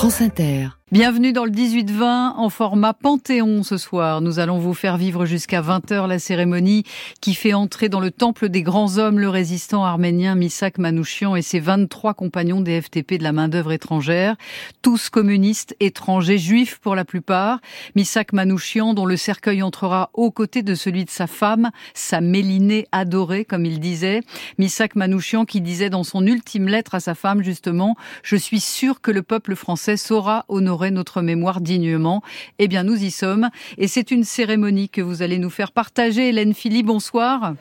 France Inter. Bienvenue dans le 18-20 en format Panthéon ce soir. Nous allons vous faire vivre jusqu'à 20h la cérémonie qui fait entrer dans le temple des grands hommes le résistant arménien Misak Manouchian et ses 23 compagnons des FTP de la main-d'œuvre étrangère, tous communistes, étrangers, juifs pour la plupart. Misak Manouchian dont le cercueil entrera aux côtés de celui de sa femme, sa mélinée adorée comme il disait. Misak Manouchian qui disait dans son ultime lettre à sa femme justement, je suis sûr que le peuple français saura honorer notre mémoire dignement. Eh bien, nous y sommes. Et c'est une cérémonie que vous allez nous faire partager. Hélène Philly, bonsoir.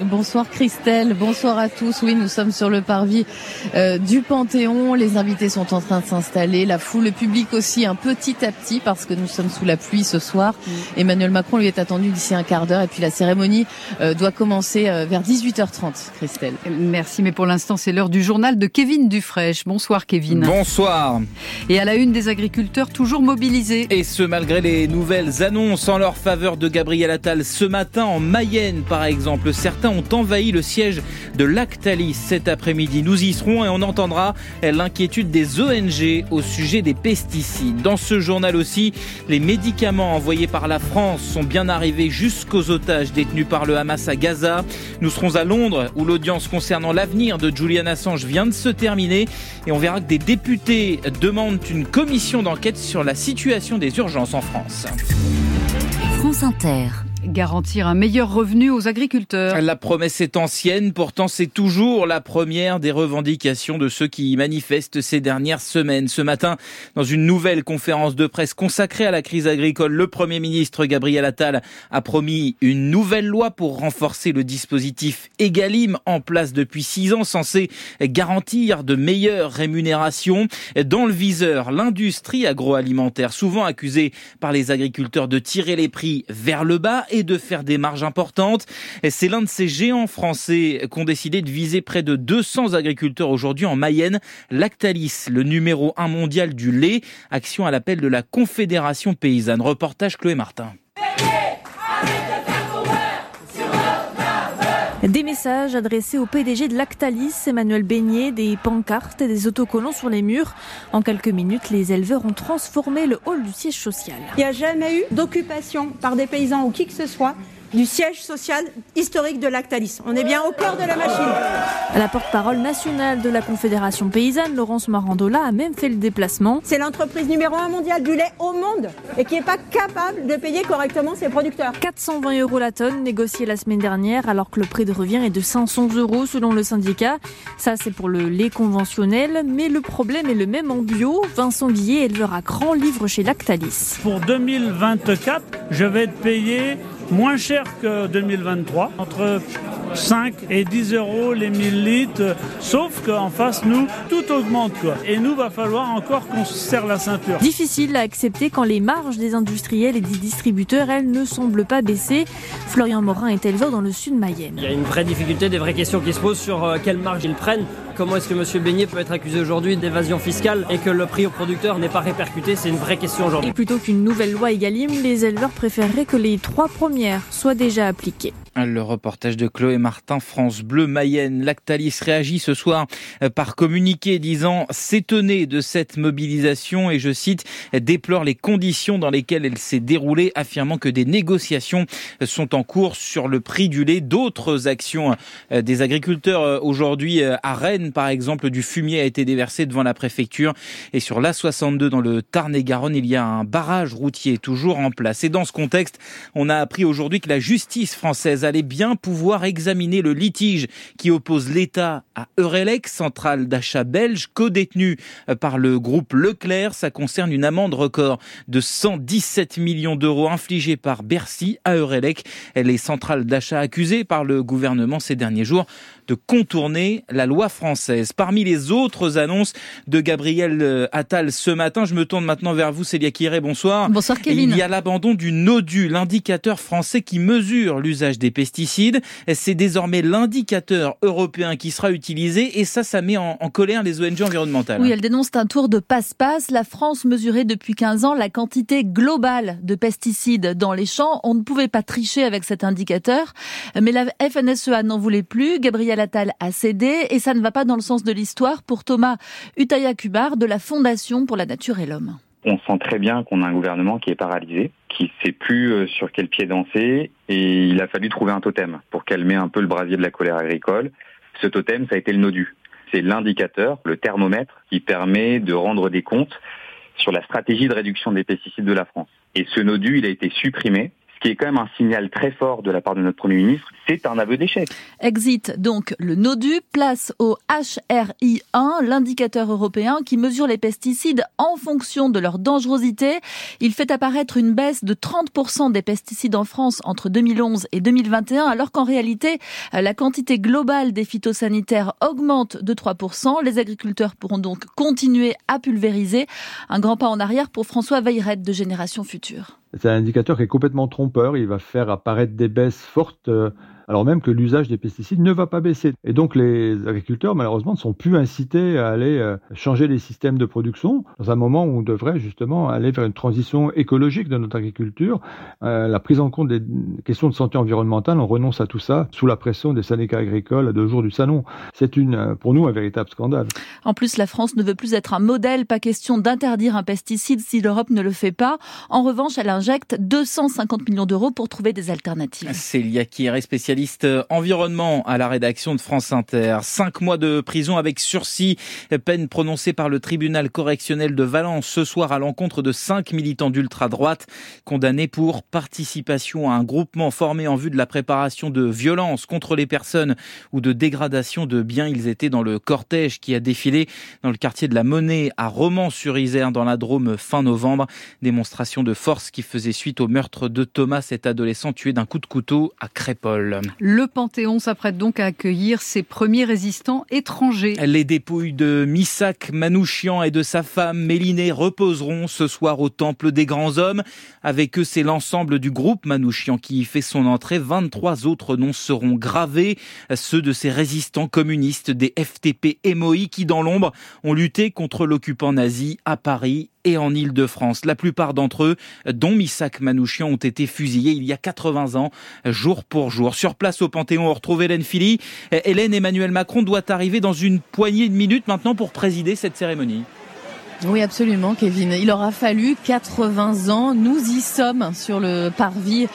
Bonsoir Christelle, bonsoir à tous. Oui, nous sommes sur le parvis euh, du Panthéon. Les invités sont en train de s'installer, la foule, le public aussi, un petit à petit, parce que nous sommes sous la pluie ce soir. Mm. Emmanuel Macron lui est attendu d'ici un quart d'heure, et puis la cérémonie euh, doit commencer euh, vers 18h30. Christelle. Merci, mais pour l'instant c'est l'heure du journal de Kevin Dufresne. Bonsoir Kevin. Bonsoir. Et à la une des agriculteurs toujours mobilisés. Et ce malgré les nouvelles annonces en leur faveur de Gabriel Attal ce matin en Mayenne par exemple. Certains ont envahi le siège de Lactalis cet après-midi. Nous y serons et on entendra l'inquiétude des ONG au sujet des pesticides. Dans ce journal aussi, les médicaments envoyés par la France sont bien arrivés jusqu'aux otages détenus par le Hamas à Gaza. Nous serons à Londres où l'audience concernant l'avenir de Julian Assange vient de se terminer et on verra que des députés demandent une commission d'enquête sur la situation des urgences en France. France Inter garantir un meilleur revenu aux agriculteurs. La promesse est ancienne, pourtant c'est toujours la première des revendications de ceux qui manifestent ces dernières semaines. Ce matin, dans une nouvelle conférence de presse consacrée à la crise agricole, le Premier ministre Gabriel Attal a promis une nouvelle loi pour renforcer le dispositif Egalim en place depuis six ans, censé garantir de meilleures rémunérations. Dans le viseur, l'industrie agroalimentaire, souvent accusée par les agriculteurs de tirer les prix vers le bas, et de faire des marges importantes. C'est l'un de ces géants français qui ont décidé de viser près de 200 agriculteurs aujourd'hui en Mayenne. Lactalis, le numéro 1 mondial du lait, action à l'appel de la Confédération paysanne. Reportage Chloé Martin. Des messages adressés au PDG de Lactalis, Emmanuel Beignet, des pancartes et des autocollants sur les murs. En quelques minutes, les éleveurs ont transformé le hall du siège social. Il n'y a jamais eu d'occupation par des paysans ou qui que ce soit du siège social historique de Lactalis. On est bien au cœur de la machine. La porte-parole nationale de la Confédération paysanne, Laurence Marandola, a même fait le déplacement. C'est l'entreprise numéro un mondiale du lait au monde et qui n'est pas capable de payer correctement ses producteurs. 420 euros la tonne négociée la semaine dernière alors que le prix de revient est de 500 euros selon le syndicat. Ça c'est pour le lait conventionnel, mais le problème est le même en bio. Vincent Guillet, éleveur à Grand, livre chez Lactalis. Pour 2024, je vais être payé moins cher que 2023, entre 5 et 10 euros les 1000 litres, sauf qu'en face, nous, tout augmente. Quoi. Et nous, va falloir encore qu'on se serre la ceinture. Difficile à accepter quand les marges des industriels et des distributeurs, elles, ne semblent pas baisser. Florian Morin est éleveur dans le sud Mayenne. Il y a une vraie difficulté, des vraies questions qui se posent sur euh, quelle marge ils prennent. Comment est-ce que M. Beignet peut être accusé aujourd'hui d'évasion fiscale et que le prix au producteur n'est pas répercuté? C'est une vraie question aujourd'hui. Et plutôt qu'une nouvelle loi Egalim, les éleveurs préféreraient que les trois soient déjà appliquées. Le reportage de Chloé Martin, France Bleu Mayenne. Lactalis réagit ce soir euh, par communiqué disant s'étonner de cette mobilisation et je cite déplore les conditions dans lesquelles elle s'est déroulée, affirmant que des négociations sont en cours sur le prix du lait. D'autres actions euh, des agriculteurs euh, aujourd'hui à Rennes, par exemple, du fumier a été déversé devant la préfecture et sur l'A62 dans le Tarn-et-Garonne, il y a un barrage routier toujours en place. Et dans ce contexte, on a appris aujourd'hui que la justice française allez bien pouvoir examiner le litige qui oppose l'État à Eurelec, centrale d'achat belge, co-détenue euh, par le groupe Leclerc. Ça concerne une amende record de 117 millions d'euros infligée par Bercy à Eurelec. Elle est centrale d'achat accusée par le gouvernement ces derniers jours de contourner la loi française. Parmi les autres annonces de Gabriel euh, Attal ce matin, je me tourne maintenant vers vous, Célia Kiré, bonsoir. Bonsoir Kevin. il y a l'abandon du NODU, l'indicateur français qui mesure l'usage des pesticides. C'est désormais l'indicateur européen qui sera utilisé et ça, ça met en, colère les ONG environnementales. Oui, elle dénonce un tour de passe-passe. La France mesurait depuis 15 ans la quantité globale de pesticides dans les champs. On ne pouvait pas tricher avec cet indicateur, mais la FNSEA n'en voulait plus. Gabriel Attal a cédé et ça ne va pas dans le sens de l'histoire pour Thomas Utaya Kubar de la Fondation pour la nature et l'homme. On sent très bien qu'on a un gouvernement qui est paralysé, qui ne sait plus euh, sur quel pied danser et il a fallu trouver un totem pour calmer un peu le brasier de la colère agricole. Ce totem, ça a été le NODU. C'est l'indicateur, le thermomètre qui permet de rendre des comptes sur la stratégie de réduction des pesticides de la France. Et ce NODU, il a été supprimé qui est quand même un signal très fort de la part de notre Premier ministre, c'est un aveu d'échec. Exit donc le NODU, place au HRI1, l'indicateur européen qui mesure les pesticides en fonction de leur dangerosité. Il fait apparaître une baisse de 30% des pesticides en France entre 2011 et 2021, alors qu'en réalité, la quantité globale des phytosanitaires augmente de 3%. Les agriculteurs pourront donc continuer à pulvériser. Un grand pas en arrière pour François Veillerette de Génération Future. C'est un indicateur qui est complètement trompeur. Il va faire apparaître des baisses fortes euh, alors même que l'usage des pesticides ne va pas baisser. Et donc les agriculteurs, malheureusement, ne sont plus incités à aller euh, changer les systèmes de production dans un moment où on devrait justement aller vers une transition écologique de notre agriculture. Euh, la prise en compte des questions de santé environnementale, on renonce à tout ça sous la pression des syndicats agricoles à deux jours du salon. C'est une, euh, pour nous un véritable scandale. En plus, la France ne veut plus être un modèle, pas question d'interdire un pesticide si l'Europe ne le fait pas. En revanche, elle injecte 250 millions d'euros pour trouver des alternatives. Célia Kier, spécialiste spécialiste environnement à la rédaction de France Inter. Cinq mois de prison avec sursis, peine prononcée par le tribunal correctionnel de Valence ce soir à l'encontre de cinq militants d'ultra-droite condamnés pour participation à un groupement formé en vue de la préparation de violences contre les personnes ou de dégradation de biens. Ils étaient dans le cortège qui a défilé dans le quartier de la Monnaie à Romans-sur-Isère dans la Drôme fin novembre. Démonstration de force qui faisait suite au meurtre de Thomas, cet adolescent tué d'un coup de couteau à Crépole. Le Panthéon s'apprête donc à accueillir ses premiers résistants étrangers. Les dépouilles de Missak Manouchian et de sa femme Mélinée reposeront ce soir au Temple des Grands Hommes. Avec eux, c'est l'ensemble du groupe Manouchian qui y fait son entrée. 23 autres noms seront gravés, ceux de ces résistants communistes des FTP MOI qui, dans l'ombre, ont lutté contre l'occupant nazi à Paris et en Île-de-France. La plupart d'entre eux, dont Missak Manouchian, ont été fusillés il y a 80 ans, jour pour jour. Sur place au Panthéon, on retrouve Hélène Philly. Hélène Emmanuel Macron doit arriver dans une poignée de minutes maintenant pour présider cette cérémonie. Oui, absolument, Kevin. Il aura fallu 80 ans. Nous y sommes sur le parvis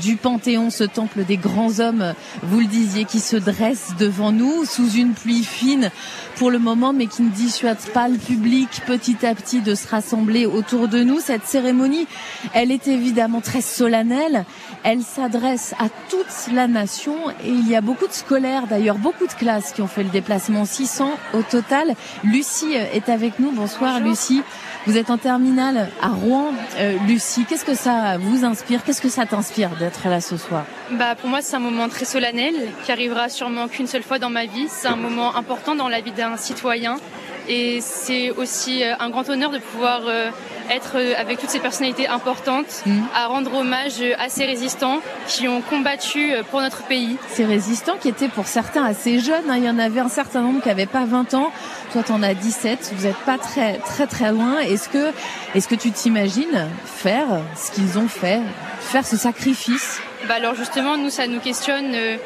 du Panthéon, ce temple des grands hommes, vous le disiez, qui se dresse devant nous sous une pluie fine pour le moment, mais qui ne dissuade pas le public petit à petit de se rassembler autour de nous. Cette cérémonie, elle est évidemment très solennelle. Elle s'adresse à toute la nation et il y a beaucoup de scolaires, d'ailleurs beaucoup de classes qui ont fait le déplacement, 600 au total. Lucie est avec nous. Bonsoir, Lucie. Lucie. Vous êtes en terminale à Rouen. Euh, Lucie, qu'est-ce que ça vous inspire? Qu'est-ce que ça t'inspire d'être là ce soir? Bah, Pour moi, c'est un moment très solennel qui arrivera sûrement qu'une seule fois dans ma vie. C'est un moment important dans la vie d'un citoyen. Et c'est aussi euh, un grand honneur de pouvoir euh, être avec toutes ces personnalités importantes, mm. à rendre hommage à ces résistants qui ont combattu pour notre pays. Ces résistants qui étaient pour certains assez jeunes, hein. il y en avait un certain nombre qui n'avaient pas 20 ans, toi tu en as 17, vous n'êtes pas très très très loin. Est-ce que, est-ce que tu t'imagines faire ce qu'ils ont fait, faire ce sacrifice? Bah Alors justement, nous ça nous questionne euh,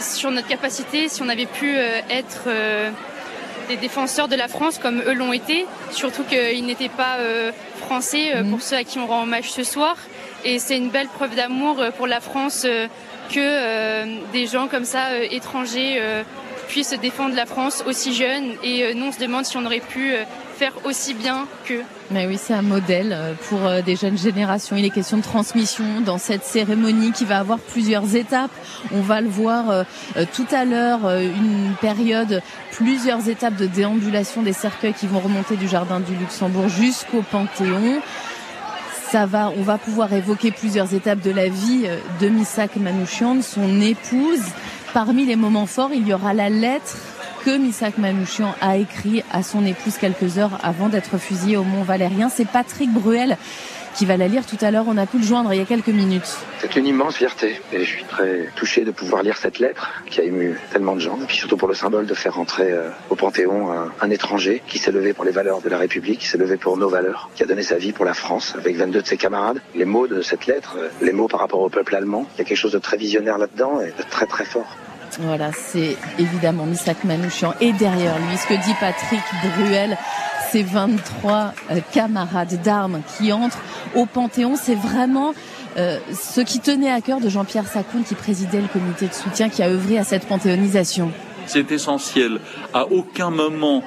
sur notre capacité, si on avait pu euh, être... Euh, des défenseurs de la France comme eux l'ont été, surtout qu'ils n'étaient pas français mhm. pour ceux à qui on rend hommage ce soir. Et c'est une belle preuve d'amour pour la France que des gens comme ça, étrangers, puissent défendre la France aussi jeune. Et nous, on se demande si on aurait pu faire aussi bien qu'eux. Mais oui, c'est un modèle pour des jeunes générations. Il est question de transmission dans cette cérémonie qui va avoir plusieurs étapes. On va le voir tout à l'heure, une période, plusieurs étapes de déambulation des cercueils qui vont remonter du jardin du Luxembourg jusqu'au Panthéon. Ça va, on va pouvoir évoquer plusieurs étapes de la vie de Misak Manouchian, son épouse. Parmi les moments forts, il y aura la lettre que Misak Manouchian a écrit à son épouse quelques heures avant d'être fusillé au Mont Valérien. C'est Patrick Bruel qui va la lire tout à l'heure. On a pu le joindre il y a quelques minutes. C'est une immense fierté et je suis très touché de pouvoir lire cette lettre qui a ému tellement de gens. Et puis surtout pour le symbole de faire rentrer euh, au Panthéon un, un étranger qui s'est levé pour les valeurs de la République, qui s'est levé pour nos valeurs, qui a donné sa vie pour la France avec 22 de ses camarades. Les mots de cette lettre, euh, les mots par rapport au peuple allemand, il y a quelque chose de très visionnaire là-dedans et de très très fort. Voilà, c'est évidemment Misak Manouchian. Et derrière lui, ce que dit Patrick Bruel, ces 23 euh, camarades d'armes qui entrent au Panthéon, c'est vraiment euh, ce qui tenait à cœur de Jean-Pierre Sacoun, qui présidait le comité de soutien, qui a œuvré à cette panthéonisation. C'est essentiel. À aucun moment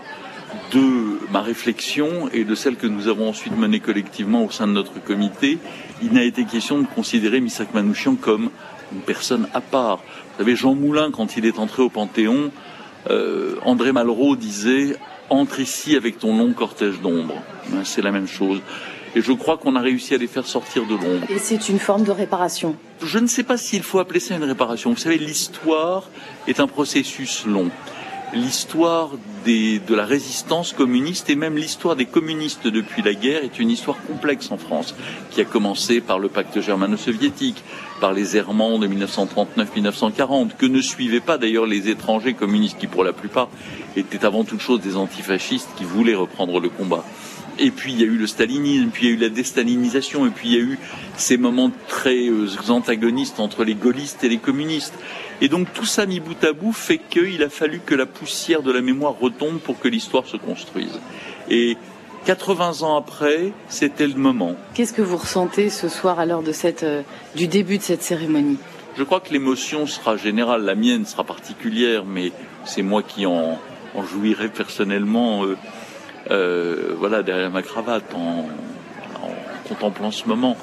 de ma réflexion et de celle que nous avons ensuite menée collectivement au sein de notre comité, il n'a été question de considérer Misak Manouchian comme une personne à part. Vous savez, Jean Moulin, quand il est entré au Panthéon, euh, André Malraux disait entre ici avec ton long cortège d'ombre. Ben, c'est la même chose. Et je crois qu'on a réussi à les faire sortir de l'ombre. Et c'est une forme de réparation. Je ne sais pas s'il faut appeler ça une réparation. Vous savez, l'histoire est un processus long l'histoire de la résistance communiste et même l'histoire des communistes depuis la guerre est une histoire complexe en France, qui a commencé par le pacte germano-soviétique, par les errements de 1939-1940, que ne suivaient pas d'ailleurs les étrangers communistes, qui pour la plupart étaient avant toute chose des antifascistes qui voulaient reprendre le combat. Et puis il y a eu le stalinisme, puis il y a eu la déstalinisation, et puis il y a eu ces moments très euh, antagonistes entre les gaullistes et les communistes. Et donc tout ça mis bout à bout fait qu'il a fallu que la poussière de la mémoire retombe pour que l'histoire se construise. Et 80 ans après, c'était le moment. Qu'est-ce que vous ressentez ce soir à l'heure de cette, euh, du début de cette cérémonie? Je crois que l'émotion sera générale, la mienne sera particulière, mais c'est moi qui en, en jouirai personnellement. Euh, euh, voilà, derrière ma cravate, en, contemplant ce moment.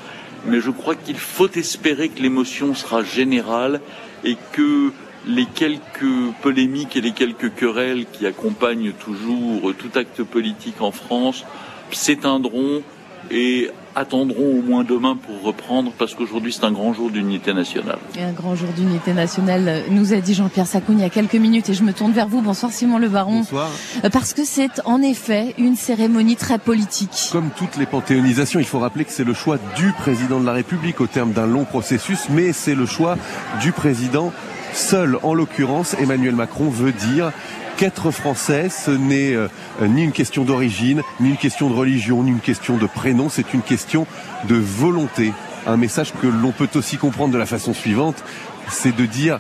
Mais je crois qu'il faut espérer que l'émotion sera générale et que les quelques polémiques et les quelques querelles qui accompagnent toujours tout acte politique en France s'éteindront et attendront au moins demain pour reprendre parce qu'aujourd'hui c'est un grand jour d'unité nationale. Et un grand jour d'unité nationale, nous a dit Jean-Pierre Sacoun il y a quelques minutes et je me tourne vers vous. Bonsoir Simon Le Baron. Bonsoir. Euh, parce que c'est en effet une cérémonie très politique. Comme toutes les panthéonisations, il faut rappeler que c'est le choix du président de la République au terme d'un long processus, mais c'est le choix du président seul. En l'occurrence, Emmanuel Macron veut dire qu'être français, ce n'est euh, ni une question d'origine, ni une question de religion, ni une question de prénom, c'est une question de volonté. Un message que l'on peut aussi comprendre de la façon suivante, c'est de dire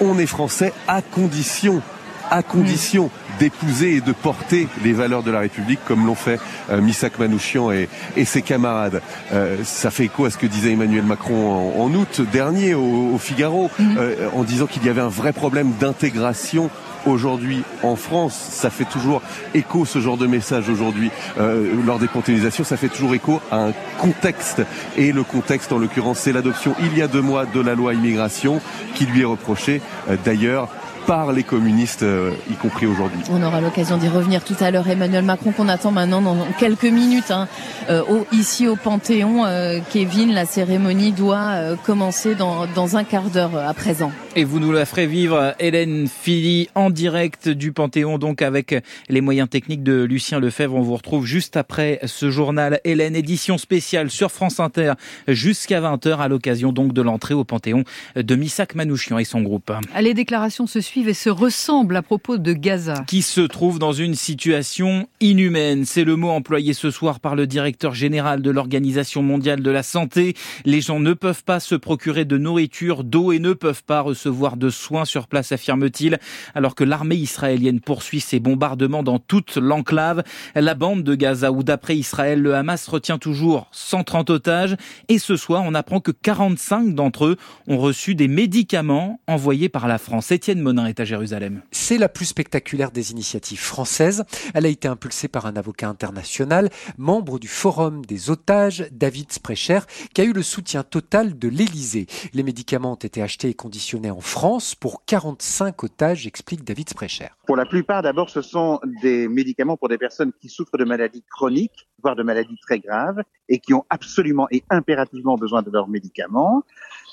on est français à condition à condition d'épouser et de porter les valeurs de la République comme l'ont fait euh, Missak Manouchian et, ses camarades. Euh, ça fait écho à ce que disait Emmanuel Macron en, août dernier au, Figaro, mhm. en disant qu'il y avait un vrai problème d'intégration aujourd'hui en France. Ça fait toujours écho ce genre de message aujourd'hui euh, lors des panthéonisations. Ça fait toujours écho à un contexte et le contexte en l'occurrence c'est l'adoption il y a deux mois de la loi immigration qui lui est reprochée euh, d'ailleurs par les communistes, euh, y compris aujourd'hui. On aura l'occasion d'y revenir tout à l'heure. Emmanuel Macron qu'on attend maintenant dans quelques minutes hein, euh, ici au Panthéon. Euh, Kevin, la cérémonie doit commencer dans, dans un quart d'heure à présent. Et vous nous la ferez vivre, Hélène Philly, en direct du Panthéon, donc avec les moyens techniques de Lucien Lefebvre. On vous retrouve juste après ce journal. Hélène, édition spéciale sur France Inter jusqu'à 20h à l'occasion donc de l'entrée au Panthéon de Missak Manouchian et son groupe. Les déclarations se suivent et se ressemblent à propos de Gaza. Qui se trouve dans une situation inhumaine. C'est le mot employé ce soir par le directeur général de l'Organisation mondiale de la santé. Les gens ne peuvent pas se procurer de nourriture, d'eau et ne peuvent pas recevoir de soins sur place, affirme-t-il, alors que l'armée israélienne poursuit ses bombardements dans toute l'enclave. La bande de Gaza, où d'après Israël, le Hamas retient toujours 130 otages. Et ce soir, on apprend que 45 d'entre eux ont reçu des médicaments envoyés par la France. Étienne Monin est à Jérusalem. C'est la plus spectaculaire des initiatives françaises. Elle a été impulsée par un avocat international, membre du Forum des otages, David Sprecher, qui a eu le soutien total de l'Élysée. Les médicaments ont été achetés et conditionnés en France pour 45 otages, explique David Sprecher. Pour la plupart, d'abord, ce sont des médicaments pour des personnes qui souffrent de maladies chroniques, voire de maladies très graves, et qui ont absolument et impérativement besoin de leurs médicaments.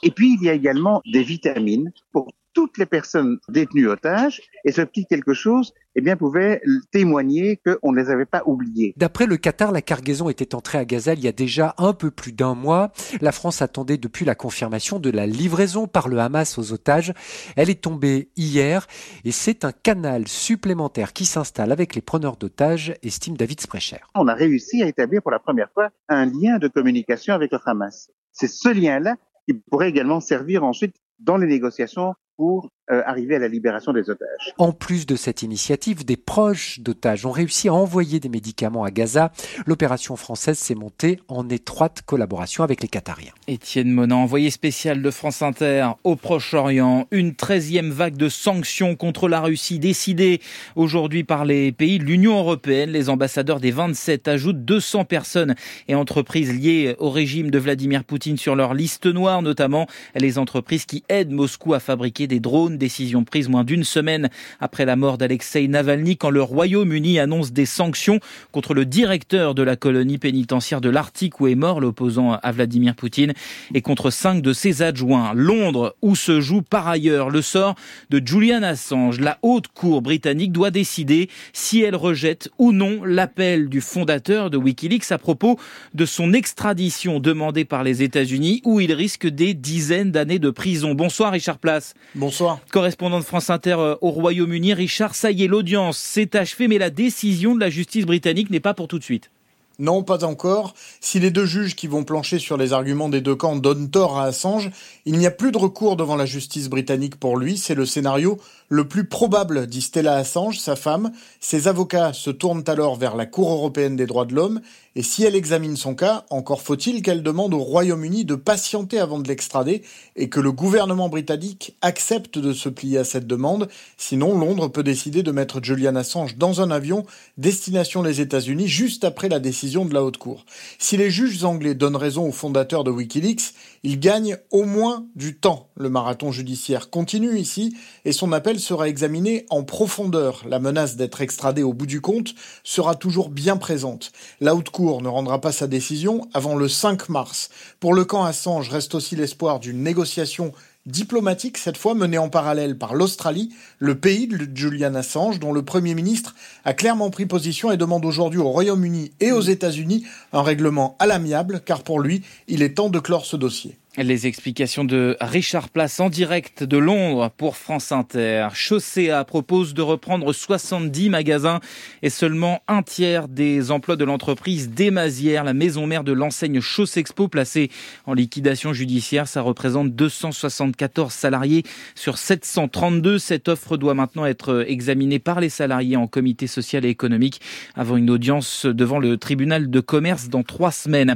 Et puis, il y a également des vitamines pour toutes les personnes détenues otages et ce petit quelque chose eh bien, pouvait témoigner qu'on ne les avait pas oubliés. D'après le Qatar, la cargaison était entrée à Gaza il y a déjà un peu plus d'un mois. La France attendait depuis la confirmation de la livraison par le Hamas aux otages. Elle est tombée hier et c'est un canal supplémentaire qui s'installe avec les preneurs d'otages, estime David Sprecher. On a réussi à établir pour la première fois un lien de communication avec le Hamas. C'est ce lien-là qui pourrait également servir ensuite dans les négociations pour euh, arriver à la libération des otages. En plus de cette initiative, des proches d'otages ont réussi à envoyer des médicaments à Gaza. L'opération française s'est montée en étroite collaboration avec les Qatariens. Étienne Monin, envoyé spécial de France Inter au Proche-Orient. Une treizième vague de sanctions contre la Russie décidée aujourd'hui par les pays de l'Union européenne. Les ambassadeurs des 27 ajoutent 200 personnes et entreprises liées au régime de Vladimir Poutine sur leur liste noire, notamment les entreprises qui aident Moscou à fabriquer des drones décision prise moins d'une semaine après la mort d'Alexei Navalny quand le Royaume-Uni annonce des sanctions contre le directeur de la colonie pénitentiaire de l'Arctique où est mort l'opposant à Vladimir Poutine et contre cinq de ses adjoints. Londres, où se joue par ailleurs le sort de Julian Assange. La haute cour britannique doit décider si elle rejette ou non l'appel du fondateur de Wikileaks à propos de son extradition demandée par les États-Unis où il risque des dizaines d'années de prison. Bonsoir Richard Place. Bonsoir correspondant de France Inter euh, au Royaume-Uni. Richard, ça y est, l'audience s'est achevée, mais la décision de la justice britannique n'est pas pour tout de suite. Non, pas encore. Si les deux juges qui vont plancher sur les arguments des deux camps donnent tort à Assange, il n'y a plus de recours devant la justice britannique pour lui. C'est le scénario le plus probable, dit Stella Assange, sa femme. Ses avocats se tournent alors vers la Cour européenne des droits de l'homme et si elle examine son cas, encore faut-il qu'elle demande au Royaume-Uni de patienter avant de l'extrader et que le gouvernement britannique accepte de se plier à cette demande. Sinon, Londres peut décider de mettre Julian Assange dans un avion destination les États-Unis juste après la décision de la Haute Cour. Si les juges anglais donnent raison au fondateur de Wikileaks, il gagne au moins du temps. Le marathon judiciaire continue ici et son appel sera examiné en profondeur. La menace d'être extradé au bout du compte sera toujours bien présente. La Haute Cour ne rendra pas sa décision avant le 5 mars. Pour le camp Assange reste aussi l'espoir d'une négociation diplomatique, cette fois menée en parallèle par l'Australie, le pays de Julian Assange, dont le Premier ministre a clairement pris position et demande aujourd'hui au Royaume-Uni et aux États-Unis un règlement à l'amiable, car pour lui, il est temps de clore ce dossier. Les explications de Richard Place en direct de Londres pour France Inter. Chaussea propose de reprendre 70 magasins et seulement un tiers des emplois de l'entreprise Desmazières, la maison mère de l'enseigne Chaussexpo placée en liquidation judiciaire. Ça représente 274 salariés sur 732. Cette offre doit maintenant être examinée par les salariés en comité social et économique avant une audience devant le tribunal de commerce dans trois semaines.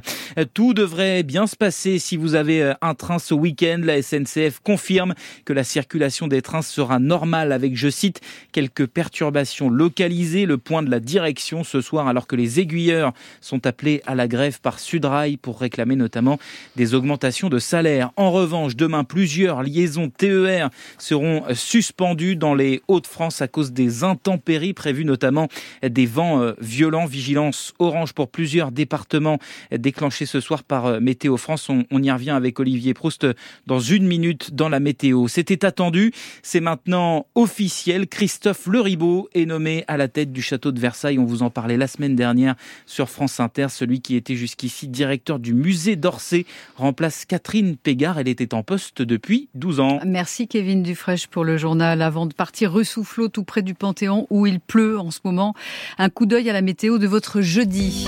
Tout devrait bien se passer si vous avez un train ce week-end. La SNCF confirme que la circulation des trains sera normale avec, je cite, quelques perturbations localisées. Le point de la direction ce soir alors que les aiguilleurs sont appelés à la grève par Sudrail pour réclamer notamment des augmentations de salaire. En revanche, demain, plusieurs liaisons TER seront suspendues dans les Hauts-de-France à cause des intempéries prévues, notamment des vents euh, violents. Vigilance orange pour plusieurs départements déclenchés ce soir par euh, Météo France. On, on y revient avec Olivier Proust dans une minute dans la météo. C'était attendu, c'est maintenant officiel. Christophe Leribaud est nommé à la tête du château de Versailles. On vous en parlait la semaine dernière sur France Inter. Celui qui était jusqu'ici directeur du musée d'Orsay remplace Catherine Pégard. Elle était en poste depuis 12 ans. Merci Kevin Dufresne pour le journal. Avant de partir rue Soufflot, tout près du Panthéon où il pleut en ce moment, un coup d'œil à la météo de votre jeudi.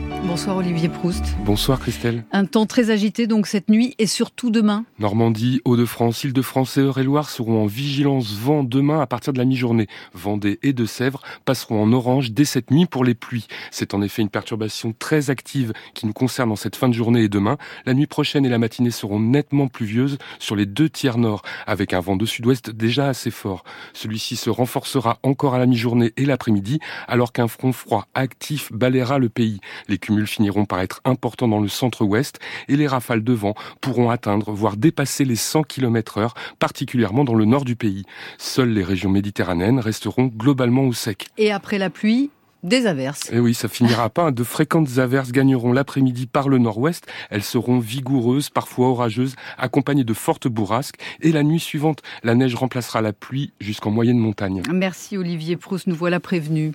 Bonsoir Olivier Proust. Bonsoir Christelle. Un temps très agité donc cette nuit et surtout demain. Normandie, Hauts-de-France, Île-de-France et Eure-et-Loire seront en vigilance vent demain à partir de la mi-journée. Vendée et de Sèvres passeront en orange dès cette nuit pour les pluies. C'est en effet une perturbation très active qui nous concerne en cette fin de journée et demain. La nuit prochaine et la matinée seront nettement pluvieuses sur les deux tiers nord avec un vent de sud-ouest déjà assez fort. Celui-ci se renforcera encore à la mi-journée et l'après-midi alors qu'un front froid actif balayera le pays. Les cumuls finiront par être importants dans le centre-ouest et les rafales de vent pourront atteindre, voire dépasser les 100 km heure, particulièrement dans le nord du pays. Seules les régions méditerranéennes resteront globalement au sec. Et après la pluie, des averses. Et eh oui, ça finira pas. De fréquentes averses gagneront l'après-midi par le nord-ouest. Elles seront vigoureuses, parfois orageuses, accompagnées de fortes bourrasques. Et la nuit suivante, la neige remplacera la pluie jusqu'en moyenne montagne. Merci Olivier Proust, nous voilà prévenus.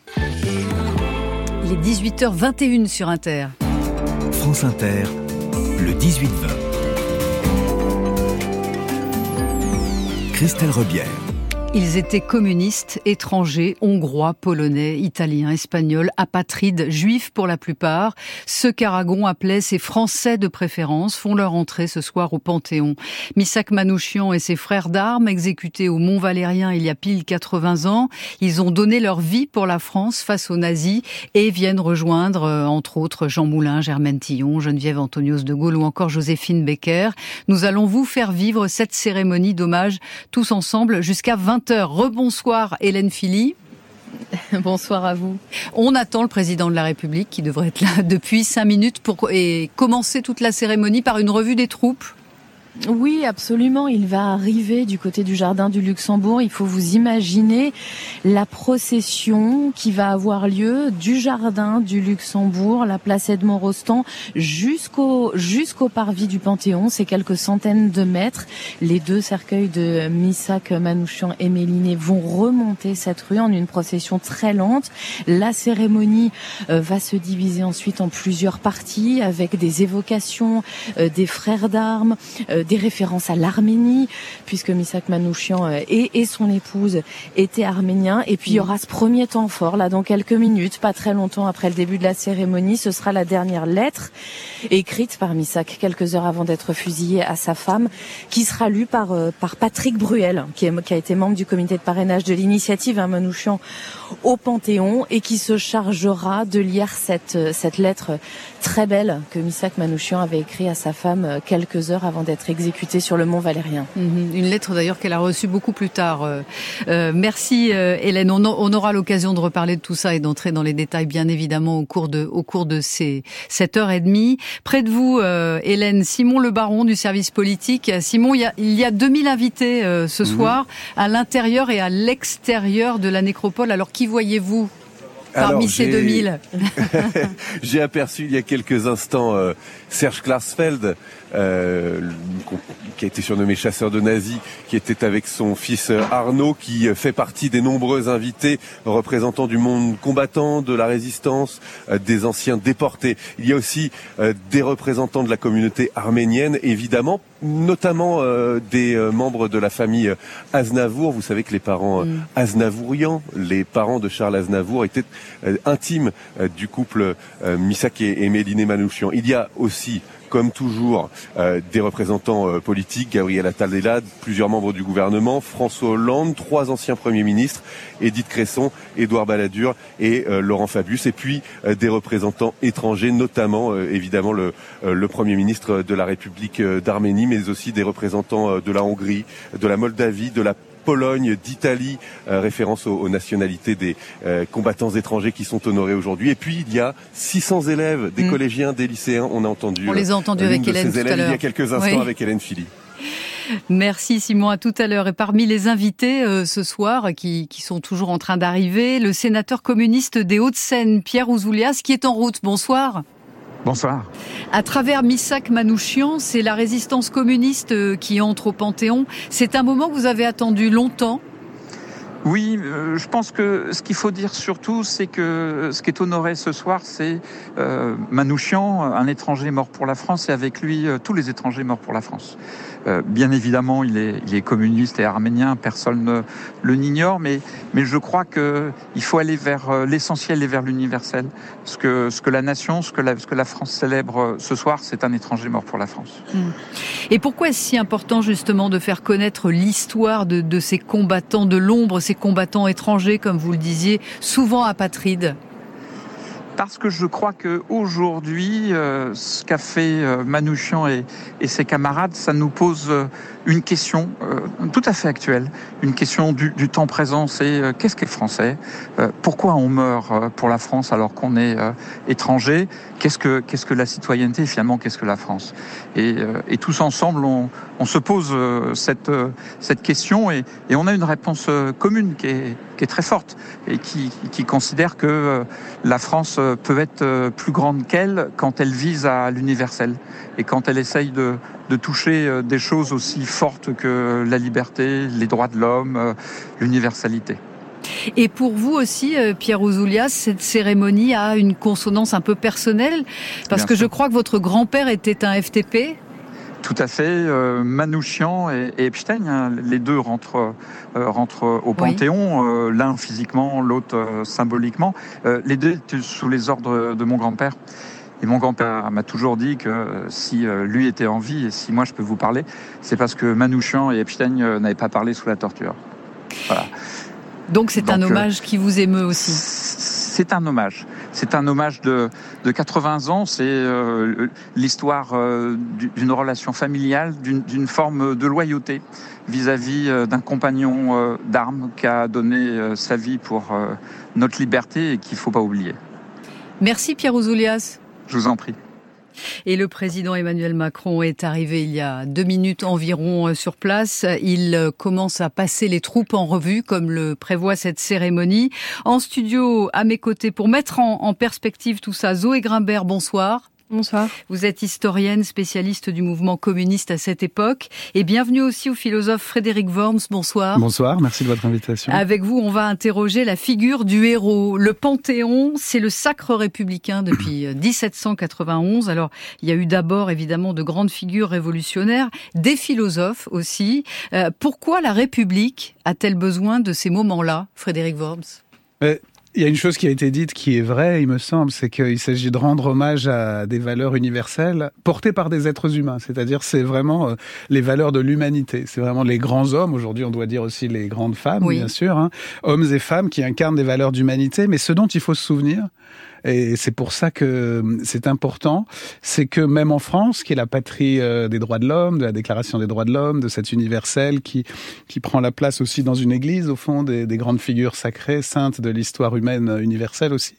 Il est 18h21 sur Inter. France Inter, le 18-20. Christelle Rebière. Ils étaient communistes, étrangers, hongrois, polonais, italiens, espagnols, apatrides, juifs pour la plupart. Ceux qu'Aragon appelait ses Français de préférence font leur entrée ce soir au Panthéon. Missak Manouchian et ses frères d'armes, exécutés au Mont Valérien il y a pile 80 ans, ils ont donné leur vie pour la France face aux nazis et viennent rejoindre, euh, entre autres, Jean Moulin, Germaine Tillon, Geneviève Antonios de Gaulle ou encore Joséphine Becker. Nous allons vous faire vivre cette cérémonie d'hommage tous ensemble jusqu'à 20 Rebonsoir Hélène Philly. Bonsoir à vous. On attend le président de la République qui devrait être là depuis cinq minutes pour et commencer toute la cérémonie par une revue des troupes. Oui, absolument. Il va arriver du côté du jardin du Luxembourg. Il faut vous imaginer la procession qui va avoir lieu du jardin du Luxembourg, la place Edmond Rostand, jusqu'au jusqu'au parvis du Panthéon. C'est quelques centaines de mètres. Les deux cercueils de Missak Manouchian et Méliné vont remonter cette rue en une procession très lente. La cérémonie euh, va se diviser ensuite en plusieurs parties avec des évocations euh, des frères d'armes, euh, des références à l'Arménie, puisque Misak Manouchian euh, et, son épouse étaient arméniens. Et puis il y aura ce premier temps fort, là, dans quelques minutes, pas très longtemps après le début de la cérémonie. Ce sera la dernière lettre écrite par Misak quelques heures avant d'être fusillé à sa femme, qui sera lue par, euh, par Patrick Bruel, qui a été membre du comité de parrainage de l'initiative hein, Manouchian au Panthéon et qui se chargera de lire cette, euh, cette lettre très belle que Misak Manouchian avait écrite à sa femme quelques heures avant d'être exécutée sur le mont Valérien. Mhm. Une lettre d'ailleurs qu'elle a reçue beaucoup plus tard. Euh, euh, merci euh, Hélène. On, on aura l'occasion de reparler de tout ça et d'entrer dans les détails bien évidemment au cours de, au cours de ces cette heure et demie. Près de vous, Hélène, Simon Le Baron du service politique. Simon, il y a, il y a 2000 invités ce mhm. soir à l'intérieur et à l'extérieur de la nécropole. Alors qui voyez-vous parmi ces 2000 J'ai aperçu il y a quelques instants Serge Klarsfeld, euh, qui a été surnommé chasseur de nazis, qui était avec son fils euh, Arnaud, qui fait partie des nombreux invités représentants du monde combattant, de la résistance, euh, des anciens déportés. Il y a aussi des représentants de la communauté arménienne, évidemment, notamment des membres de la famille Aznavour. Vous savez que les parents mm. Aznavourians, les parents de Charles Aznavour, étaient intimes du couple Misak et, et Méliné Manouchian. Il y a aussi comme toujours, euh, des représentants euh, politiques, Gabriel Attal plusieurs membres du gouvernement, François Hollande, trois anciens premiers ministres, Edith Cresson, Édouard Balladur et euh, Laurent Fabius, et puis des représentants étrangers, notamment évidemment le, le, Premier ministre de la République d'Arménie, mais aussi des représentants de la Hongrie, de la Moldavie, de la Pologne, d'Italie, euh, référence aux, nationalités des euh, combattants étrangers qui sont honorés aujourd'hui. Et puis il y a 600 élèves, des mm. collégiens, des lycéens. On a entendu. On les a entendus euh, avec Hélène tout à l'heure. Il y a quelques instants avec Hélène Philly. Merci Simon, à tout à l'heure. Et parmi les invités ce soir, qui, qui, sont toujours en train d'arriver, le sénateur communiste des Hauts-de-Seine, Pierre Ouzoulias, qui est en route. Bonsoir. Bonsoir. À travers Missak Manouchian, c'est la résistance communiste euh, qui entre au Panthéon. C'est un moment que vous avez attendu longtemps oui, euh, je pense que ce qu'il faut dire surtout, c'est que ce qui est honoré ce soir, c'est euh, Manouchian, un étranger mort pour la France, et avec lui tous les étrangers morts pour la France. Euh, bien évidemment, il est, communiste et arménien, personne ne le n'ignore, mais, je crois qu'il faut aller vers euh, l'essentiel et vers l'universel. Ce que, la nation, ce que la, France célèbre euh, ce soir, c'est un étranger mort pour la France. Hmm. Et pourquoi est-ce si important justement de faire connaître l'histoire de ces combattants de l'ombre, ces combattants étrangers, comme vous le disiez, souvent apatrides? Parce que je crois que aujourd'hui, euh, ce qu'a fait euh, Manouchian et, et, ses camarades, ça nous pose euh, une question euh, tout à fait actuelle, une question du, du temps présent, c'est euh, qu'est-ce qu'est français? Euh, Pourquoi on meurt pour la France alors qu'on est étranger? Qu'est-ce que qu'est-ce que la citoyenneté finalement Qu'est-ce que la France? Et, et, tous ensemble, on, on se pose cette cette question et, et, on a une réponse commune qui est qui est très forte et qui, qui considère que la France peut être plus grande qu'elle quand elle vise à l'universel et quand elle essaye de, de toucher euh, des choses aussi fortes que la liberté, les droits de l'homme, euh, l'universalité. Et pour vous aussi, euh, Pierre Ouzoulias, cette cérémonie a une consonance un peu personnelle, parce que je crois que votre grand-père était un FTP. Tout à fait. Manouchian et, Epstein, hein, les deux rentrent, rentrent au Panthéon, l'un physiquement, l'autre symboliquement. les deux étaient sous les ordres de mon grand-père. Et mon grand-père m'a toujours dit que si lui était en vie et si moi je peux vous parler, c'est parce que Manouchian et Epstein n'avaient pas parlé sous la torture. Voilà. Donc c'est un hommage qui vous émeut aussi C'est un hommage. C'est un hommage de, de 80 ans. C'est euh, l'histoire euh, d'une relation familiale, d'une forme de loyauté vis-à-vis euh, d'un compagnon d'armes qui a donné sa vie pour notre liberté et qu'il ne faut pas oublier. Merci Pierre Ouzoulias. Je vous en prie. Et le président Emmanuel Macron est arrivé il y a deux minutes environ euh, sur place. Il euh, commence à passer les troupes en revue, comme le prévoit cette cérémonie. En studio, à mes côtés, pour mettre en, en perspective tout ça, Zoé Grimbert, bonsoir. Bonsoir. Vous êtes historienne, spécialiste du mouvement communiste à cette époque. Et bienvenue aussi au philosophe Frédéric Worms. Bonsoir. Bonsoir, merci de votre invitation. Avec vous, on va interroger la figure du héros. Le Panthéon, c'est le sacre républicain depuis 1791. Alors, il y a eu d'abord évidemment de grandes figures révolutionnaires, des philosophes aussi. Euh, pourquoi la République a-t-elle besoin de ces moments-là, Frédéric Worms? Il y a une chose qui a été dite qui est vraie, il me semble, c'est qu'il s'agit de rendre hommage à des valeurs universelles portées par des êtres humains. C'est-à-dire, c'est vraiment euh, les valeurs de l'humanité. C'est vraiment les grands hommes. Aujourd'hui, on doit dire aussi les grandes femmes, bien sûr. Hein. Hommes et femmes qui incarnent des valeurs d'humanité. Mais ce dont il faut se souvenir, et c'est pour ça que c'est important, c'est que même en France, qui est la patrie euh, des droits de l'homme, de la Déclaration des droits de l'homme, de cette universelle qui, qui prend la place aussi dans une église, au fond, des, des grandes figures sacrées, saintes de l'histoire humaine universelle aussi,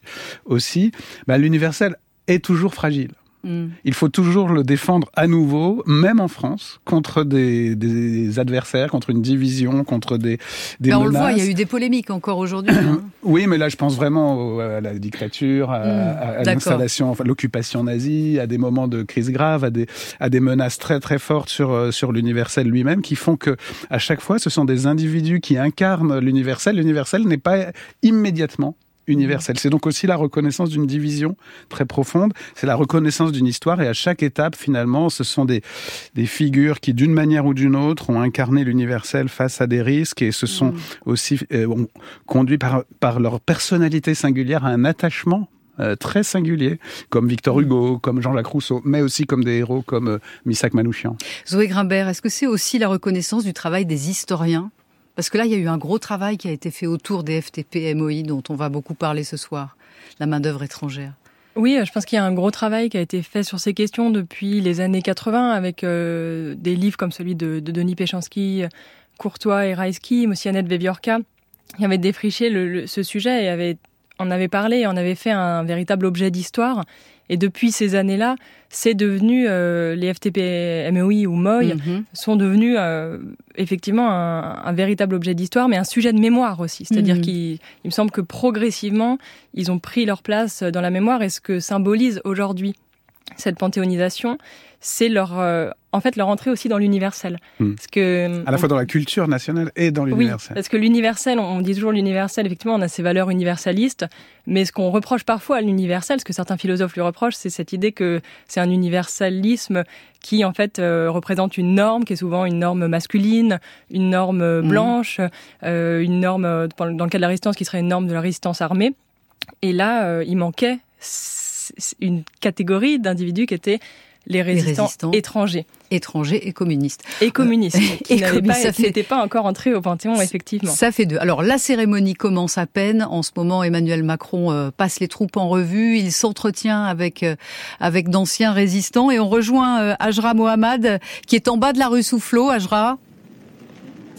aussi ben, l'universel est toujours fragile. Mm. Il faut toujours le défendre à nouveau, même en France, contre des, des adversaires, contre une division, contre des, des ben menaces. On le voit, il y a eu des polémiques encore aujourd'hui. Hein. oui, mais là, je pense vraiment à la dictature, à, mm. à l'installation, enfin, l'occupation nazie, à des moments de crise grave, à des, à des menaces très très fortes sur euh, sur l'universel lui-même, qui font que à chaque fois, ce sont des individus qui incarnent l'universel. L'universel n'est pas immédiatement universelle. C'est donc aussi la reconnaissance d'une division très profonde, c'est la reconnaissance d'une histoire et à chaque étape finalement ce sont des, des figures qui d'une manière ou d'une autre ont incarné l'universel face à des risques et se sont mm. aussi euh, conduits par, par leur personnalité singulière à un attachement euh, très singulier, comme Victor Hugo, comme Jean-Jacques Rousseau, mais aussi comme des héros comme euh, Missak Manouchian. Zoé Grimbert, est-ce que c'est aussi la reconnaissance du travail des historiens? Parce que là, il y a eu un gros travail qui a été fait autour des FTP MOI dont on va beaucoup parler ce soir, la main-d'œuvre étrangère. Oui, je pense qu'il y a un gros travail qui a été fait sur ces questions depuis les années 80 avec euh, des livres comme celui de, Denis Péchanski, Courtois et Raisky, mais aussi Annette Veviorka, qui avaient défriché ce sujet et en avait parlé, en avait fait un véritable objet d'histoire. Et depuis ces années-là, c'est devenu euh, les FTP MOI ou MOI mhm. sont devenus euh, effectivement un, véritable objet d'histoire, mais un sujet de mémoire aussi. C'est-à-dire mhm. qu'il me semble que progressivement, ils ont pris leur place dans la mémoire et ce que symbolise aujourd'hui cette panthéonisation, c'est leur euh, en fait leur entrée aussi dans l'universel. Hmm. Parce que à la fois dans la culture nationale et dans l'universel. Oui, parce que l'universel, on dit toujours l'universel. Effectivement, on a ses valeurs universalistes, mais ce qu'on reproche parfois à l'universel, ce que certains philosophes lui reprochent, c'est cette idée que c'est un universalisme qui en fait euh, représente une norme qui est souvent une norme masculine, une norme hmm. blanche, euh, une norme dans le cas de la résistance qui serait une norme de la résistance armée. Et là, il manquait une catégorie d'individus qui étaient les résistants, étrangers. Étrangers et communistes. Et communistes, qui n'étaient pas, encore entrés au Panthéon, effectivement. Ça fait deux. Alors, la cérémonie commence à peine. En ce moment, Emmanuel Macron euh, passe les troupes en revue. Il s'entretient avec, euh, avec d'anciens résistants. Et on rejoint euh, Ajra Mohamed, qui est en bas de la rue Soufflot. Ajra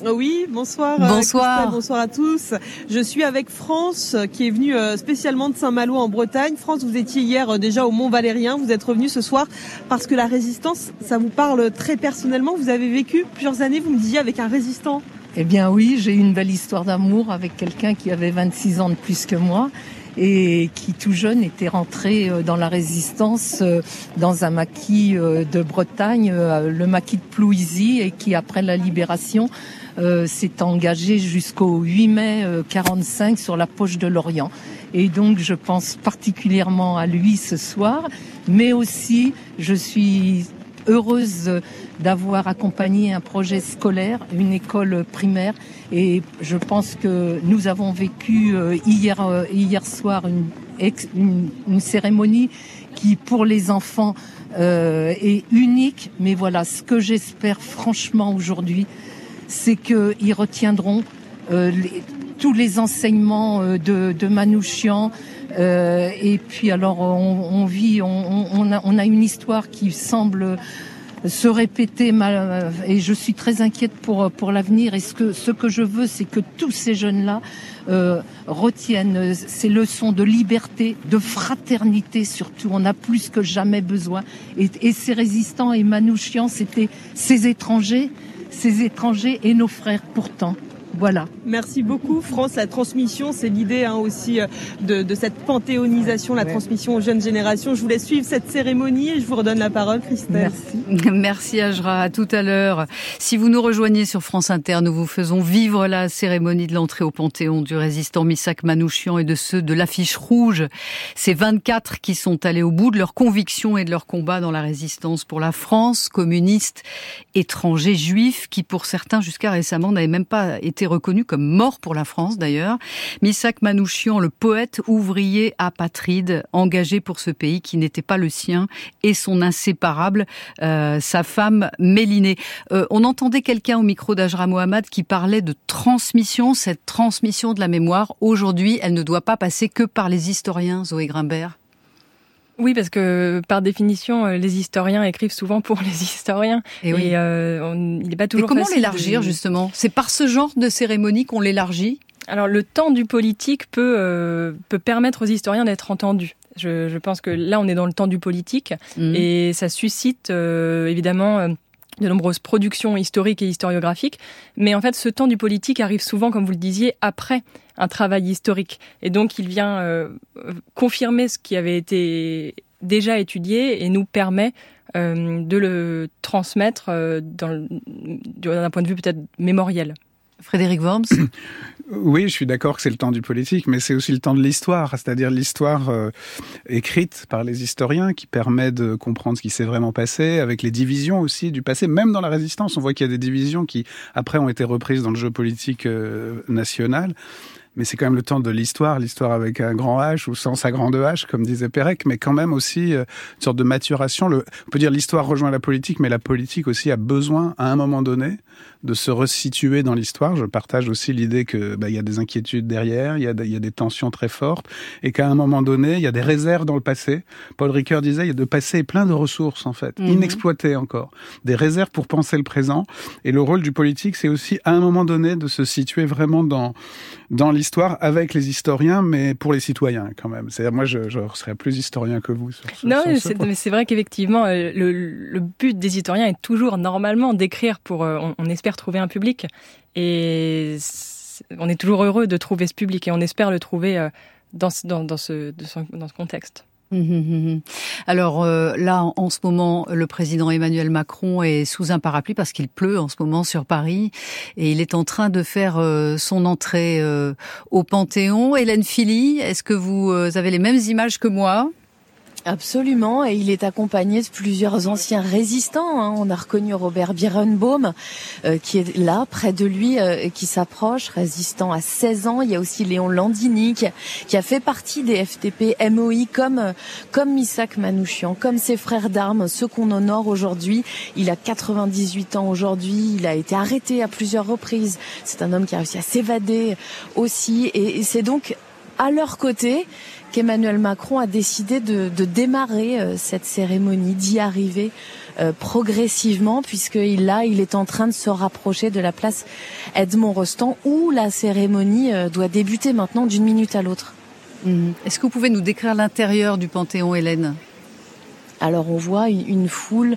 oui, bonsoir. Euh, bonsoir. bonsoir à tous. Je suis avec France qui est venue euh, spécialement de Saint-Malo en Bretagne. France, vous étiez hier euh, déjà au Mont Valérien. Vous êtes revenu ce soir parce que la résistance, ça vous parle très personnellement. Vous avez vécu plusieurs années, vous me disiez, avec un résistant. Eh bien oui, j'ai eu une belle histoire d'amour avec quelqu'un qui avait 26 ans de plus que moi et qui tout jeune était rentré dans la résistance dans un maquis de Bretagne, le maquis de Plouisy, et qui après la libération euh, s'est engagé jusqu'au 8 mai 45 euh, sur la poche de l'Orient. Et donc je pense particulièrement à lui ce soir, mais aussi je suis heureuse d'avoir accompagné un projet scolaire, une école primaire. Et je pense que nous avons vécu euh, hier, euh, hier soir une, une, cérémonie qui, pour les enfants, euh, est unique. Mais voilà, ce que j'espère franchement aujourd'hui, c'est qu'ils retiendront tous les enseignements de, de Manouchian. et puis alors, on, vit, on, a, une histoire qui semble se répéter mal, et je suis très inquiète pour pour l'avenir et ce que ce que je veux c'est que tous ces jeunes là euh, retiennent ces leçons de liberté de fraternité surtout on a plus que jamais besoin et, ces résistants et Manouchian c'était ces étrangers ces étrangers et nos frères pourtant voilà. Merci beaucoup, France. La transmission, c'est l'idée hein, aussi euh, de, de, cette panthéonisation, la transmission aux jeunes générations. Je vous laisse suivre cette cérémonie et je vous redonne la parole, Christelle. Merci. Merci, Ajra. À tout à l'heure. Si vous nous rejoignez sur France Inter, nous vous faisons vivre la cérémonie de l'entrée au Panthéon du résistant Missak Manouchian et de ceux de l'affiche rouge. Ces 24 qui sont allés au bout de leurs convictions et de leur combat dans la résistance pour la France, communiste, étrangers, juifs, qui pour certains jusqu'à récemment n'avaient même pas été reconnu comme mort pour la France d'ailleurs. Misak Manouchian, le poète ouvrier apatride, engagé pour ce pays qui n'était pas le sien, et son inséparable, euh, sa femme Mélinée. Euh, on entendait quelqu'un au micro d'Ajra Mohamed qui parlait de transmission, cette transmission de la mémoire. Aujourd'hui, elle ne doit pas passer que par les historiens, Zoé Grimbert. Oui, parce que par définition, euh, les historiens écrivent souvent pour les historiens. Et, oui. euh, il n'est pas toujours. Et comment l'élargir justement? C'est par ce genre de cérémonie qu'on l'élargit? Alors le temps du politique peut euh, peut permettre aux historiens d'être entendus. Je, je, pense que là on est dans le temps du politique mmh. et ça suscite euh, évidemment de nombreuses productions historiques et historiographiques, mais en fait ce temps du politique arrive souvent, comme vous le disiez, après un travail historique. Et donc il vient euh, confirmer ce qui avait été déjà étudié et nous permet euh, de le transmettre euh, d'un point de vue peut-être mémoriel. Frédéric Worms Oui, je suis d'accord que c'est le temps du politique, mais c'est aussi le temps de l'histoire, c'est-à-dire l'histoire euh, écrite par les historiens qui permet de comprendre ce qui s'est vraiment passé, avec les divisions aussi du passé. Même dans la résistance, on voit qu'il y a des divisions qui, après, ont été reprises dans le jeu politique euh, national mais c'est quand même le temps de l'histoire, l'histoire avec un grand H ou sans sa grande H, comme disait Pérec, mais quand même aussi euh, une sorte de maturation. On peut dire l'histoire rejoint la politique, mais la politique aussi a besoin, à un moment donné, de se resituer dans l'histoire. Je partage aussi l'idée que bah, il y a des inquiétudes derrière, il y a, il y a des tensions très fortes, et qu'à un moment donné, il y a des réserves dans le passé. Paul Ricoeur disait, il y a de passé plein de ressources en fait, mm -hmm. inexploitées encore, des réserves pour penser le présent. Et le rôle du politique, c'est aussi à un moment donné de se situer vraiment dans dans l'histoire avec les historiens, mais pour les citoyens quand même. C'est moi, je, je serais plus historien que vous. Sur ce, non, mais c'est vrai qu'effectivement, euh, le, le but des historiens est toujours normalement d'écrire pour, euh, on, on espère trouver un public, et on est toujours heureux de trouver ce public, et on espère le trouver euh, dans, dans, ce, dans ce contexte. Alors euh, là, en ce moment, le président Emmanuel Macron est sous un parapluie parce qu'il pleut en ce moment sur Paris et il est en train de faire euh, son entrée au Panthéon. Hélène Philly, est-ce que vous avez les mêmes images que moi? Absolument, et il est accompagné de plusieurs anciens résistants. Hein. On a reconnu Robert Birenbaum, euh, qui est là, près de lui, euh, qui s'approche, résistant à 16 ans. Il y a aussi Léon Landini, qui, a fait partie des FTP MOI, comme, comme Misak Manouchian, comme ses frères d'armes, ceux qu'on honore aujourd'hui. Il a 98 ans aujourd'hui, il a été arrêté à plusieurs reprises. C'est un homme qui a réussi à s'évader aussi, et, et c'est donc à leur côté qu'Emmanuel Macron a décidé de, de démarrer euh, cette cérémonie, d'y arriver euh, progressivement, puisque là, il est en train de se rapprocher de la place Edmond Rostand, où la cérémonie euh, doit débuter maintenant d'une minute à l'autre. Mmh. Est-ce que vous pouvez nous décrire l'intérieur du Panthéon, Hélène? Alors, on voit une foule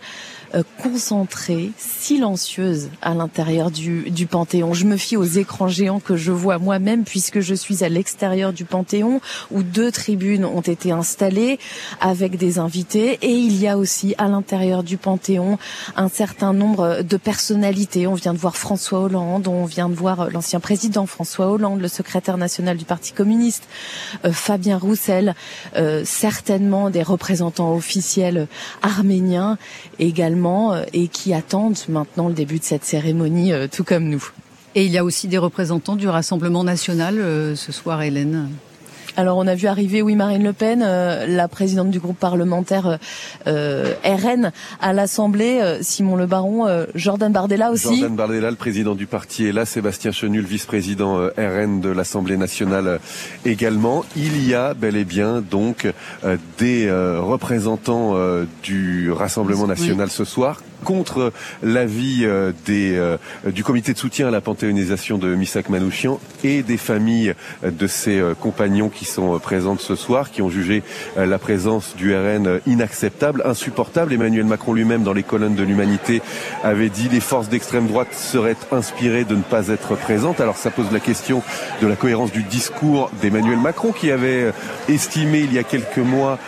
euh, concentrée, silencieuse à l'intérieur du, du Panthéon. Je me fie aux écrans géants que je vois moi-même puisque je suis à l'extérieur du Panthéon où deux tribunes ont été installées avec des invités et il y a aussi à l'intérieur du Panthéon un certain nombre de personnalités. On vient de voir François Hollande, on vient de voir l'ancien président François Hollande, le secrétaire national du Parti communiste, euh, Fabien Roussel, euh, certainement des représentants officiels arméniens également également et qui attendent maintenant le début de cette cérémonie, tout comme nous. Et il y a aussi des représentants du Rassemblement national ce soir, Hélène. Alors on a vu arriver, oui, Marine Le Pen, euh, la présidente du groupe parlementaire euh, RN à l'Assemblée, euh, Simon Le Baron, Jordan Bardella aussi. Jordan Bardella, le président du parti est là, Sébastien Chenu, le vice-président RN de l'Assemblée nationale également. Il y a bel et bien donc des représentants du Rassemblement national ce soir contre l'avis euh, des euh, du comité de soutien à la panthéonisation de Misak Manouchian et des familles de ses euh, compagnons qui sont présentes ce soir, qui ont jugé la présence du RN inacceptable, insupportable. Emmanuel Macron lui-même, dans les colonnes de l'Humanité, avait dit les forces d'extrême droite seraient inspirées de ne pas être présentes. Alors ça pose la question de la cohérence du discours d'Emmanuel Macron, qui avait estimé il y a quelques mois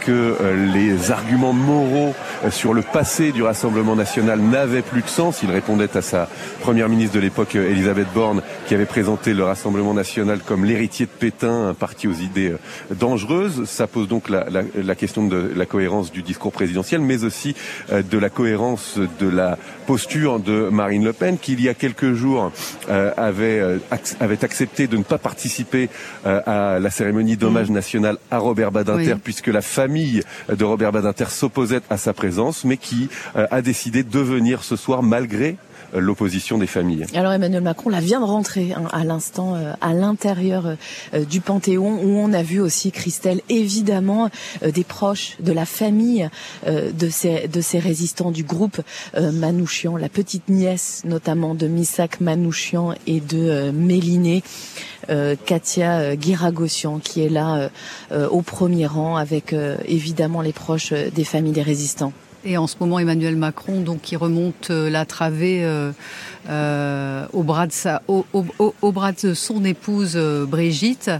que les arguments moraux sur le passé du Rassemblement national n'avait plus de sens. Il répondait à sa première ministre de l'époque, Elisabeth Borne, qui avait présenté le Rassemblement national comme l'héritier de Pétain, un parti aux idées euh, dangereuses. Ça pose donc la, question de la cohérence du discours présidentiel, mais aussi euh, de la cohérence de la posture de Marine Le Pen, qui il y a quelques jours euh, avait, avait accepté de ne pas participer à la cérémonie d'hommage mmh. national à Robert Badinter, puisque la famille de Robert Badinter s'opposait à sa présence, mais qui a décidé de venir ce soir malgré euh, l'opposition des familles. Alors Emmanuel Macron là vient de rentrer hein, à l'instant euh, à l'intérieur euh, du Panthéon où on a vu aussi Christelle évidemment des proches de la famille de ces de ces résistants du groupe Manouchian, la petite nièce notamment de Missak Manouchian et de Méliné. Katia Guiragossian qui est là au premier rang avec évidemment les proches des familles des résistants. Et en ce moment, Emmanuel Macron, donc, qui remonte euh, la travée euh, euh, au, bras de sa, au, au, bras de son épouse Brigitte.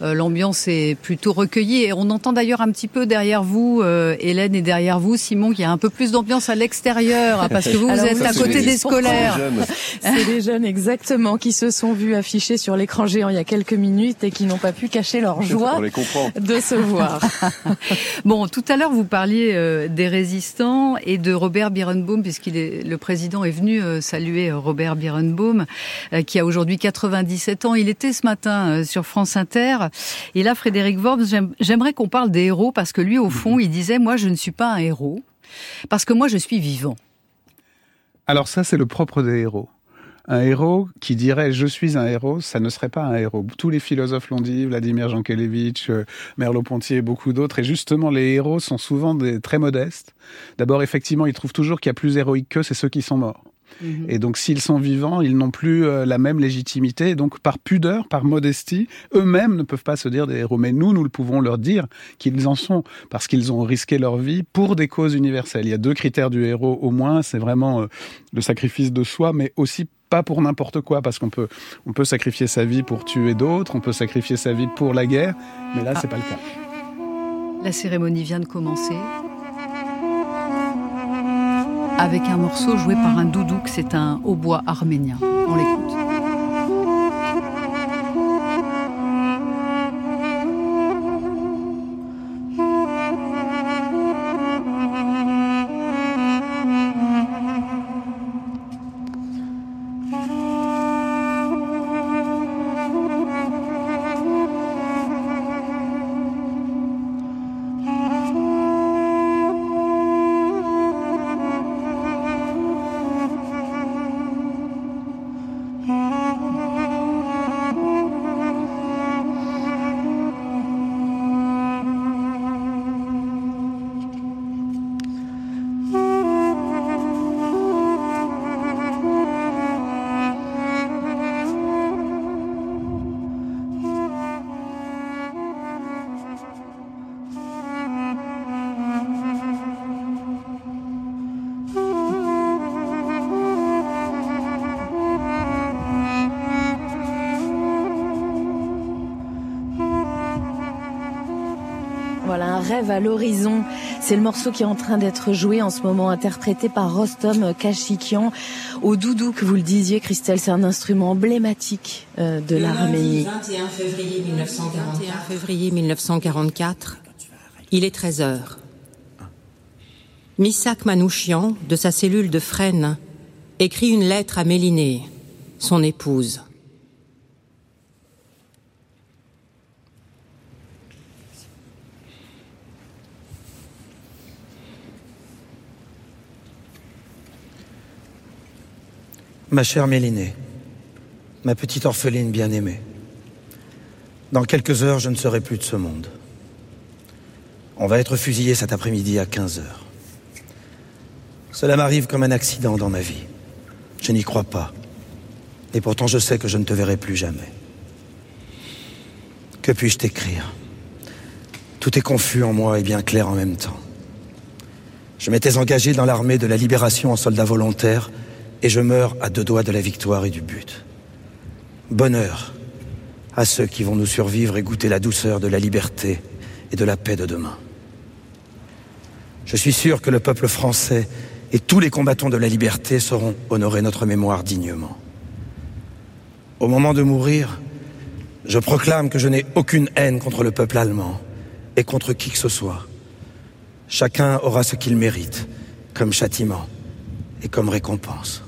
L'ambiance est plutôt recueillie. Et on entend d'ailleurs un petit peu derrière vous, Hélène, et derrière vous, Simon, qu'il y a un peu plus d'ambiance à l'extérieur, hein, parce que vous, vous êtes à côté des scolaires. C'est des jeunes, exactement, qui se sont vus affichés sur l'écran géant il y a quelques minutes et qui n'ont pas pu cacher leur joie de se voir. bon, tout à l'heure, vous parliez des résistants et de Robert Birenbaum, puisqu'il est le président est venu euh, saluer euh, Robert Birenbaum, euh, qui a aujourd'hui 97 ans. Il était ce matin sur France Inter. Et là, Frédéric Worms, j'aimerais qu'on parle des héros parce que lui, au fond, il disait moi, je ne suis pas un héros parce que moi, je suis vivant. Alors ça, c'est le propre des héros un héros qui dirait je suis un héros, ça ne serait pas un héros. Tous les philosophes l'ont dit, Vladimir Jankélévitch, euh, Merleau-Ponty et beaucoup d'autres. Et justement, les héros sont souvent des, très modestes. D'abord, effectivement, ils trouvent toujours qu'il y a plus héroïque qu'eux, c'est ceux qui sont morts. Mhm. Et donc, s'ils sont vivants, ils n'ont plus euh, la même légitimité. donc, par pudeur, par modestie, eux-mêmes ne peuvent pas se dire des héros. Mais nous, nous le pouvons leur dire qu'ils en sont, parce qu'ils ont risqué leur vie pour des causes universelles. Il y a deux critères du héros au moins. C'est vraiment euh, le sacrifice de soi, mais aussi pas pour n'importe quoi, parce qu'on peut, on peut sacrifier sa vie pour tuer d'autres, on peut sacrifier sa vie pour la guerre, mais là, c'est pas le cas. La cérémonie vient de commencer avec un morceau joué par un doudouk, c'est un hautbois arménien. On l'écoute. Rêve à l'horizon. C'est le morceau qui est en train d'être joué en ce moment, interprété par Rostom Kachikian. Au doudou, que vous le disiez, Christelle, c'est un instrument emblématique euh, de l'Arménie. 21 février 1944. février 1944. Il est 13 heures. Missak Manouchian, de sa cellule de Fresnes, écrit une lettre à Mélinée, son épouse. Ma chère Mélinée, ma petite orpheline bien-aimée, dans quelques heures, je ne serai plus de ce monde. On va être fusillé cet après-midi à 15 heures. Cela m'arrive comme un accident dans ma vie. Je n'y crois pas. Et pourtant, je sais que je ne te verrai plus jamais. Que puis-je t'écrire? Tout est confus en moi et bien clair en même temps. Je m'étais engagé dans l'armée de la libération en soldat volontaire et je meurs à deux doigts de la victoire et du but. Bonheur à ceux qui vont nous survivre et goûter la douceur de la liberté et de la paix de demain. Je suis sûr que le peuple français et tous les combattants de la liberté sauront honorer notre mémoire dignement. Au moment de mourir, je proclame que je n'ai aucune haine contre le peuple allemand et contre qui que ce soit. Chacun aura ce qu'il mérite comme châtiment et comme récompense.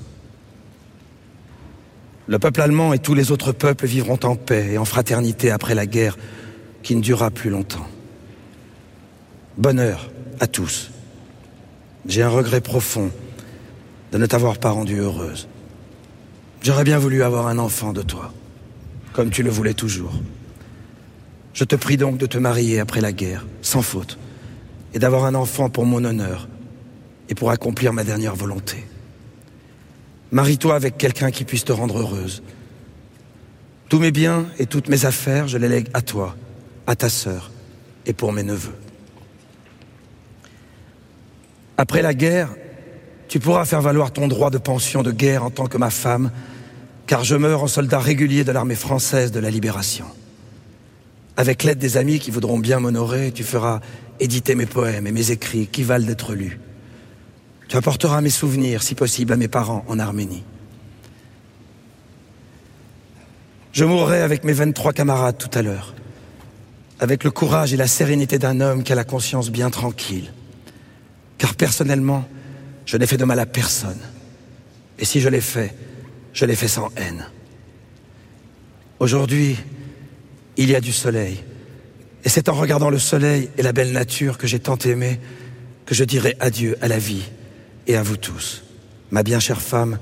Le peuple allemand et tous les autres peuples vivront en paix et en fraternité après la guerre qui ne durera plus longtemps. Bonheur à tous. J'ai un regret profond de ne t'avoir pas rendue heureuse. J'aurais bien voulu avoir un enfant de toi, comme tu le voulais toujours. Je te prie donc de te marier après la guerre, sans faute, et d'avoir un enfant pour mon honneur et pour accomplir ma dernière volonté. Marie-toi avec quelqu'un qui puisse te rendre heureuse. Tous mes biens et toutes mes affaires, je les lègue à toi, à ta sœur et pour mes neveux. Après la guerre, tu pourras faire valoir ton droit de pension de guerre en tant que ma femme, car je meurs en soldat régulier de l'armée française de la libération. Avec l'aide des amis qui voudront bien m'honorer, tu feras éditer mes poèmes et mes écrits qui valent d'être lus. Tu apporteras mes souvenirs, si possible, à mes parents en Arménie. Je mourrai avec mes 23 camarades tout à l'heure, avec le courage et la sérénité d'un homme qui a la conscience bien tranquille. Car personnellement, je n'ai fait de mal à personne. Et si je l'ai fait, je l'ai fait sans haine. Aujourd'hui, il y a du soleil. Et c'est en regardant le soleil et la belle nature que j'ai tant aimé que je dirai adieu à la vie et à vous tous, ma bien chère femme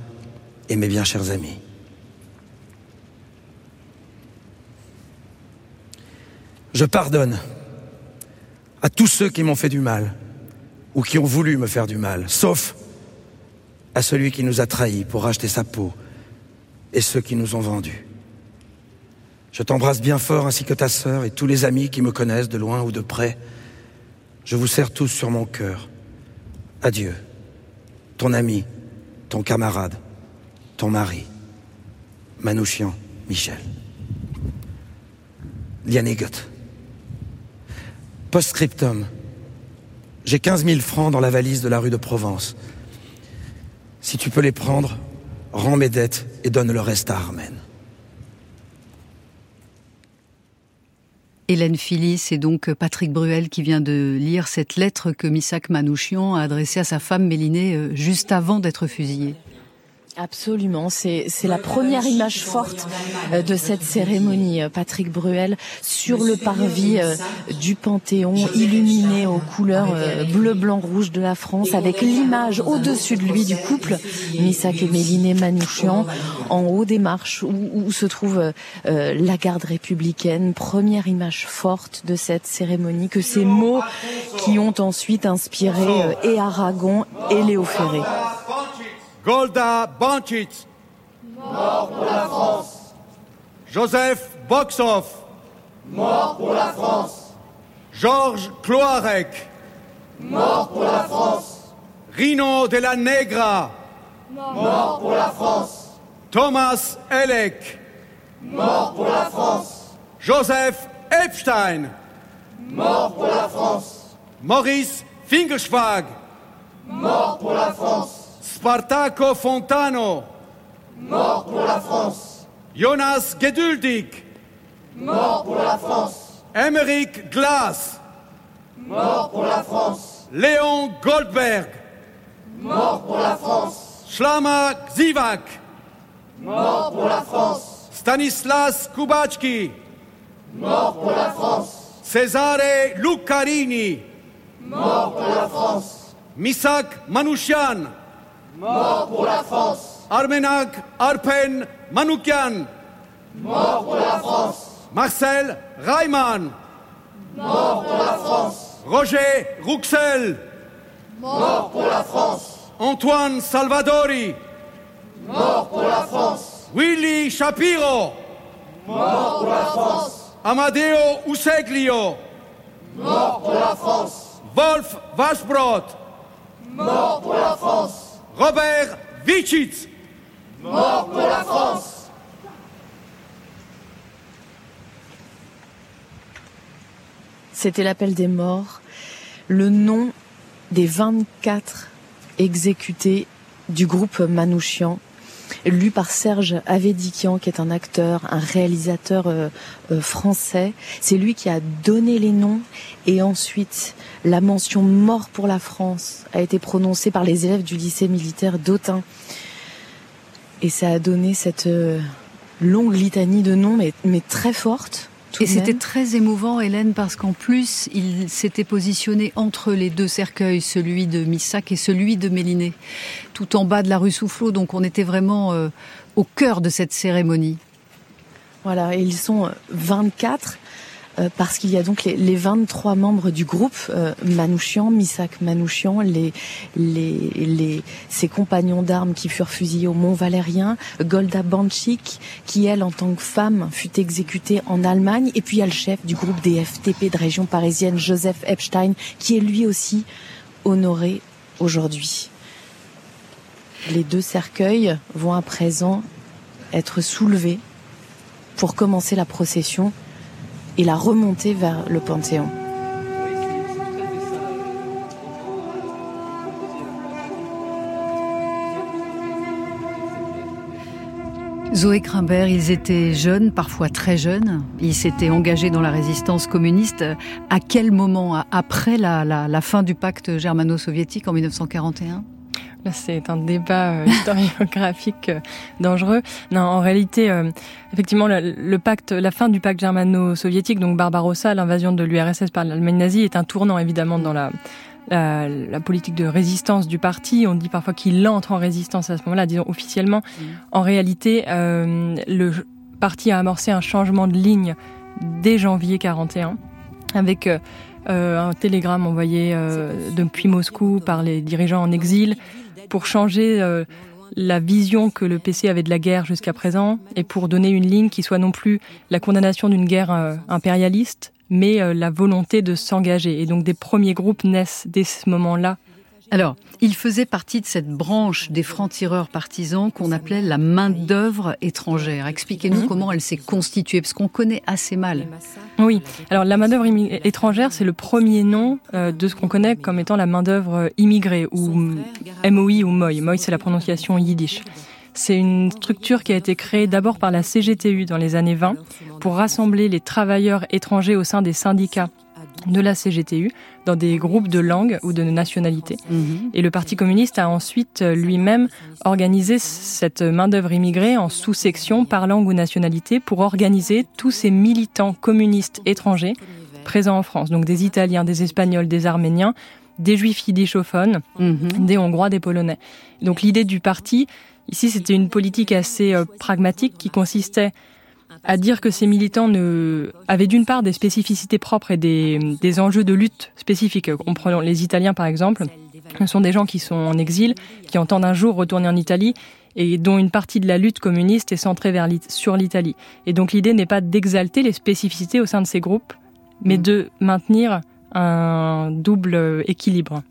et mes bien chers amis. Je pardonne à tous ceux qui m'ont fait du mal ou qui ont voulu me faire du mal, sauf à celui qui nous a trahis pour acheter sa peau et ceux qui nous ont vendus. Je t'embrasse bien fort ainsi que ta sœur et tous les amis qui me connaissent de loin ou de près. Je vous serre tous sur mon cœur. Adieu ton ami, ton camarade, ton mari, Manouchian Michel. Lianégot. Postscriptum. J'ai 15 000 francs dans la valise de la rue de Provence. Si tu peux les prendre, rends mes dettes et donne le reste à Armen. Hélène Philly, c'est donc Patrick Bruel qui vient de lire cette lettre que Missak Manouchian a adressée à sa femme Mélinée euh, juste avant d'être fusillé. Absolument, c'est c'est la première image forte euh, de cette cérémonie. Euh, Patrick Bruel sur le parvis euh, du Panthéon, illuminé aux couleurs bleu, blanc, rouge de la France, avec l'image au-dessus de lui du couple Missak et Méliné Manouchian, en haut des marches où, où se trouve la garde républicaine. Première image forte de cette cérémonie, que ces mots qui ont ensuite inspiré et Aragon et Léo Ferré. Golda Bancic. Mort pour la France. Joseph Boxoff. Mort pour la France. Georges Cloarec. Mort pour la France. Rino de la Negra. Mort pour la France. Thomas Elec. Mort pour la France. Joseph Epstein. Mort pour la France. Maurice Fingerschwag. Mort pour la France. Spartaco Fontano. Mort pour la France. Jonas Geduldig. Mort pour la France. Emmerich Glass. Mort pour la France. Léon Goldberg. Mort pour la France. Shlama Zivak. Mort pour la France. Stanislas Kubachki. Mort pour la France. Cesare Lucarini. Mort pour la France. Misak Manouchian. Mort pour la France. Armenak Arpen Manoukian. Mort pour la France. Marcel Reimann. Mort pour la France. Roger Rouxel. Mort pour la France. Antoine Salvadori. Mort pour la France. Willy Shapiro. Mort pour la France. Amadeo Useglio. Mort pour la France. Wolf Wasbrot. Mort pour la France. Robert Vichitz. Mort pour la France. C'était l'appel des morts, le nom des 24 exécutés du groupe Manouchian, lu par Serge Avedikian, qui est un acteur, un réalisateur euh, euh, français. C'est lui qui a donné les noms et ensuite la mention mort pour la France a été prononcée par les élèves du lycée militaire d'Autun. Et ça a donné cette euh, longue litanie de noms, mais, mais très forte. Et c'était très émouvant, Hélène, parce qu'en plus, il s'était positionné entre les deux cercueils, celui de Missac et celui de Méliné, tout en bas de la rue Soufflot. Donc on était vraiment euh, au cœur de cette cérémonie. Voilà, et ils sont 24 euh, parce qu'il y a donc les, les, 23 membres du groupe euh, Manouchian, Missak Manouchian, les, ses compagnons d'armes qui furent fusillés au Mont Valérien, Golda Banchik, qui elle, en tant que femme, fut exécutée en Allemagne, et puis il y a le chef du groupe des FTP de région parisienne, Joseph Epstein, qui est lui aussi honoré aujourd'hui. Les deux cercueils vont à présent être soulevés pour commencer la procession et la remontée vers le Panthéon. Zoé Krimbert, ils étaient jeunes, parfois très jeunes. Ils s'étaient engagés dans la résistance communiste. À quel moment? Après la fin du pacte germano-soviétique en 1941 Là, c'est un débat euh, historiographique euh, dangereux. Non, en réalité, euh, effectivement, le, le, pacte, la fin du pacte germano-soviétique, donc Barbarossa, l'invasion de l'URSS par l'Allemagne nazie, est un tournant évidemment dans la, la, la, politique de résistance du parti. On dit parfois qu'il entre en résistance à ce moment-là, disons officiellement. Mmh. En réalité, euh, le parti a amorcé un changement de ligne dès janvier 41, avec euh, un télégramme envoyé euh, depuis Moscou par les dirigeants en exil pour changer euh, la vision que le PC avait de la guerre jusqu'à présent et pour donner une ligne qui soit non plus la condamnation d'une guerre euh, impérialiste, mais euh, la volonté de s'engager. Et donc des premiers groupes naissent dès ce moment-là. Alors, il faisait partie de cette branche des francs-tireurs partisans qu'on appelait la main-d'œuvre étrangère. Expliquez-nous mmh. comment elle s'est constituée, parce qu'on connaît assez mal. Oui, alors la main-d'œuvre étrangère, c'est le premier nom euh, de ce qu'on connaît comme étant la main-d'œuvre immigrée, ou MOI ou MOI. MOI, c'est la prononciation yiddish. C'est une structure qui a été créée d'abord par la CGTU dans les années 20 pour rassembler les travailleurs étrangers au sein des syndicats de la CGTU dans des groupes de langue ou de nationalité. Mmh. Et le Parti communiste a ensuite lui-même organisé cette main-d'œuvre immigrée en sous-sections par langue ou nationalité pour organiser tous ces militants communistes étrangers présents en France. Donc des Italiens, des Espagnols, des Arméniens, des Juifs yiddishophones, mmh. des Hongrois, des Polonais. Donc l'idée du parti, ici, c'était une politique assez euh, pragmatique qui consistait à dire que ces militants ne... avaient d'une part des spécificités propres et des, des enjeux de lutte spécifiques. Comprenons les Italiens par exemple, ce sont des gens qui sont en exil, qui entendent un jour retourner en Italie et dont une partie de la lutte communiste est centrée vers sur l'Italie. Et donc l'idée n'est pas d'exalter les spécificités au sein de ces groupes, mais de maintenir un double équilibre.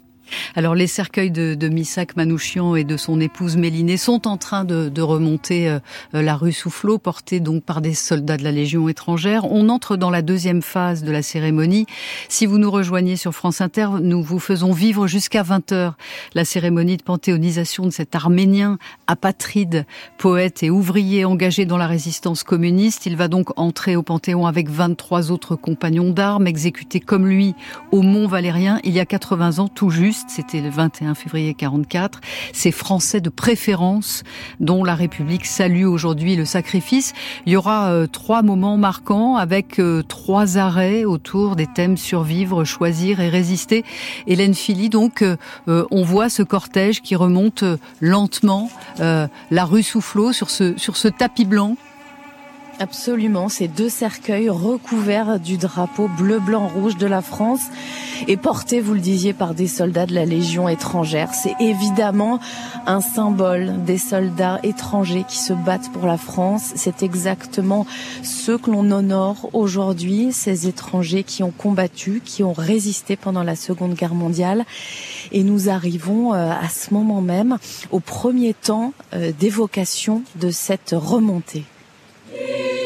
Alors les cercueils de, de Missak Manouchian et de son épouse Mélinée sont en train de, remonter euh, la rue Soufflot, portés donc par des soldats de la Légion étrangère. On entre dans la deuxième phase de la cérémonie. Si vous nous rejoignez sur France Inter, nous vous faisons vivre jusqu'à 20h la cérémonie de panthéonisation de cet Arménien apatride, poète et ouvrier engagé dans la résistance communiste. Il va donc entrer au Panthéon avec 23 autres compagnons d'armes, exécutés comme lui au Mont Valérien il y a 80 ans tout juste c'était le 21 février 44. Ces Français de préférence dont la République salue aujourd'hui le sacrifice. Il y aura euh, trois moments marquants avec euh, trois arrêts autour des thèmes survivre, choisir et résister. Hélène Philly, donc, euh, on voit ce cortège qui remonte lentement la rue Soufflot sur ce, sur ce tapis blanc Absolument, ces deux cercueils recouverts du drapeau bleu, blanc, rouge de la France et portés, vous le disiez, par des soldats de la Légion étrangère. C'est évidemment un symbole des soldats étrangers qui se battent pour la France. C'est exactement ceux que l'on honore aujourd'hui, ces étrangers qui ont combattu, qui ont résisté pendant la Seconde Guerre mondiale. Et nous arrivons euh, à ce moment même au premier temps euh, d'évocation de cette remontée. Ils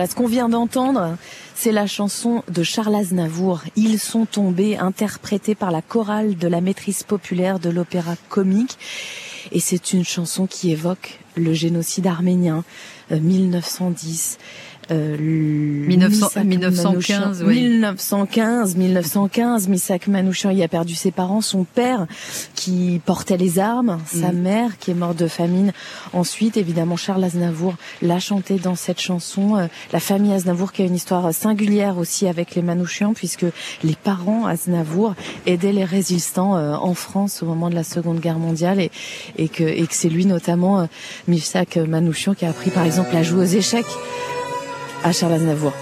Voilà, ce qu'on vient d'entendre, c'est la chanson de Charles Aznavour. Ils sont tombés, interprétés par la chorale de la maîtrise populaire de l'opéra comique. Et c'est une chanson qui évoque le génocide arménien, euh, 1910. Euh, 1900 Misak 1915, Manouchian- oui. 1915, 1915, Misak Manouchian y a perdu ses parents, son père qui portait les armes, sa Mm. mère qui est morte de famine. Ensuite, évidemment, Charles Aznavour l'a chanté dans cette chanson. Euh, La famille Aznavour qui a une histoire singulière aussi avec les Manouchians puisque les parents Aznavour aidaient les résistants euh, en France au moment de la Seconde Guerre mondiale et, et que, que c'est lui notamment, euh, Misak Manouchian, qui a appris par exemple à jouer aux échecs à Charles Aznavour.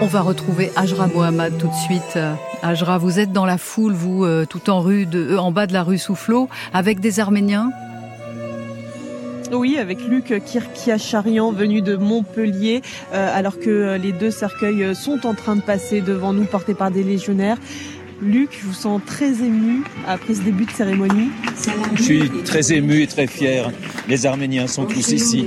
On va retrouver Ajra Mohamed tout de suite. Ajra, vous êtes dans la foule, vous, euh, tout en rue, euh, en bas de la rue Soufflot, avec des Arméniens? Oui, avec Luc Kirkiacharian venu de Montpellier, euh, alors que les deux cercueils sont en train de passer devant nous, portés par des légionnaires. Luc, je vous sens très ému après ce début de cérémonie. Je suis très ému et très fier. Les Arméniens sont tous ici.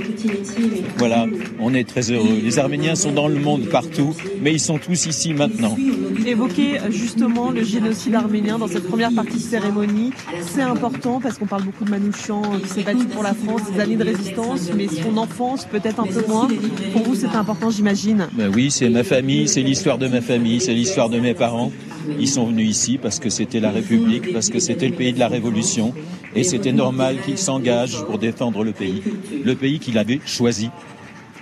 Voilà, on est très heureux. Les Arméniens sont dans le monde partout, mais ils sont tous ici maintenant. Évoquer euh, justement le génocide arménien dans cette première partie de cérémonie, c'est important parce qu'on parle beaucoup de Manouchian euh, qui s'est battu pour la France, des années de résistance, mais son enfance peut-être un peu moins. Pour vous, c'est important, j'imagine. Ben oui, c'est ma famille, c'est l'histoire de ma famille, c'est l'histoire de mes parents. Ils sont venus ici parce que c'était la République, parce que c'était le pays de la Révolution, et c'était normal qu'ils s'engagent pour défendre le pays, le pays qu'il avait choisi.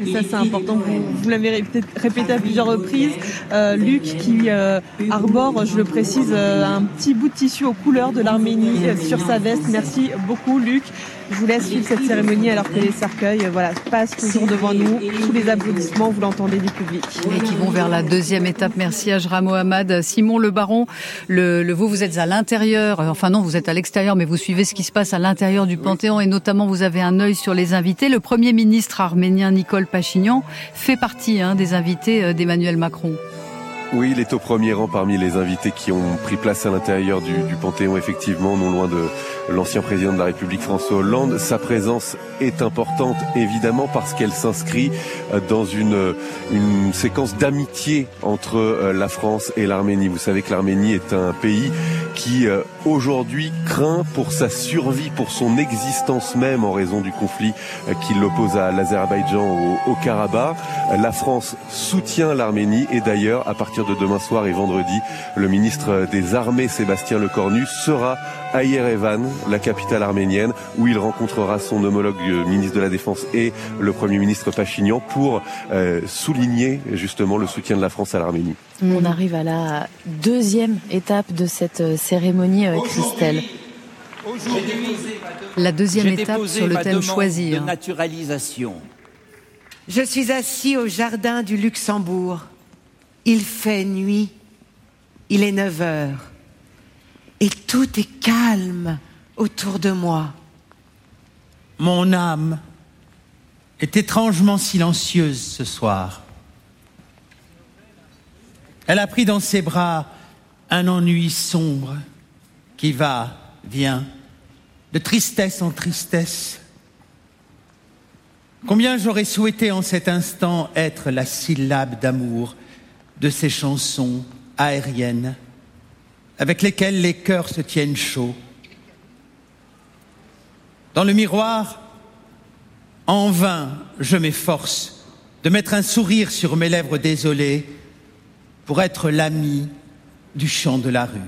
Et ça, c'est important. Vous, l'avez répété, à plusieurs reprises. Euh, Luc, qui euh, arbore, je le précise, euh, un petit bout de tissu aux couleurs de l'Arménie sur sa veste. Merci beaucoup, Luc. Je vous laisse suivre cette cérémonie alors que les cercueils euh, voilà, passent toujours devant nous. Tous les applaudissements, vous l'entendez du public. Et qui vont vers la deuxième étape. Merci Ajra Mohamed. Simon Le Baron, le, le, vous, vous êtes à l'intérieur, euh, enfin non, vous êtes à l'extérieur, mais vous suivez ce qui se passe à l'intérieur du Panthéon et notamment vous avez un œil sur les invités. Le Premier ministre arménien Nicole Pachignan fait partie hein, des invités euh, d'Emmanuel Macron. Oui, il est au premier rang parmi les invités qui ont pris place à l'intérieur du, du Panthéon, effectivement, non loin de l'ancien président de la République François Hollande. Sa présence est importante, évidemment, parce qu'elle s'inscrit dans une, une séquence d'amitié entre euh, la France et l'Arménie. Vous savez que l'Arménie est un pays qui, euh, aujourd'hui, craint pour sa survie, pour son existence même en raison du conflit euh, qui l'oppose à l'Azerbaïdjan au Karabakh. La France soutient l'Arménie et d'ailleurs, à partir de demain soir et vendredi, le ministre des Armées, Sébastien Lecornu, sera à Yerevan, la capitale arménienne, où il rencontrera son homologue euh, ministre de la Défense et le Premier ministre Pachinian pour euh, souligner justement le soutien de la France à l'Arménie. On arrive à la deuxième étape de cette euh, cérémonie, euh, Christelle. La deuxième étape sur le thème choisir. de naturalisation. Je suis assis au jardin du Luxembourg. Il fait nuit. Il est 9 heures. Et tout est calme autour de moi. Mon âme est étrangement silencieuse ce soir. Elle a pris dans ses bras un ennui sombre qui va, vient, de tristesse en tristesse. Combien j'aurais souhaité en cet instant être la syllabe d'amour de ces chansons aériennes avec lesquelles les cœurs se tiennent chauds. Dans le miroir, en vain, je m'efforce de mettre un sourire sur mes lèvres désolées pour être l'ami du chant de la rue.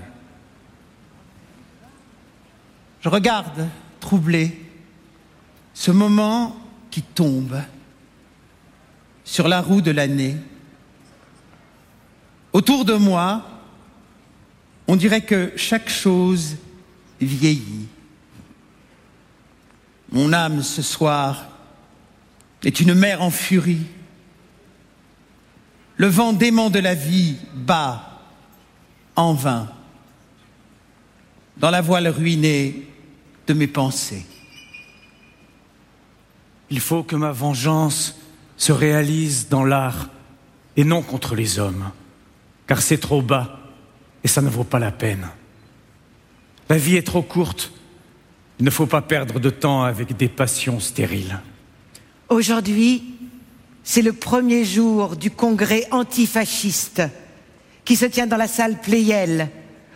Je regarde, troublé, ce moment qui tombe sur la roue de l'année. Autour de moi, on dirait que chaque chose vieillit. Mon âme ce soir est une mer en furie. Le vent dément de la vie bat en vain dans la voile ruinée de mes pensées. Il faut que ma vengeance se réalise dans l'art et non contre les hommes, car c'est trop bas et ça ne vaut pas la peine. La vie est trop courte, il ne faut pas perdre de temps avec des passions stériles. Aujourd'hui, c'est le premier jour du congrès antifasciste qui se tient dans la salle Pléiel,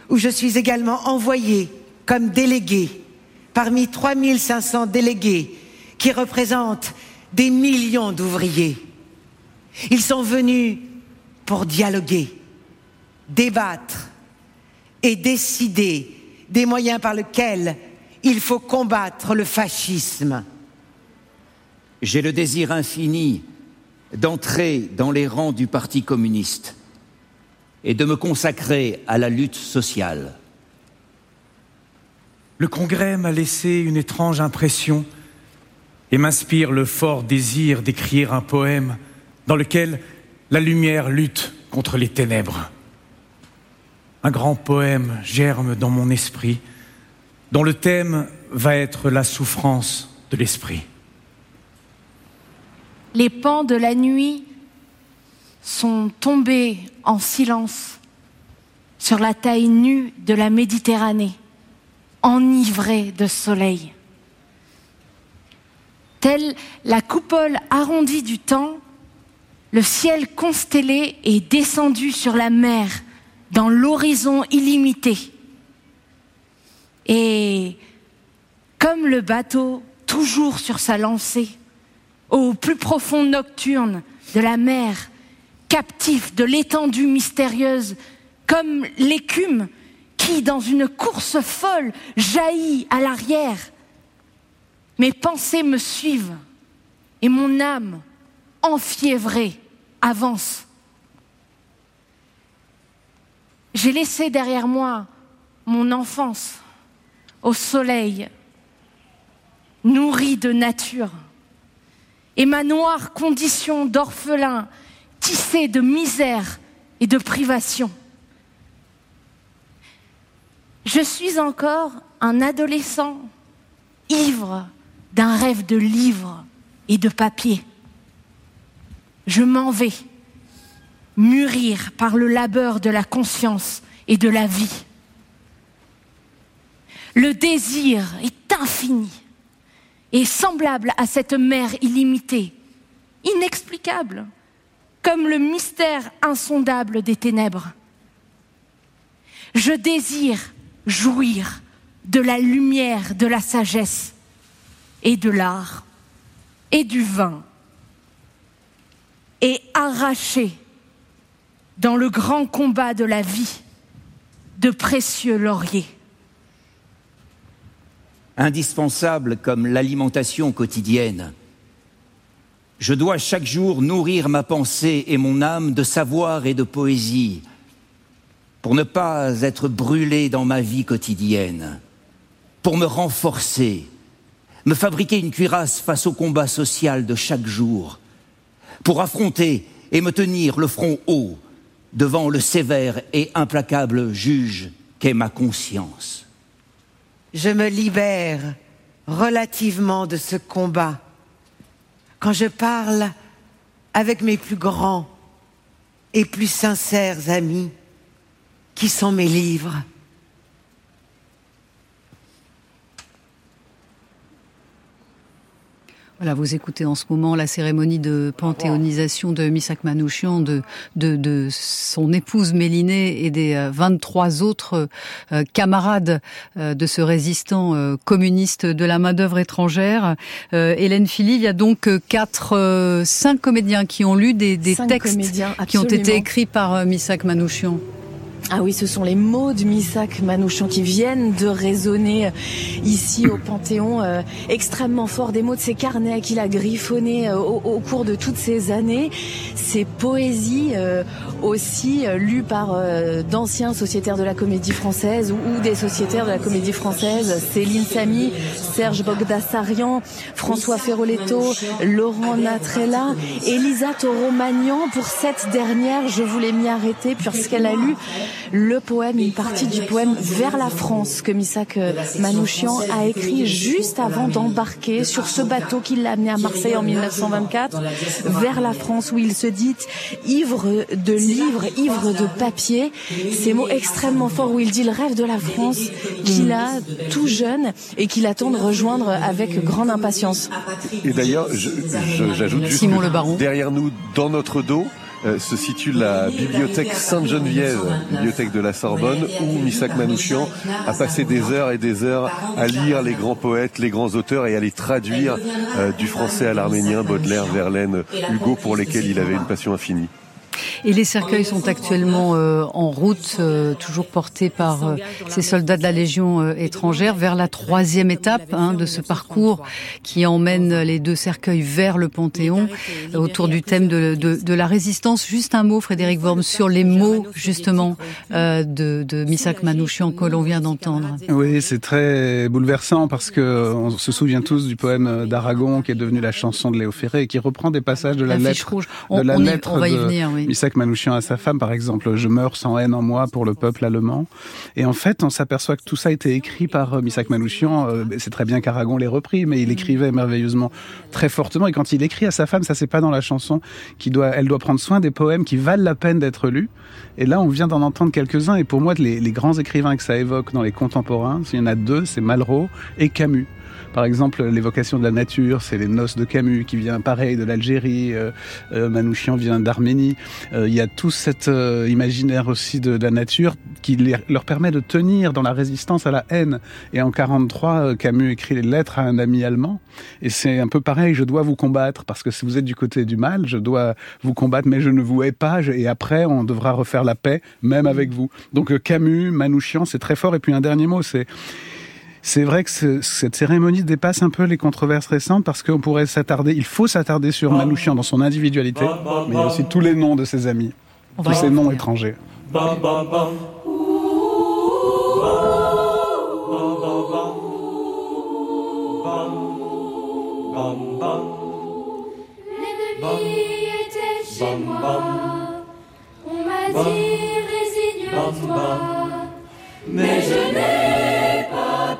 où je suis également envoyée comme déléguée parmi 3500 délégués qui représentent des millions d'ouvriers. Ils sont venus pour dialoguer, débattre et décider des moyens par lesquels il faut combattre le fascisme. J'ai le désir infini d'entrer dans les rangs du Parti communiste et de me consacrer à la lutte sociale. Le congrès m'a laissé une étrange impression et m'inspire le fort désir d'écrire un poème dans lequel la lumière lutte contre les ténèbres. Un grand poème germe dans mon esprit dont le thème va être la souffrance de l'esprit. Les pans de la nuit sont tombés en silence sur la taille nue de la Méditerranée, enivrée de soleil. Telle la coupole arrondie du temps, le ciel constellé est descendu sur la mer dans l'horizon illimité. Et comme le bateau, toujours sur sa lancée, au plus profond nocturne de la mer, captif de l'étendue mystérieuse, comme l'écume qui, dans une course folle, jaillit à l'arrière. Mes pensées me suivent et mon âme, enfiévrée, avance. J'ai laissé derrière moi mon enfance au soleil, nourrie de nature, et ma noire condition d'orphelin tissée de misère et de privation. Je suis encore un adolescent ivre d'un rêve de livres et de papier. Je m'en vais, mûrir par le labeur de la conscience et de la vie. Le désir est infini et semblable à cette mer illimitée, inexplicable, comme le mystère insondable des ténèbres. Je désire jouir de la lumière de la sagesse et de l'art et du vin et arracher dans le grand combat de la vie de précieux lauriers. Indispensable comme l'alimentation quotidienne, je dois chaque jour nourrir ma pensée et mon âme de savoir et de poésie pour ne pas être brûlé dans ma vie quotidienne, pour me renforcer, me fabriquer une cuirasse face au combat social de chaque jour, pour affronter et me tenir le front haut devant le sévère et implacable juge qu'est ma conscience. Je me libère relativement de ce combat quand je parle avec mes plus grands et plus sincères amis qui sont mes livres. Voilà, vous écoutez en ce moment la cérémonie de panthéonisation de Misak Manouchian, de, de, de son épouse Mélinée et des 23 euh, autres euh, camarades euh, de ce résistant communiste de la main-d'œuvre étrangère. Hélène Philly, il y a donc quatre, cinq comédiens qui ont lu des, des textes qui ont été écrits par Misak Manouchian. Ah oui, ce sont les mots de Misak Manouchian qui viennent de résonner ici au Panthéon, euh, extrêmement fort, des mots de ses carnets qu'il a griffonnés euh, au, cours de toutes ces années, ces poésies euh, aussi lues par d'anciens sociétaires de la comédie française ou, des sociétaires de la comédie française, Céline Samy, Serge Bogdassarian, François Ferroletto, Laurent Natrella, Elisa Toro-Magnan. Pour cette dernière, je voulais m'y arrêter puisqu'elle a lu le poème, une partie du poème Vers la France que Misak euh, Manouchian a écrit juste avant d'embarquer sur ce bateau qui l'a amené à Marseille en 1924, vers la France où il se dit ivre de livres, ivre de papier. Ces mots extrêmement forts où il dit le rêve de la France qu'il a tout jeune et qu'il attend de rejoindre avec grande impatience. Et d'ailleurs, j'ajoute juste Simon le Baron. derrière nous, dans notre dos, euh, se situe la bibliothèque Sainte-Geneviève, bibliothèque de la Sorbonne, où Misak Manouchian a passé des heures et des heures à lire les grands poètes, les grands auteurs et à les traduire euh, du français à l'arménien, Baudelaire, Verlaine, Hugo, pour lesquels il avait une passion infinie. Et les cercueils sont actuellement euh, en route, euh, toujours portés par euh, ces soldats de la Légion étrangère, vers la troisième étape hein, de ce parcours qui emmène les deux cercueils vers le Panthéon, autour du thème de, de, de, la résistance. Juste un mot, Frédéric Worm, sur les mots justement de, de Misak Manouchian que l'on vient d'entendre. Oui, c'est très bouleversant parce que on se souvient tous du poème d'Aragon qui est devenu la chanson de Léo Ferré et qui reprend des passages de la, lettre, rouge. On, de la lettre on va y venir, oui. Misak Manouchian à sa femme, par exemple, je meurs sans haine en moi pour le peuple allemand. Et en fait, on s'aperçoit que tout ça a été écrit par euh, Misak Manouchian. Euh, c'est très bien qu'Aragon l'ait repris, mais il écrivait merveilleusement, très fortement. Et quand il écrit à sa femme, ça c'est pas dans la chanson, qui doit, elle doit prendre soin des poèmes qui valent la peine d'être lus. Et là, on vient d'en entendre quelques-uns. Et pour moi, les, les grands écrivains que ça évoque dans les contemporains, il y en a deux, c'est Malraux et Camus. Par exemple, l'évocation de la nature, c'est les noces de Camus qui vient pareil de l'Algérie, euh, euh Manouchian vient d'Arménie. Euh, il y a tout cet euh, imaginaire aussi de, la nature qui leur permet de tenir dans la résistance à la haine. Et en 43, Camus écrit les lettres à un ami allemand. Et c'est un peu pareil, je dois vous combattre parce que si vous êtes du côté du mal, je dois vous combattre, mais je ne vous hais pas. Et après, on devra refaire la paix, même avec vous. Donc Camus, Manouchian, c'est très fort. Et puis un dernier mot, c'est c'est vrai que cette cérémonie dépasse un peu les controverses récentes parce qu'on pourrait s'attarder, il faut s'attarder sur Manouchian dans son individualité, mais il y a aussi tous les noms de ses amis, tous ces noms étrangers. L'ennemi était chez moi, on m'a dit résigne-toi, mais je n'ai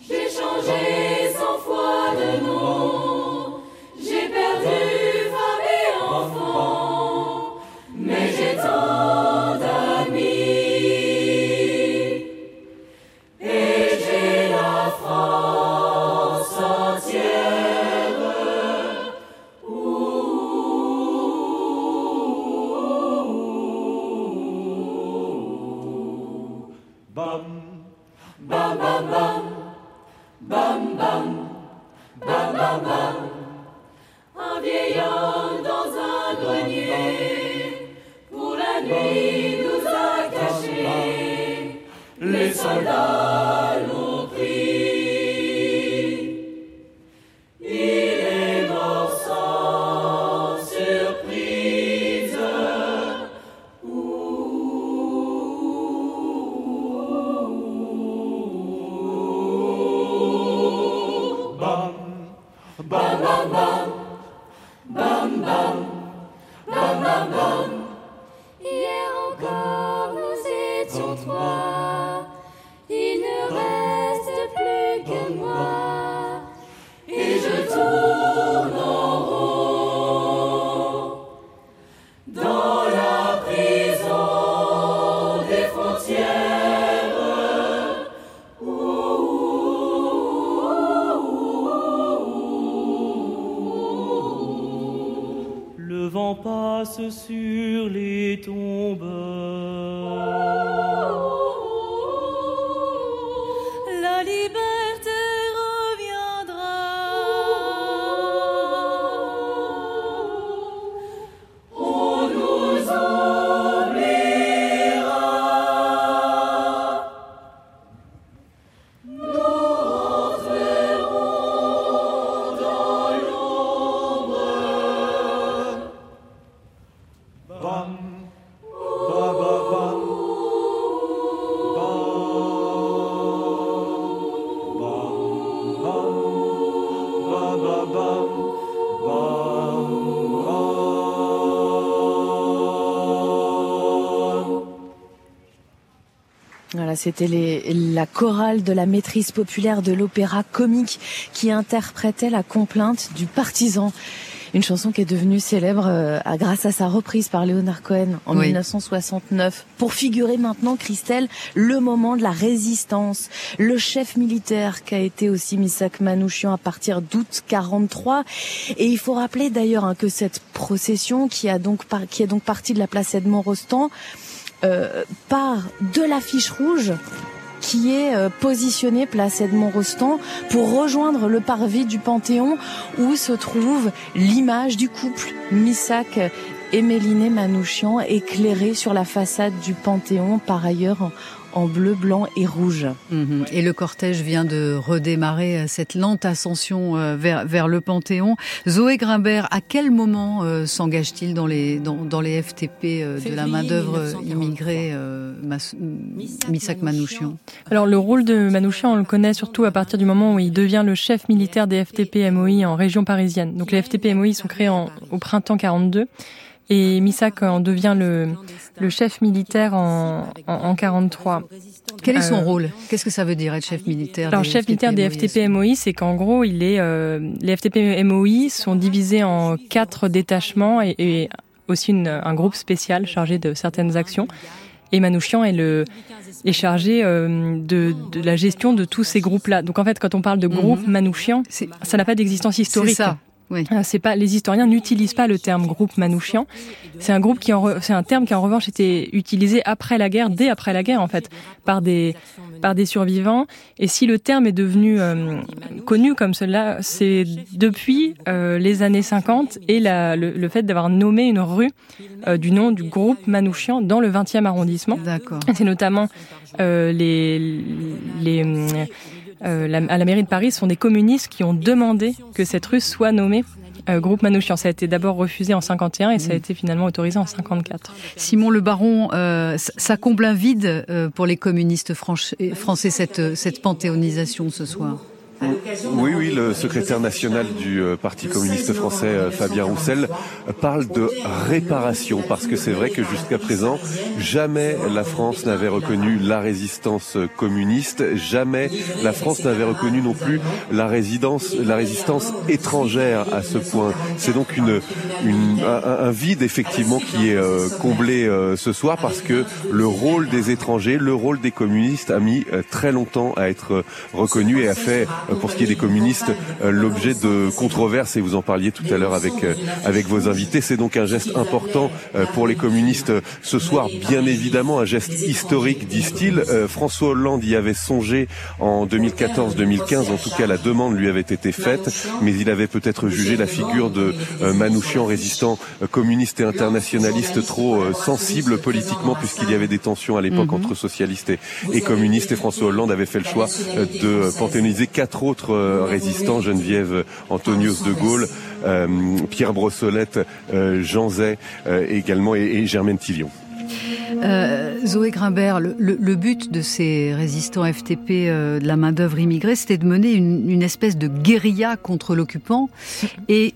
J'ai changé cent fois de nom, j'ai perdu. Bam bam bam, bam bam, bam bam bam. Un vieillard dans un grenier, pour la nuit nous a cachés les soldats. Sur les tombes. C'était les- la chorale de la maîtrise populaire de l'opéra comique qui interprétait la complainte du partisan. Une chanson qui est devenue célèbre euh, grâce à sa reprise par Léonard Cohen en Oui. 1969. Pour figurer maintenant, Christelle, le moment de la résistance. Le chef militaire qui a été aussi Misak Manouchian à partir d'août 43. Et il faut rappeler d'ailleurs hein, que cette procession qui, a donc par- qui est donc partie de la place Edmond-Rostand euh, part de l'affiche rouge qui est euh, positionnée place Edmond-Rostand pour rejoindre le parvis du Panthéon où se trouve l'image du couple Missak et Méliné Manouchian éclairée sur la façade du Panthéon par ailleurs en, bleu, blanc et rouge. Mhm. Et le cortège vient de redémarrer euh, cette lente ascension euh, vers, vers le Panthéon. Zoé Grimbert, à quel moment euh, s'engage-t-il dans les, dans, dans les FTP euh, de la main-d'œuvre immigrée euh, Mas- Missak Manouchian Alors le rôle de Manouchian, on le connaît surtout à partir du moment où il devient le chef militaire des FTP MOI en région parisienne. Donc les FTP MOI sont créés en- au printemps 42 et Missak en devient le, le chef militaire en, en, en 43. Quel est son Euh, rôle? Qu'est-ce que ça veut dire être chef militaire alors, chef militaire des FTP MOI, c'est qu'en gros, il est, euh, les FTP MOI sont divisés en quatre détachements et, et aussi une- un groupe spécial chargé de certaines actions. Et Manouchian est, le, est chargé euh, de, de la gestion de tous ces groupes-là. Donc en fait, quand on parle de groupe Manouchian, ça n'a pas d'existence historique. ça, oui. Euh, C'est pas les historiens n'utilisent pas le terme groupe Manouchian. C'est un groupe qui c'est un terme qui en revanche était utilisé après la guerre, dès après la guerre en fait, par des par des survivants. Et si le terme est devenu euh, connu comme cela, c'est depuis euh, les années 50 et la, le, le fait d'avoir nommé une rue euh, du nom du groupe Manouchian dans le 20e arrondissement. D'accord. C'est notamment euh, les les euh, la- à la mairie de Paris, ce sont des communistes qui ont demandé que cette rue soit nommée euh, groupe Manouchian. Ça a été d'abord refusé en 51 et ça a été finalement autorisé en 54. Simon Le Baron, euh, ça- comble un vide euh, pour les communistes franch- français, cette, cette panthéonisation ce soir. Oui, oui, le secrétaire national du euh, Parti communiste français, euh, Fabien Roussel, euh, parle de réparation, parce que c'est vrai que jusqu'à présent, jamais la France n'avait reconnu la résistance communiste, jamais la France n'avait reconnu non plus la, résidence, la résistance étrangère à ce point. C'est donc une, une- un, un vide effectivement qui est comblé ce soir, parce que le rôle des étrangers, le rôle des communistes a mis très longtemps à être reconnu et a fait pour ce qui est des communistes, l'objet de controverses et vous en parliez tout à l'heure avec avec vos invités. C'est donc un geste important pour les communistes ce soir, bien évidemment, un geste historique, disent-ils. François Hollande y avait songé en 2014-2015, en tout cas la demande lui avait été faite, mais il avait peut-être jugé la figure de Manouchian, résistant communiste et internationaliste, trop sensible politiquement puisqu'il y avait des tensions à l'époque entre socialistes et, communistes et François Hollande avait fait le choix euh, de panthéoniser quatre autres euh, résistants, Geneviève Antonius de Gaulle, euh, Pierre Brossolette, Jean Zay également et, Germaine Tillion. Zoé Grimbert, le, but de ces résistants FTP de la main-d'œuvre immigrée, c'était de mener une, espèce de guérilla contre l'occupant. Et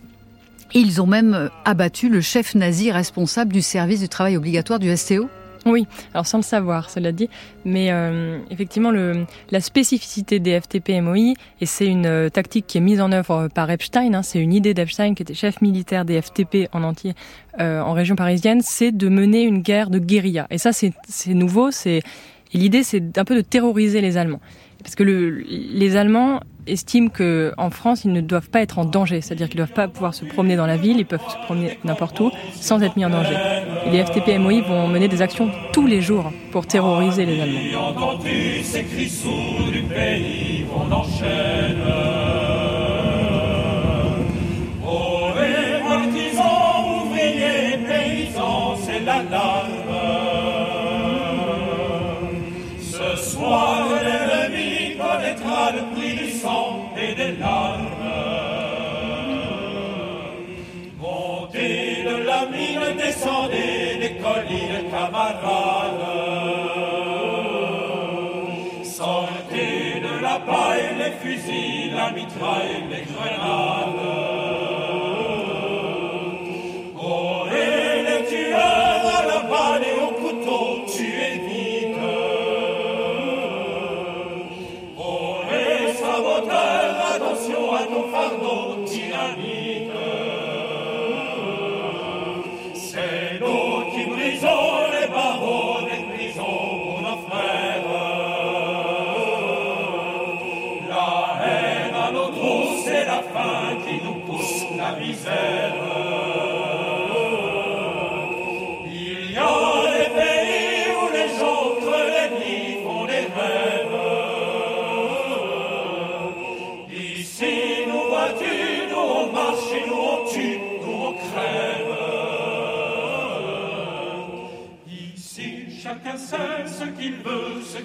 ils ont même abattu le chef nazi responsable du service du travail obligatoire du STO. Oui, alors sans le savoir, cela dit, mais euh, effectivement, la spécificité des FTP-MOI, et c'est une euh, tactique qui est mise en œuvre par Epstein, hein, c'est une idée d'Epstein qui était chef militaire des FTP en entier euh, en région parisienne, c'est de mener une guerre de guérilla. Et ça, c'est nouveau, c'est l'idée, c'est un peu de terroriser les Allemands. Parce que le, les Allemands estiment qu'en France, ils ne doivent pas être en danger. C'est-à-dire qu'ils ne doivent pas pouvoir se promener dans la ville, ils peuvent se promener n'importe où sans être mis en danger. Les FTP MOI vont mener des actions tous les jours pour terroriser les Allemands. Montez de la mine, descendez des collines, camarades. Sortez de la paille, les fusils, la mitraille, les grenades.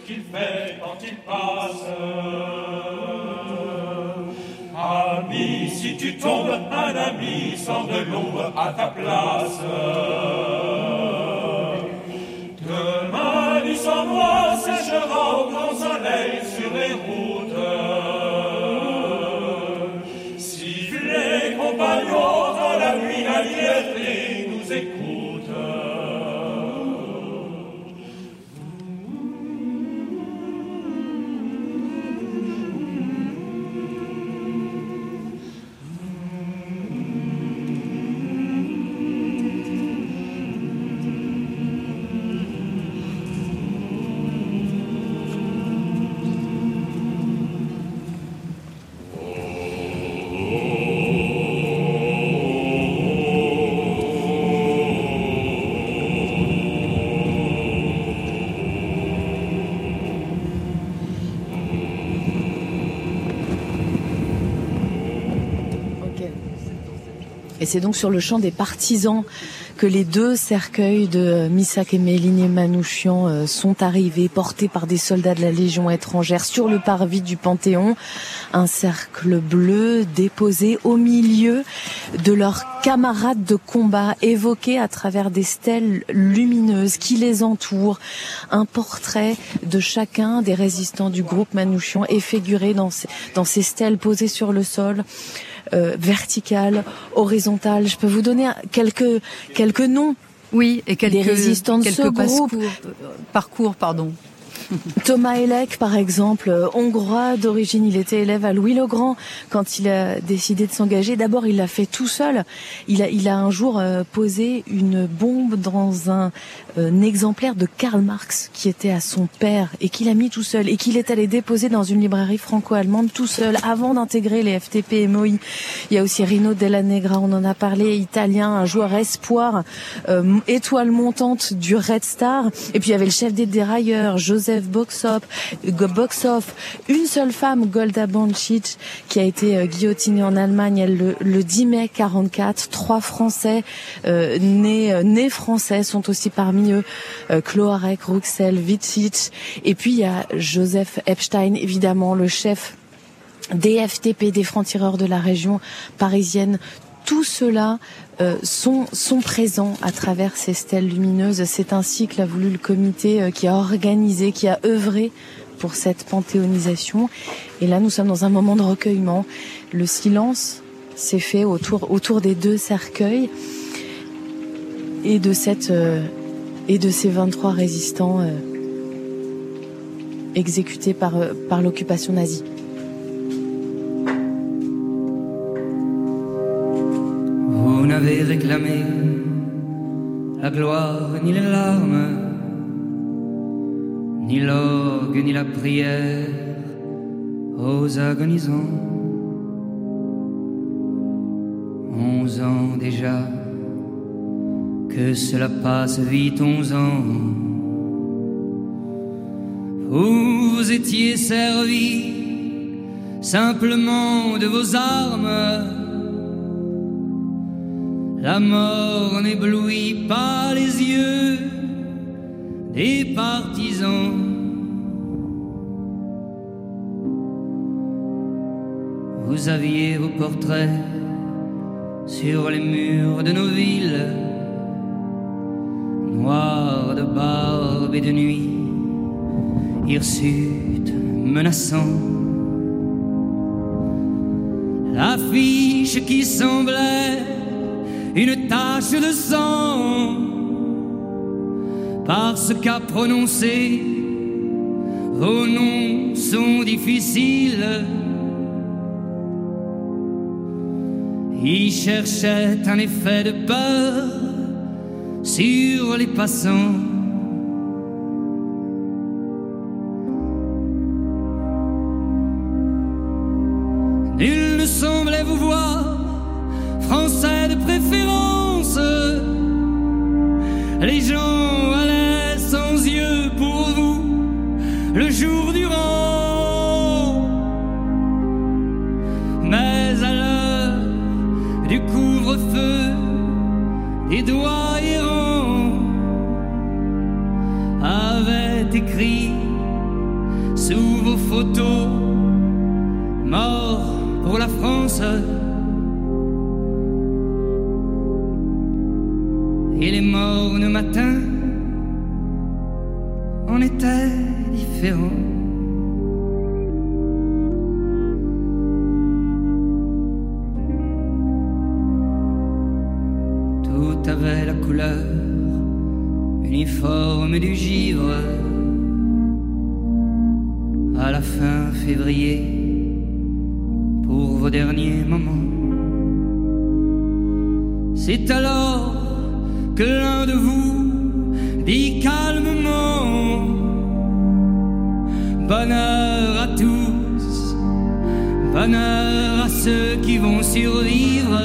Qu'il fait quand il passe. Ami, si tu tombes, un ami sort de l'ombre à ta place. Demain, du sang séchera au grand soleil sur les routes. C'est donc sur le champ des partisans que les deux cercueils de Missak et Méline Manouchian euh, sont arrivés, portés par des soldats de la Légion étrangère sur le parvis du Panthéon. Un cercle bleu déposé au milieu de leurs camarades de combat, évoqués à travers des stèles lumineuses qui les entourent. Un portrait de chacun des résistants du groupe Manouchian est figuré dans ces stèles posées sur le sol euh, verticale, horizontale. Je peux vous donner quelques quelques noms. Oui, et quelques des résistants de quelques ce groupe. Parcours, euh, parcours, pardon. Thomas Elec, par exemple, euh, hongrois d'origine, il était élève à Louis le Grand quand il a décidé de s'engager. D'abord, il l'a fait tout seul. Il a, il a un jour euh, posé une bombe dans un, euh, un exemplaire de Karl Marx qui était à son père et qu'il a mis tout seul et qu'il est allé déposer dans une librairie franco-allemande tout seul avant d'intégrer les FTP et MOI. Il y a aussi Rino Della Negra, on en a parlé, italien, un joueur espoir, euh, étoile montante du Red Star. Et puis il y avait le chef des dérailleurs, Joseph Boxoff, une seule femme, Golda Bancic, qui a été euh, guillotinée en Allemagne le, le 10 mai 44. Trois Français euh, nés, euh, nés français sont aussi parmi eux. Euh, Ruxel. Et puis il y a Joseph Epstein, évidemment, le chef des FTP, des francs-tireurs de la région parisienne. Tout cela sont, sont présents à travers ces stèles lumineuses. C'est ainsi que l'a voulu le comité euh, qui a organisé, qui a œuvré pour cette panthéonisation. Et là, nous sommes dans un moment de recueillement. Le silence s'est fait autour, des deux cercueils et de cette euh, et ces 23 résistants euh, exécutés euh, par l'occupation nazie. N'avez réclamé la gloire ni les larmes, ni l'orgue ni la prière aux agonisants. Onze ans déjà, que cela passe vite, onze ans. Vous vous étiez servi simplement de vos armes. La mort n'éblouit pas les yeux des partisans. Vous aviez vos portraits sur les murs de nos villes, noirs de barbe et de nuit, hirsutes menaçants. L'affiche qui semblait une tache de sang, parce qu'à prononcer vos noms sont difficiles. Il cherchait un effet de peur sur les passants. Nul ne semblait vous voir, français préférence. Les gens allaient sans yeux pour vous le jour durant. Mais à l'heure du couvre-feu, les doigts errants avaient écrit sous vos photos mort pour la France. Les mornes matins en étaient différents. Tout avait la couleur uniforme du givre. Que l'un de vous dit calmement Bonheur à tous, bonheur à ceux qui vont survivre.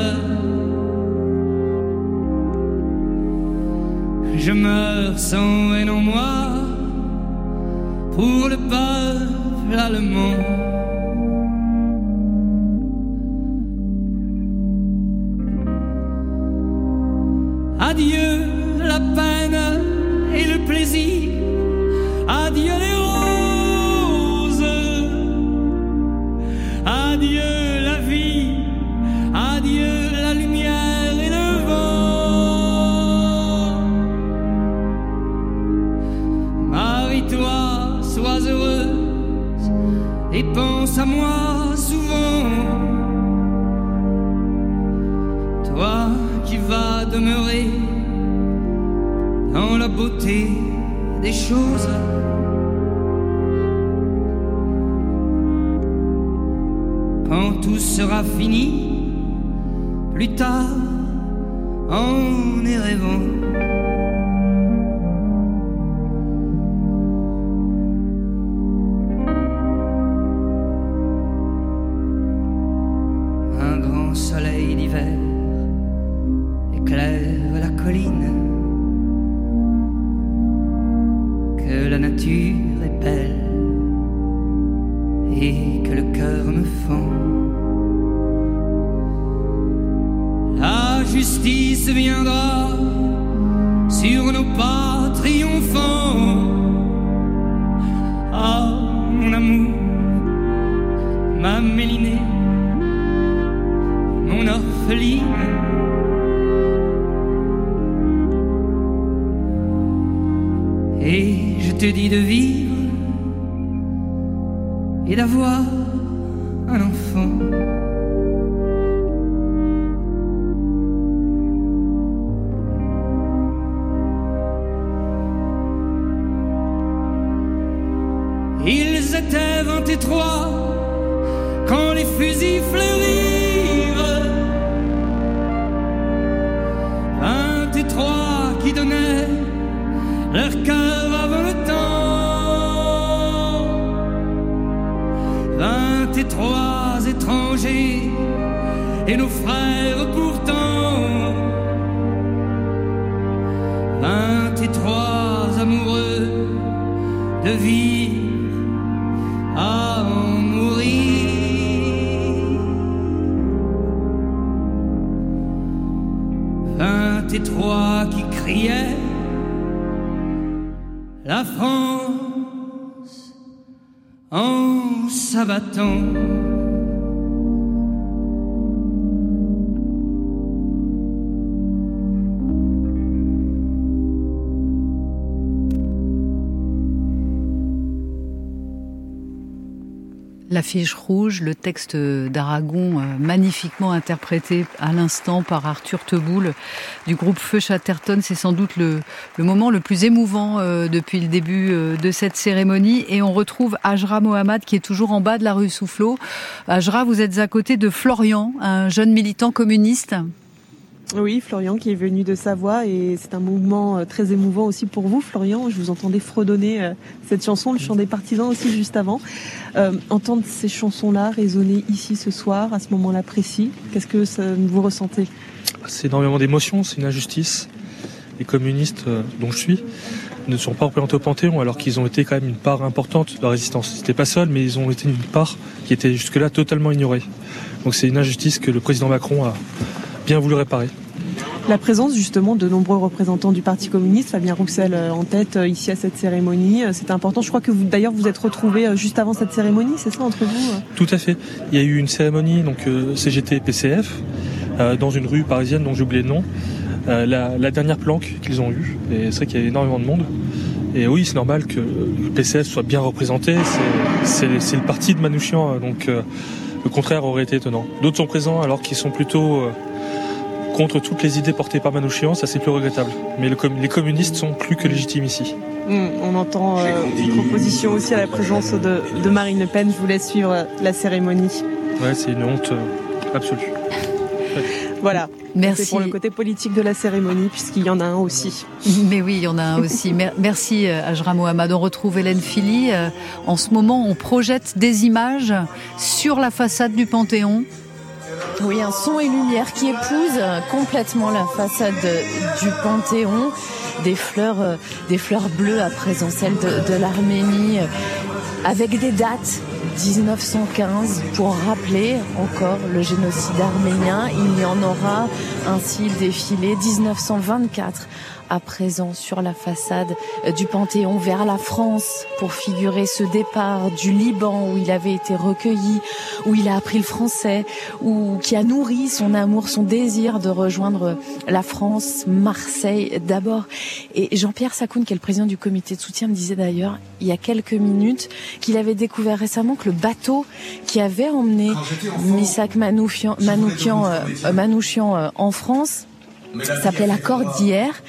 Je meurs sans haine en moi pour le peuple allemand. L'affiche rouge, le texte d'Aragon euh, magnifiquement interprété à l'instant par Arthur Teboul du groupe Feu Chatterton, c'est sans doute le, le, moment le plus émouvant euh, depuis le début euh, de cette cérémonie. Et on retrouve Ajra Mohamed qui est toujours en bas de la rue Soufflot. Ajra, vous êtes à côté de Florian, un jeune militant communiste. Oui, Florian qui est venu de Savoie et c'est un mouvement très émouvant aussi pour vous, Florian. Je vous entendais fredonner cette chanson, le chant des partisans aussi juste avant. Euh, entendre ces chansons-là résonner ici ce soir, à ce moment-là précis, qu'est-ce que vous ressentez? C'est énormément d'émotions, c'est une injustice. Les communistes euh, dont je suis ne sont pas représentés au Panthéon alors qu'ils ont été quand même une part importante de la résistance. Ils n'étaient pas seuls, mais ils ont été une part qui était jusque-là totalement ignorée. Donc c'est une injustice que le président Macron a bien voulu réparer. La présence justement de nombreux représentants du Parti communiste, Fabien Roussel en tête ici à cette cérémonie, c'est important. Je crois que vous d'ailleurs vous êtes retrouvés juste avant cette cérémonie, c'est ça entre vous Tout à fait. Il y a eu une cérémonie donc euh, CGT PCF euh, dans une rue parisienne dont j'ai oublié le nom. Euh, la, la, dernière planque qu'ils ont eue et c'est vrai qu'il y a énormément de monde. Et oui, c'est normal que le PCF soit bien représenté. C'est le parti de Manouchian, donc le contraire aurait été étonnant. D'autres sont présents alors qu'ils sont plutôt contre toutes les idées portées par Manouchian, ça c'est plus regrettable. Mais le, les communistes sont plus que légitimes ici. Mmh, on entend euh, une proposition aussi à la présence de, de, Marine Le Pen. Je vous laisse suivre la cérémonie. Ouais, c'est une honte euh, absolue. Voilà. Merci. C'est pour le côté politique de la cérémonie, puisqu'il y en a un aussi. Mais oui, il y en a un aussi. Merci, Ajra Mohamed. On retrouve Hélène Philly. En ce moment, on projette des images sur la façade du Panthéon. Oui, un son et lumière qui épouse complètement la façade du Panthéon. Des fleurs, des fleurs bleues à présent, celles de, l'Arménie, avec des dates 1915 pour rappeler encore le génocide arménien. Il y en aura ainsi défilé 1924 à présent sur la façade du Panthéon vers la France pour figurer ce départ du Liban où il avait été recueilli, où il a appris le français, où qui a nourri son amour, son désir de rejoindre la France, Marseille d'abord. Et Jean-Pierre Sacoun, qui est le président du comité de soutien, me disait d'ailleurs il y a quelques minutes qu'il avait découvert récemment que le bateau qui avait emmené Misak Manouchian, Manouchian, euh, Manouchian euh, en France s'appelait la Cordillère.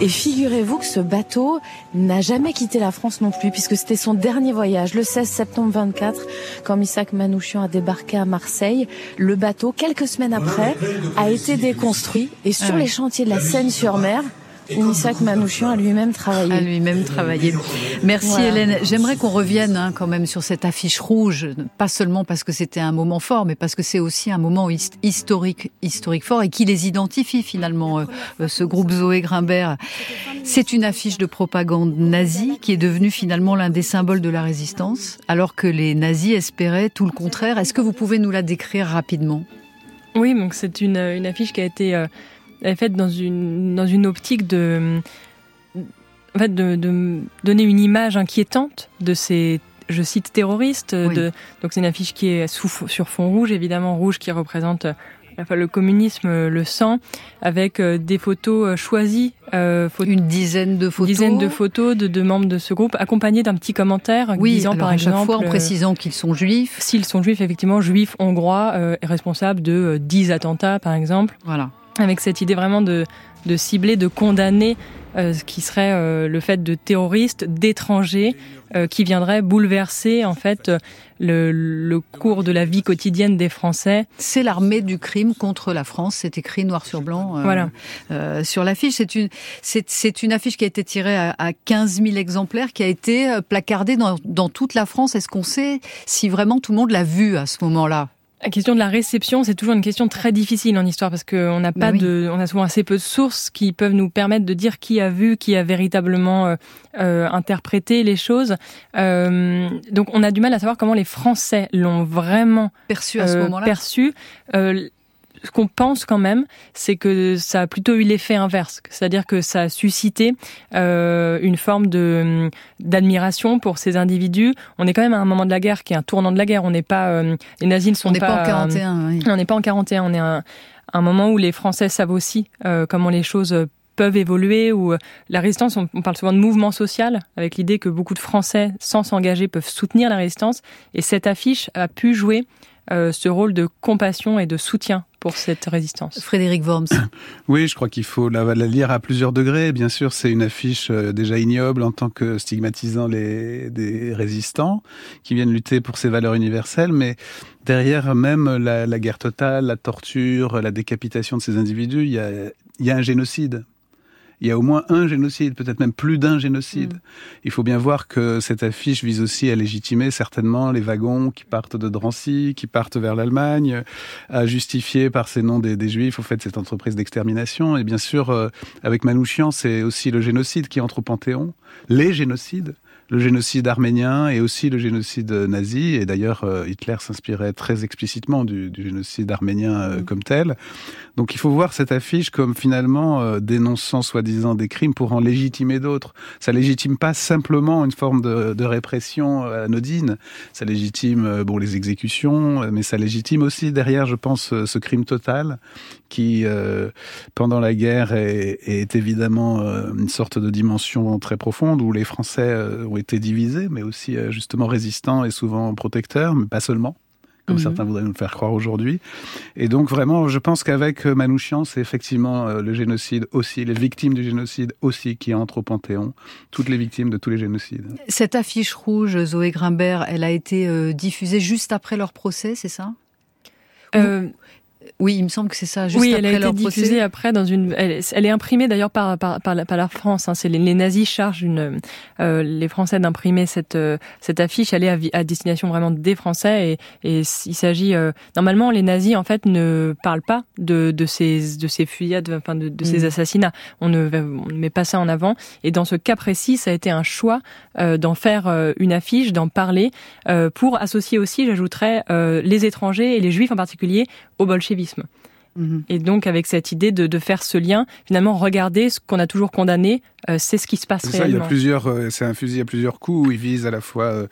Et figurez-vous que ce bateau n'a jamais quitté la France non plus, puisque c'était son dernier voyage, le 16 septembre 24, quand Missak Manouchian a débarqué à Marseille. Le bateau, quelques semaines après, a été déconstruit. Et sur Ah les chantiers de la Seine-sur-Mer, où Manouchian a lui-même travaillé. A lui-même travaillé. Merci Voilà. Hélène. J'aimerais qu'on revienne hein, quand même sur cette affiche rouge, pas seulement parce que c'était un moment fort, mais parce que c'est aussi un moment his- historique, historique fort et qui les identifie finalement, euh, euh, ce groupe Zoé Grimbert. C'est une affiche de propagande nazie qui est devenue finalement l'un des symboles de la résistance, alors que les nazis espéraient tout le contraire. Est-ce que vous pouvez nous la décrire rapidement? Oui, donc c'est une, une affiche qui a été euh, est faite dans une, dans une optique de, en fait, de, de donner une image inquiétante de ces, je cite, terroristes. De, donc c'est une affiche qui est sous, sur fond rouge, évidemment rouge qui représente euh, la fois le communisme, euh, le sang, avec euh, des photos euh, choisies. euh, Une dizaine de photos. dizaine de photos de, de membres de ce groupe, accompagnées d'un petit commentaire Oui, disant alors par à exemple... chaque fois en euh, précisant qu'ils sont juifs. S'ils sont juifs, effectivement, juifs hongrois, euh, responsables de euh, 10 attentats, par exemple. Voilà. Avec cette idée vraiment de, de cibler, de condamner euh, ce qui serait euh, le fait de terroristes, d'étrangers, euh, qui viendraient bouleverser, en fait, euh, le, le cours de la vie quotidienne des Français. C'est l'armée du crime contre la France. C'est écrit noir sur blanc euh, Voilà. euh, sur l'affiche. C'est une, c'est, une affiche qui a été tirée à, à 15 000 exemplaires, qui a été placardée dans, dans toute la France. Est-ce qu'on sait si vraiment tout le monde l'a vue à ce moment-là? La question de la réception, c'est toujours une question très difficile en histoire parce qu'on n'a Bah pas oui. de, on a souvent assez peu de sources qui peuvent nous permettre de dire qui a vu, qui a véritablement euh, euh, interprété les choses. Euh, donc on a du mal à savoir comment les Français l'ont vraiment perçu à ce euh, moment-là Perçu. Euh, ce qu'on pense quand même, c'est que ça a plutôt eu l'effet inverse, c'est-à-dire que ça a suscité euh, une forme de d'admiration pour ces individus. On est quand même à un moment de la guerre qui est un tournant de la guerre. On n'est pas, euh, les nazis ne sont On pas, pas en 41, oui. on n'est pas en 41. On est à un, moment où les Français savent aussi euh, comment les choses euh, peuvent évoluer, euh, la résistance, on parle souvent de mouvement social, avec l'idée que beaucoup de Français, sans s'engager, peuvent soutenir la résistance. Et cette affiche a pu jouer euh, ce rôle de compassion et de soutien pour cette résistance. Frédéric Worms. Oui, je crois qu'il faut la, la, lire à plusieurs degrés. Bien sûr, c'est une affiche euh, déjà ignoble en tant que stigmatisant les des résistants qui viennent lutter pour ces valeurs universelles, mais derrière même la, la guerre totale, la torture, la décapitation de ces individus, il y a, il y a un génocide il y a au moins un génocide, peut-être même plus d'un génocide. Mmh. Il faut bien voir que cette affiche vise aussi à légitimer certainement les wagons qui partent de Drancy, qui partent vers l'Allemagne, à justifier par ces noms des, des Juifs, au fait, cette entreprise d'extermination. Et bien sûr, euh, avec Manouchian, c'est aussi le génocide qui entre au Panthéon, les génocides le génocide arménien et aussi le génocide nazi. Et d'ailleurs, Hitler s'inspirait très explicitement du, du génocide arménien euh, mmh. comme tel. Donc il faut voir cette affiche comme finalement euh, dénonçant soi-disant des crimes pour en légitimer d'autres. Ça légitime pas simplement une forme de, de répression euh, anodine. Ça légitime bon les exécutions, mais ça légitime aussi derrière, je pense, ce crime total qui, pendant la guerre, est, est évidemment une sorte de dimension très profonde où les Français ont été divisés, mais aussi euh, justement résistants et souvent protecteurs, mais pas seulement comme mmh. certains voudraient nous le faire croire aujourd'hui. Et donc vraiment, je pense qu'avec Manouchian, c'est effectivement euh, le génocide aussi, les victimes du génocide aussi qui entrent au Panthéon, toutes les victimes de tous les génocides. Cette affiche rouge, Zoé Grimbert, elle a été euh, diffusée juste après leur procès, c'est ça? Euh... Oui, il me semble que c'est ça. Juste oui, après elle a leur été diffusée procès. après dans une. Elle, elle est imprimée d'ailleurs par, par, par, la, par la France. Hein. C'est les, les, nazis chargent une, euh, les Français d'imprimer cette euh, cette affiche. Elle est à, à, destination vraiment des Français et, et il s'agit euh, normalement les nazis en fait ne parlent pas de, de ces de ces fusillades, enfin de, de ces mmh. assassinats. On ne, on ne met pas ça en avant. Et dans ce cas précis, ça a été un choix euh, d'en faire euh, une affiche, d'en parler pour associer aussi, j'ajouterais, les étrangers et les juifs en particulier au bolchevisme. Mmh. Et donc avec cette idée de, de, faire ce lien, finalement regarder ce qu'on a toujours condamné, euh, c'est ce qui se passe ça, réellement. Il y a plusieurs, euh, c'est un fusil à plusieurs coups. Il vise à la fois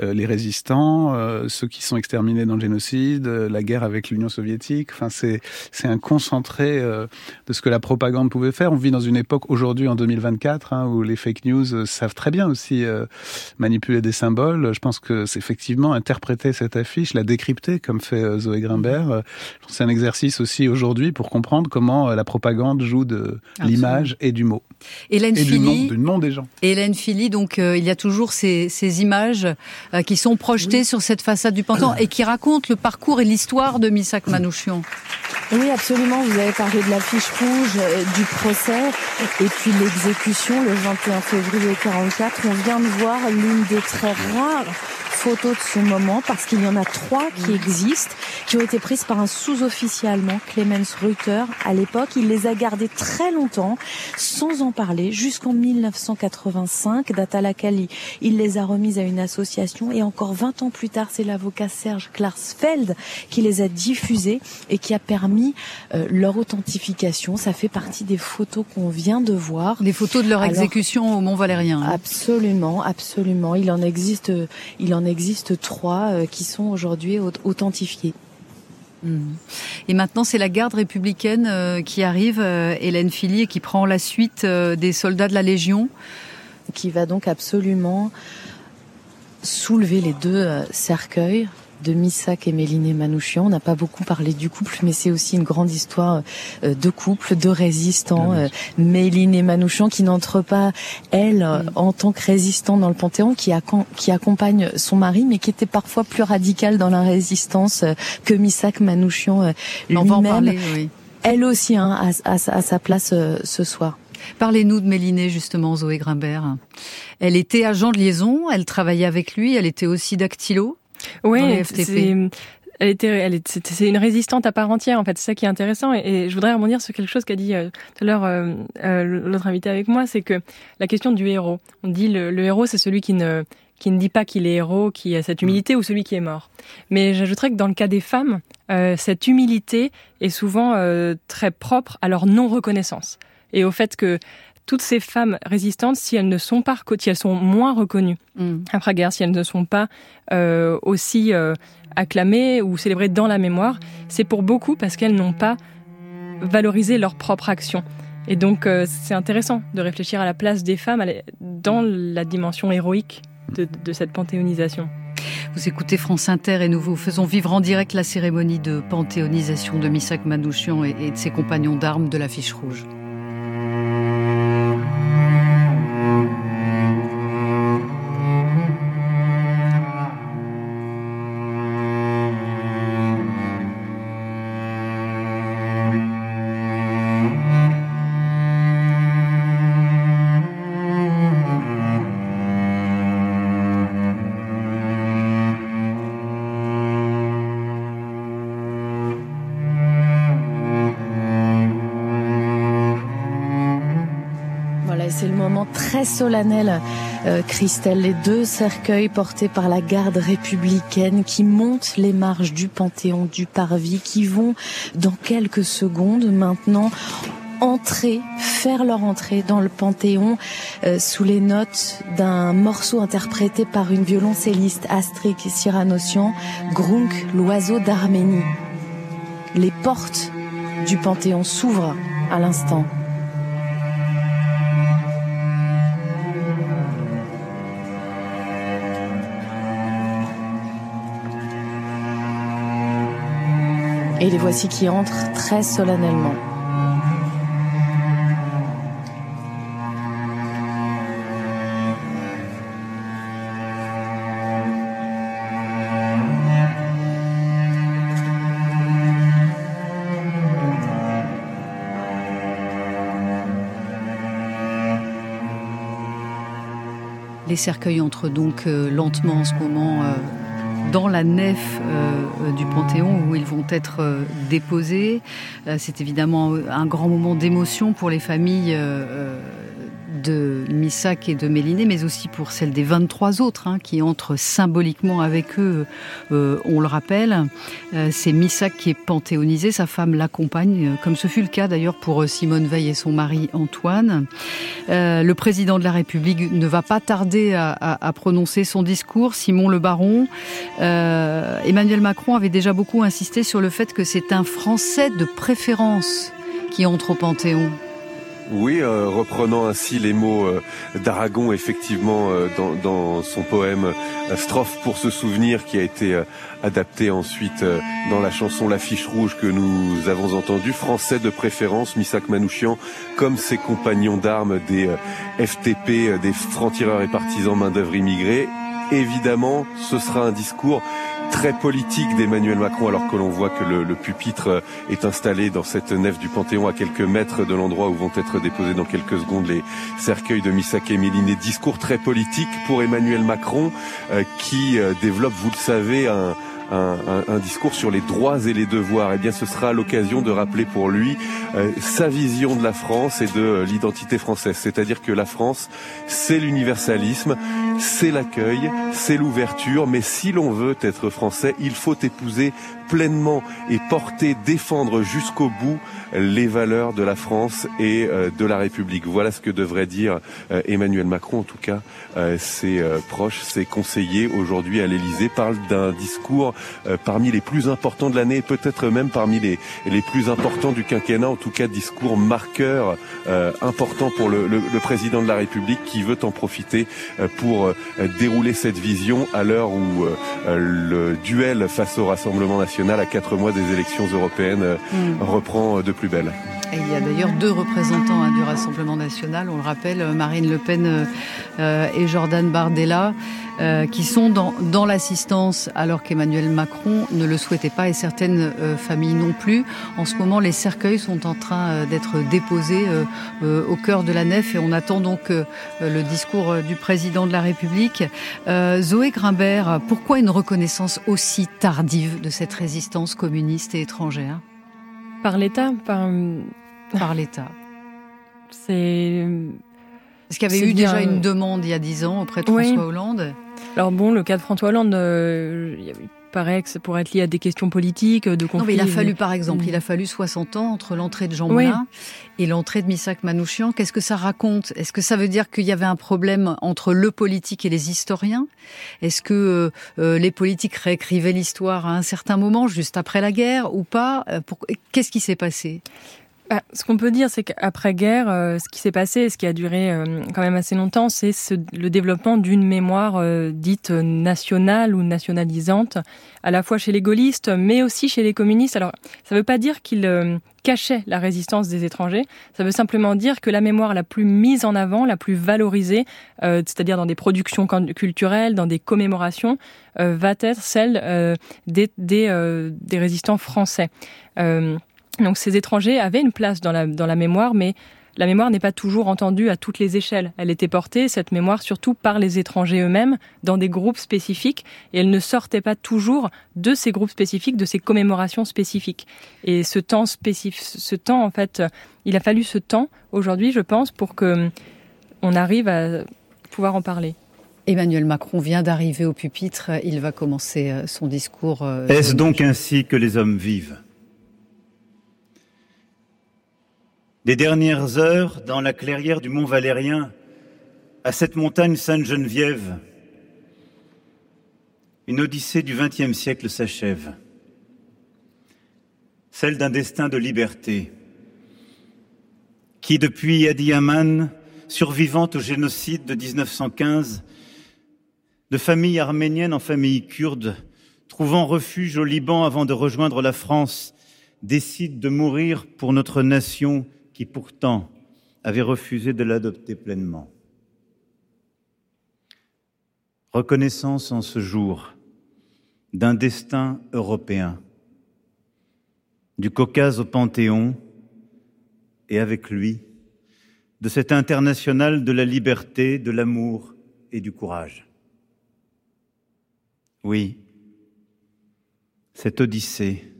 euh, les résistants, ceux qui sont exterminés dans le génocide, la guerre avec l'Union soviétique. Enfin, c'est c'est un concentré de ce que la propagande pouvait faire. On vit dans une époque aujourd'hui en 2024 hein, où les fake news savent très bien aussi manipuler des symboles. Je pense que c'est effectivement interpréter cette affiche, la décrypter comme fait Zoé Grimbert. C'est un exercice aussi aujourd'hui pour comprendre comment euh, la propagande joue de l'image et du mot. Hélène et du nom, Philly, du nom des gens. Hélène Philly, donc euh, il y a toujours ces, ces images euh, qui sont projetées sur cette façade du Panthéon et qui racontent le parcours et l'histoire de Missak Manouchian. Oui, absolument. Vous avez parlé de la fiche rouge, euh, du procès et puis l'exécution le 21 février 44. On vient de voir l'une des très rares photos de ce moment parce qu'il y en a trois qui existent, qui ont été prises par un sous-officier allemand, Clemens Reuter, à l'époque. Il les a gardées très longtemps, sans en parler, jusqu'en 1985, date à laquelle il, il les a remises à une association. Et encore 20 ans plus tard, c'est l'avocat Serge Klarsfeld qui les a diffusées et qui a permis euh, leur authentification. Ça fait partie des photos qu'on vient de voir. Des photos de leur Alors, exécution au Mont Valérien. hein. Absolument, absolument. Il en existe, il en existe trois euh, qui sont aujourd'hui au- authentifiés. Mhm. Et maintenant, c'est la garde républicaine euh, qui arrive, euh, Hélène Philly, et qui prend la suite des soldats de la Légion. Qui va donc absolument soulever les deux cercueils de Missak et Méliné Manouchian. On n'a pas beaucoup parlé du couple, mais c'est aussi une grande histoire euh, de couple, de résistants. Euh, Méline et Manouchian qui n'entre pas, elle, euh, en tant que résistant dans le Panthéon, qui, qui accompagne son mari, mais qui était parfois plus radical dans la résistance euh, que Missak Manouchian euh, lui-même. oui. Elle aussi hein, a sa place euh, ce soir. Parlez-nous de Méliné, justement, Zoé Grimbert. Elle était agent de liaison, elle travaillait avec lui, elle était aussi dactylo Oui, elle était, elle est, c'est une résistante à part entière en fait. C'est ça qui est intéressant. Et, et je voudrais rebondir sur quelque chose qu'a dit euh, tout à l'heure euh, euh, l'autre invité avec moi, c'est que la question du héros. On dit le, le héros, c'est celui qui ne qui ne dit pas qu'il est héros, qui a cette humilité, ou celui qui est mort. Mais j'ajouterais que dans le cas des femmes, cette humilité est souvent très propre à leur non reconnaissance et au fait que toutes ces femmes résistantes, si elles ne sont pas si elles sont moins reconnues après-guerre, si elles ne sont pas euh, aussi euh, acclamées ou célébrées dans la mémoire, c'est pour beaucoup parce qu'elles n'ont pas valorisé leur propre action. Et donc, euh, c'est intéressant de réfléchir à la place des femmes dans la dimension héroïque de, de cette panthéonisation. Vous écoutez France Inter et nous vous faisons vivre en direct la cérémonie de panthéonisation de Missak Manouchian et, et de ses compagnons d'armes de l'affiche rouge. Très solennel, euh, Christelle. Les deux cercueils portés par la garde républicaine qui montent les marches du Panthéon du Parvis, qui vont dans quelques secondes maintenant entrer, faire leur entrée dans le Panthéon euh, sous les notes d'un morceau interprété par une violoncelliste Astrid Siranossian, Grunk, l'oiseau d'Arménie. Les portes du Panthéon s'ouvrent à l'instant. Et les voici qui entrent très solennellement. Les cercueils entrent donc euh, lentement en ce moment euh, dans la nef euh, du Panthéon où ils vont être euh, déposés. Euh, C'est évidemment un grand moment d'émotion pour les familles de Missak et de Méliné, mais aussi pour celles des 23 autres hein, qui entrent symboliquement avec eux, euh, on le rappelle. Euh, C'est Missak qui est panthéonisé, sa femme l'accompagne, euh, comme ce fut le cas d'ailleurs pour Simone Veil et son mari Antoine. Le président de la République ne va pas tarder à, prononcer son discours, Simon Le Baron. Emmanuel Macron avait déjà beaucoup insisté sur le fait que c'est un Français de préférence qui entre au Panthéon. Oui, euh, reprenant ainsi les mots euh, d'Aragon, effectivement, euh, dans, son poème Strophe pour se souvenir, qui a été adapté ensuite dans la chanson L'affiche rouge que nous avons entendue, français de préférence, Misak Manouchian, comme ses compagnons d'armes des FTP, des francs-tireurs et partisans main-d'œuvre immigrés. Évidemment, ce sera un discours très politique d'Emmanuel Macron alors que l'on voit que le, pupitre est installé dans cette nef du Panthéon à quelques mètres de l'endroit où vont être déposés dans quelques secondes les cercueils de Missak et Méliné. Discours très politique pour Emmanuel Macron euh, qui euh, développe, vous le savez, un, un, discours sur les droits et les devoirs. Eh bien, ce sera l'occasion de rappeler pour lui euh, sa vision de la France et de euh, l'identité française. C'est-à-dire que la France, c'est l'universalisme, c'est l'accueil, c'est l'ouverture. Mais si l'on veut être français, il faut épouser pleinement et porter, défendre jusqu'au bout les valeurs de la France et euh, de la République. Voilà ce que devrait dire euh, Emmanuel Macron. En tout cas, euh, ses proches, ses conseillers aujourd'hui à l'Élysée parlent d'un discours parmi les plus importants de l'année, peut-être même parmi les, les plus importants du quinquennat. En tout cas, discours marqueur important pour le, le, le, président de la République qui veut en profiter pour dérouler cette vision à l'heure où le duel face au Rassemblement national à quatre mois des élections européennes mmh. reprend de plus belle. Et il y a d'ailleurs deux représentants hein, du Rassemblement national, on le rappelle, euh, Marine Le Pen euh, et Jordan Bardella, euh, qui sont dans, dans l'assistance alors qu'Emmanuel Macron ne le souhaitait pas et certaines euh, familles non plus. En ce moment, les cercueils sont en train euh, d'être déposés euh, au cœur de la nef et on attend donc le discours du président de la République. Zoé Grimbert, pourquoi une reconnaissance aussi tardive de cette résistance communiste et étrangère par l'État par, par l'État. C'est. Parce qu'il y avait eu déjà une demande il y a dix ans auprès de François. Hollande? Alors bon, le cas de François Hollande, euh, paraît que ça pourrait être lié à des questions politiques, de conflits. Non, mais il a fallu, par exemple, il a fallu 60 ans entre l'entrée de Jean Oui. Moulin et l'entrée de Missak Manouchian. Qu'est-ce que ça raconte? Est-ce que ça veut dire qu'il y avait un problème entre le politique et les historiens? Est-ce que euh, les politiques réécrivaient l'histoire à un certain moment, juste après la guerre, ou pas? Euh, Qu'est-ce qui s'est passé? Ah, ce qu'on peut dire, c'est qu'après-guerre, euh, ce qui s'est passé, ce qui a duré euh, quand même assez longtemps, c'est ce- le développement d'une mémoire euh, dite nationale ou nationalisante, à la fois chez les gaullistes, mais aussi chez les communistes. Alors, ça ne veut pas dire qu'ils cachaient la résistance des étrangers, ça veut simplement dire que la mémoire la plus mise en avant, la plus valorisée, c'est-à-dire dans des productions culturelles, dans des commémorations, va être celle des, des, des résistants français. Donc ces étrangers avaient une place dans la, dans la mémoire, mais la mémoire n'est pas toujours entendue à toutes les échelles. Elle était portée, cette mémoire, surtout par les étrangers eux-mêmes, dans des groupes spécifiques, et elle ne sortait pas toujours de ces groupes spécifiques, de ces commémorations spécifiques. Et ce temps spécifique, ce temps, en fait, il a fallu ce temps, aujourd'hui, je pense, pour que on arrive à pouvoir en parler. Emmanuel Macron vient d'arriver au pupitre. Il va commencer euh, son discours. euh, Est-ce donc ainsi que les hommes vivent? Des dernières heures, dans la clairière du Mont Valérien, à cette montagne Sainte-Geneviève, une odyssée du XXe siècle s'achève. Celle d'un destin de liberté, qui, depuis Adi Aman, survivante au génocide de 1915, de famille arménienne en famille kurde, trouvant refuge au Liban avant de rejoindre la France, décide de mourir pour notre nation qui pourtant avait refusé de l'adopter pleinement. Reconnaissance en ce jour d'un destin européen, du Caucase au Panthéon, et avec lui, de cet international de la liberté, de l'amour et du courage. Oui, cette odyssée,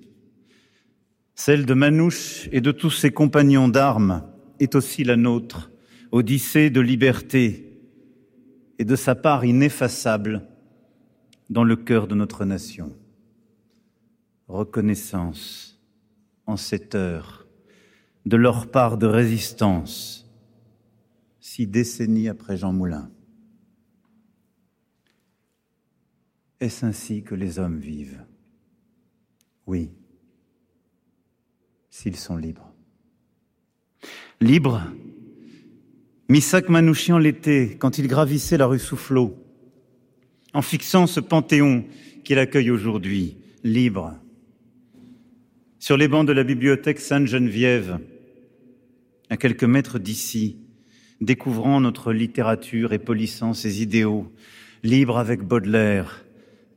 celle de Manouche et de tous ses compagnons d'armes, est aussi la nôtre, odyssée de liberté et de sa part ineffaçable dans le cœur de notre nation. Reconnaissance en cette heure de leur part de résistance, six décennies après Jean Moulin. Est-ce ainsi que les hommes vivent? Oui, s'ils sont libres. Libres? Missak Manouchian l'était quand il gravissait la rue Soufflot, en fixant ce panthéon qu'il accueille aujourd'hui, libre. Sur les bancs de la bibliothèque Sainte-Geneviève, à quelques mètres d'ici, découvrant notre littérature et polissant ses idéaux, libre avec Baudelaire,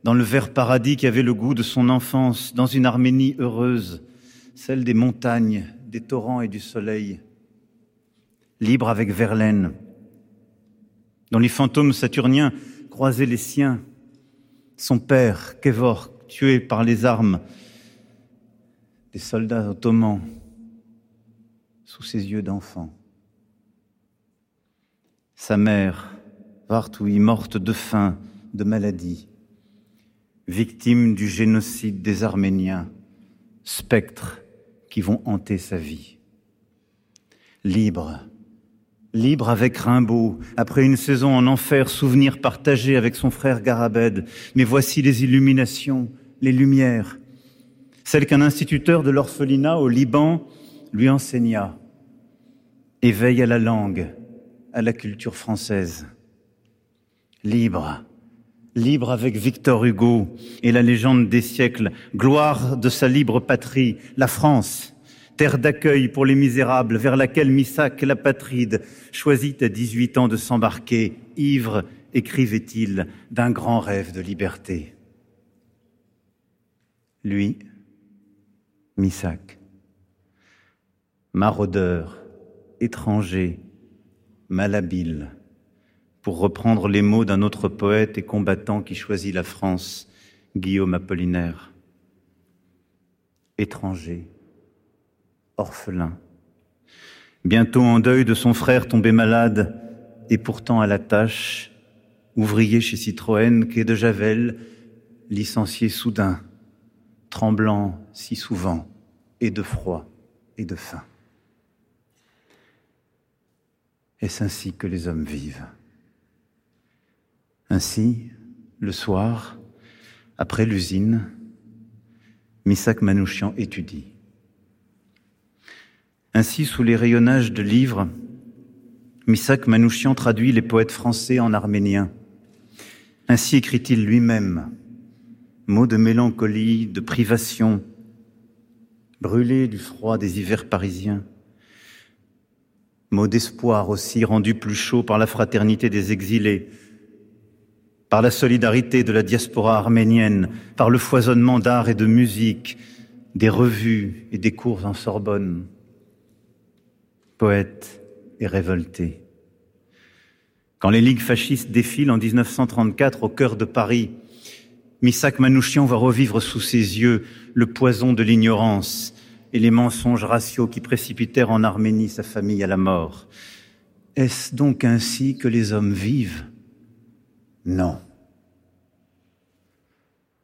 dans le vert paradis qui avait le goût de son enfance, dans une Arménie heureuse, celle des montagnes, des torrents et du soleil, libre avec Verlaine, dont les fantômes saturniens croisaient les siens, son père, Kevork, tué par les armes des soldats ottomans sous ses yeux d'enfant. Sa mère, Vartoui, morte de faim, de maladie, victime du génocide des Arméniens, spectres vont hanter sa vie. Libre, libre avec Rimbaud, après une saison en enfer, souvenir partagé avec son frère Garabed. Mais voici les illuminations, les lumières, celles qu'un instituteur de l'orphelinat au Liban lui enseigna. Éveil à la langue, à la culture française. Libre, libre avec Victor Hugo et la légende des siècles, gloire de sa libre patrie, la France, terre d'accueil pour les misérables vers laquelle Missac l'apatride choisit à 18 ans de s'embarquer, ivre, écrivait-il, d'un grand rêve de liberté. Lui, Missac, maraudeur, étranger, malhabile, pour reprendre les mots d'un autre poète et combattant qui choisit la France, Guillaume Apollinaire. Étranger, orphelin, bientôt en deuil de son frère tombé malade et pourtant à la tâche, ouvrier chez Citroën, quai de Javel, licencié soudain, tremblant si souvent, et de froid et de faim. Est-ce ainsi que les hommes vivent? Ainsi, le soir, après l'usine, Missak Manouchian étudie. Ainsi, sous les rayonnages de livres, Missak Manouchian traduit les poètes français en arménien. Ainsi écrit-il lui-même, mots de mélancolie, de privation, brûlés du froid des hivers parisiens, mots d'espoir aussi rendus plus chauds par la fraternité des exilés, par la solidarité de la diaspora arménienne, par le foisonnement d'art et de musique, des revues et des cours en Sorbonne. Poète et révolté. Quand les ligues fascistes défilent en 1934 au cœur de Paris, Missak Manouchian va revivre sous ses yeux le poison de l'ignorance et les mensonges raciaux qui précipitèrent en Arménie sa famille à la mort. Est-ce donc ainsi que les hommes vivent? Non.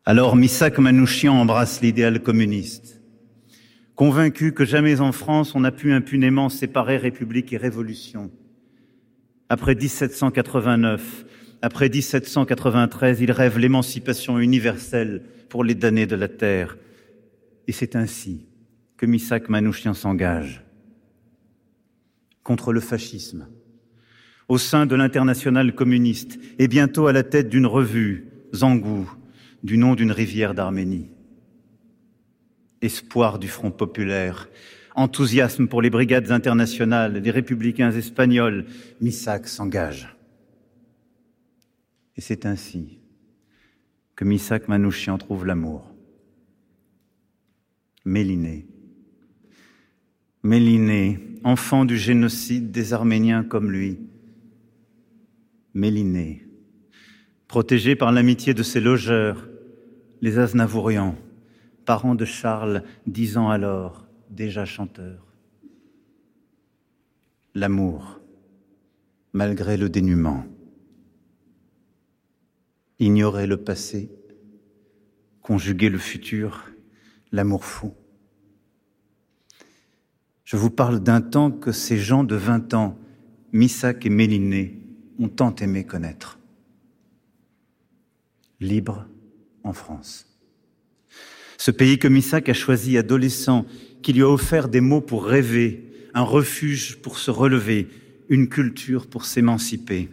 Alors Missak Manouchian embrasse l'idéal communiste. Convaincu que jamais en France on n'a pu impunément séparer République et Révolution. Après 1789, après 1793, il rêve l'émancipation universelle pour les damnés de la terre. Et c'est ainsi que Missak Manouchian s'engage contre le fascisme, au sein de l'international communiste et bientôt à la tête d'une revue, Zangou, du nom d'une rivière d'Arménie. Espoir du Front populaire, enthousiasme pour les brigades internationales, les républicains espagnols, Missak s'engage. Et c'est ainsi que Missak Manouchian trouve l'amour. Méliné. Méliné, enfant du génocide des Arméniens comme lui. Méliné, protégé par l'amitié de ses logeurs, les Aznavourians, parents de Charles, dix ans alors, déjà chanteur. L'amour, malgré le dénuement ignorer le passé, conjuguer le futur, l'amour fou. Je vous parle d'un temps que ces gens de 20 ans, Missak et Méliné, ont tant aimé connaître. Libre en France. Ce pays que Missak a choisi adolescent, qui lui a offert des mots pour rêver, un refuge pour se relever, une culture pour s'émanciper.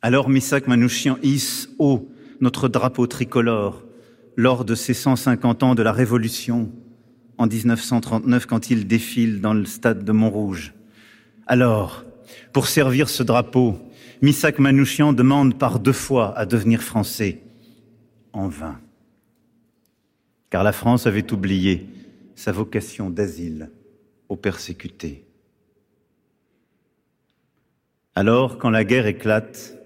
Alors Misak Manouchian hisse haut notre drapeau tricolore lors de ses 150 ans de la Révolution en 1939 quand il défile dans le stade de Montrouge. Alors, pour servir ce drapeau, Misak Manouchian demande par deux fois à devenir français. En vain. Car la France avait oublié sa vocation d'asile aux persécutés. Alors, quand la guerre éclate,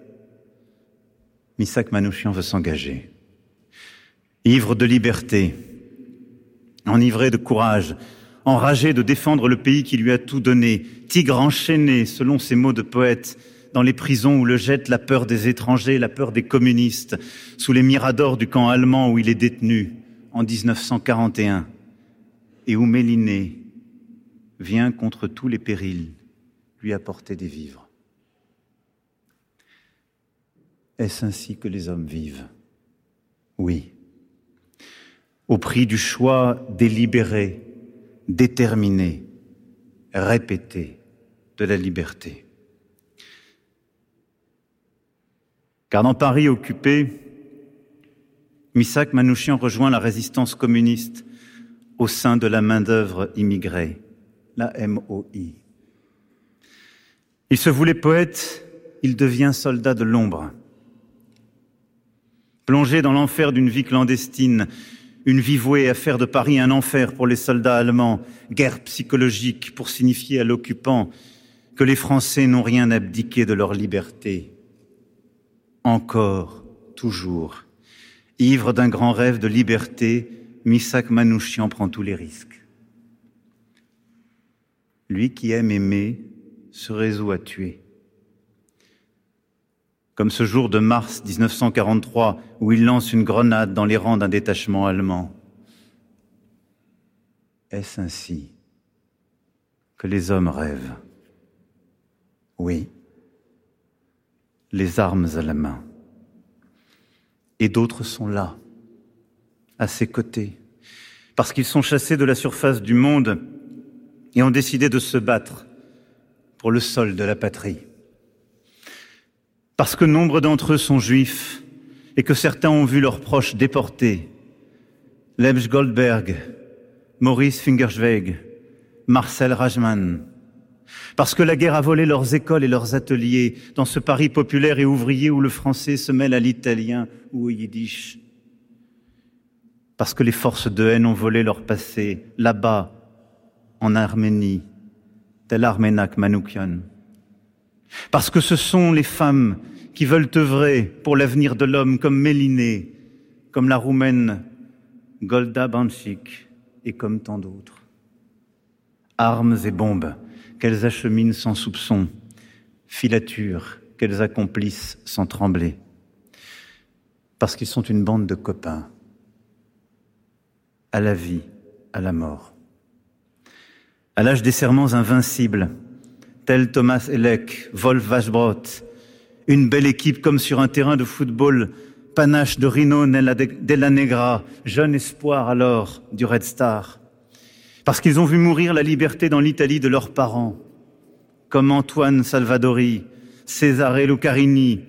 Misak Manouchian veut s'engager. Ivre de liberté, enivré de courage, enragé de défendre le pays qui lui a tout donné, tigre enchaîné, selon ces mots de poète, dans les prisons où le jette la peur des étrangers, la peur des communistes, sous les miradors du camp allemand où il est détenu en 1941, et où Méliné vient contre tous les périls lui apporter des vivres. Est-ce ainsi que les hommes vivent? Oui. Au prix du choix délibéré, déterminé, répété de la liberté. Car dans Paris occupé, Misak Manouchian rejoint la résistance communiste au sein de la main-d'œuvre immigrée, la MOI. Il se voulait poète, il devient soldat de l'ombre. Plongé dans l'enfer d'une vie clandestine, une vie vouée à faire de Paris un enfer pour les soldats allemands, guerre psychologique pour signifier à l'occupant que les Français n'ont rien abdiqué de leur liberté. Encore, toujours, ivre d'un grand rêve de liberté, Misak Manouchian prend tous les risques. Lui qui aime aimer se résout à tuer comme ce jour de mars 1943 où il lance une grenade dans les rangs d'un détachement allemand. Est-ce ainsi que les hommes rêvent? Oui, les armes à la main. Et d'autres sont là, à ses côtés, parce qu'ils sont chassés de la surface du monde et ont décidé de se battre pour le sol de la patrie parce que nombre d'entre eux sont juifs et que certains ont vu leurs proches déportés. Lebs Goldberg, Maurice Fingerschweig, Marcel Rajman. Parce que la guerre a volé leurs écoles et leurs ateliers dans ce Paris populaire et ouvrier où le français se mêle à l'italien ou au yiddish. Parce que les forces de haine ont volé leur passé là-bas, en Arménie, tel Armenak Manoukian. Parce que ce sont les femmes qui veulent œuvrer pour l'avenir de l'homme comme Mélinée, comme la roumaine Golda Banchik et comme tant d'autres. Armes et bombes qu'elles acheminent sans soupçon, filatures qu'elles accomplissent sans trembler, parce qu'ils sont une bande de copains, à la vie, à la mort. À l'âge des serments invincibles, Thomas Elek, Wolf Wachbrot, une belle équipe comme sur un terrain de football, panache de Rino Della Negra, jeune espoir alors du Red Star. Parce qu'ils ont vu mourir la liberté dans l'Italie de leurs parents, comme Antoine Salvadori, Cesare Lucarini,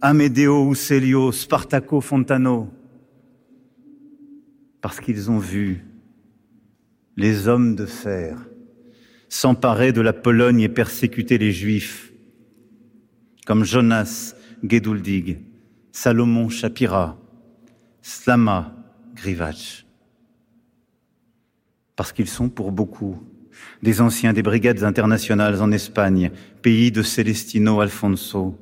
Amedeo Ucelio, Spartaco Fontano. Parce qu'ils ont vu les hommes de fer s'emparer de la Pologne et persécuter les Juifs, comme Jonas Geduldig, Salomon Shapira, Slama Grivach. Parce qu'ils sont pour beaucoup des anciens des brigades internationales en Espagne, pays de Celestino Alfonso,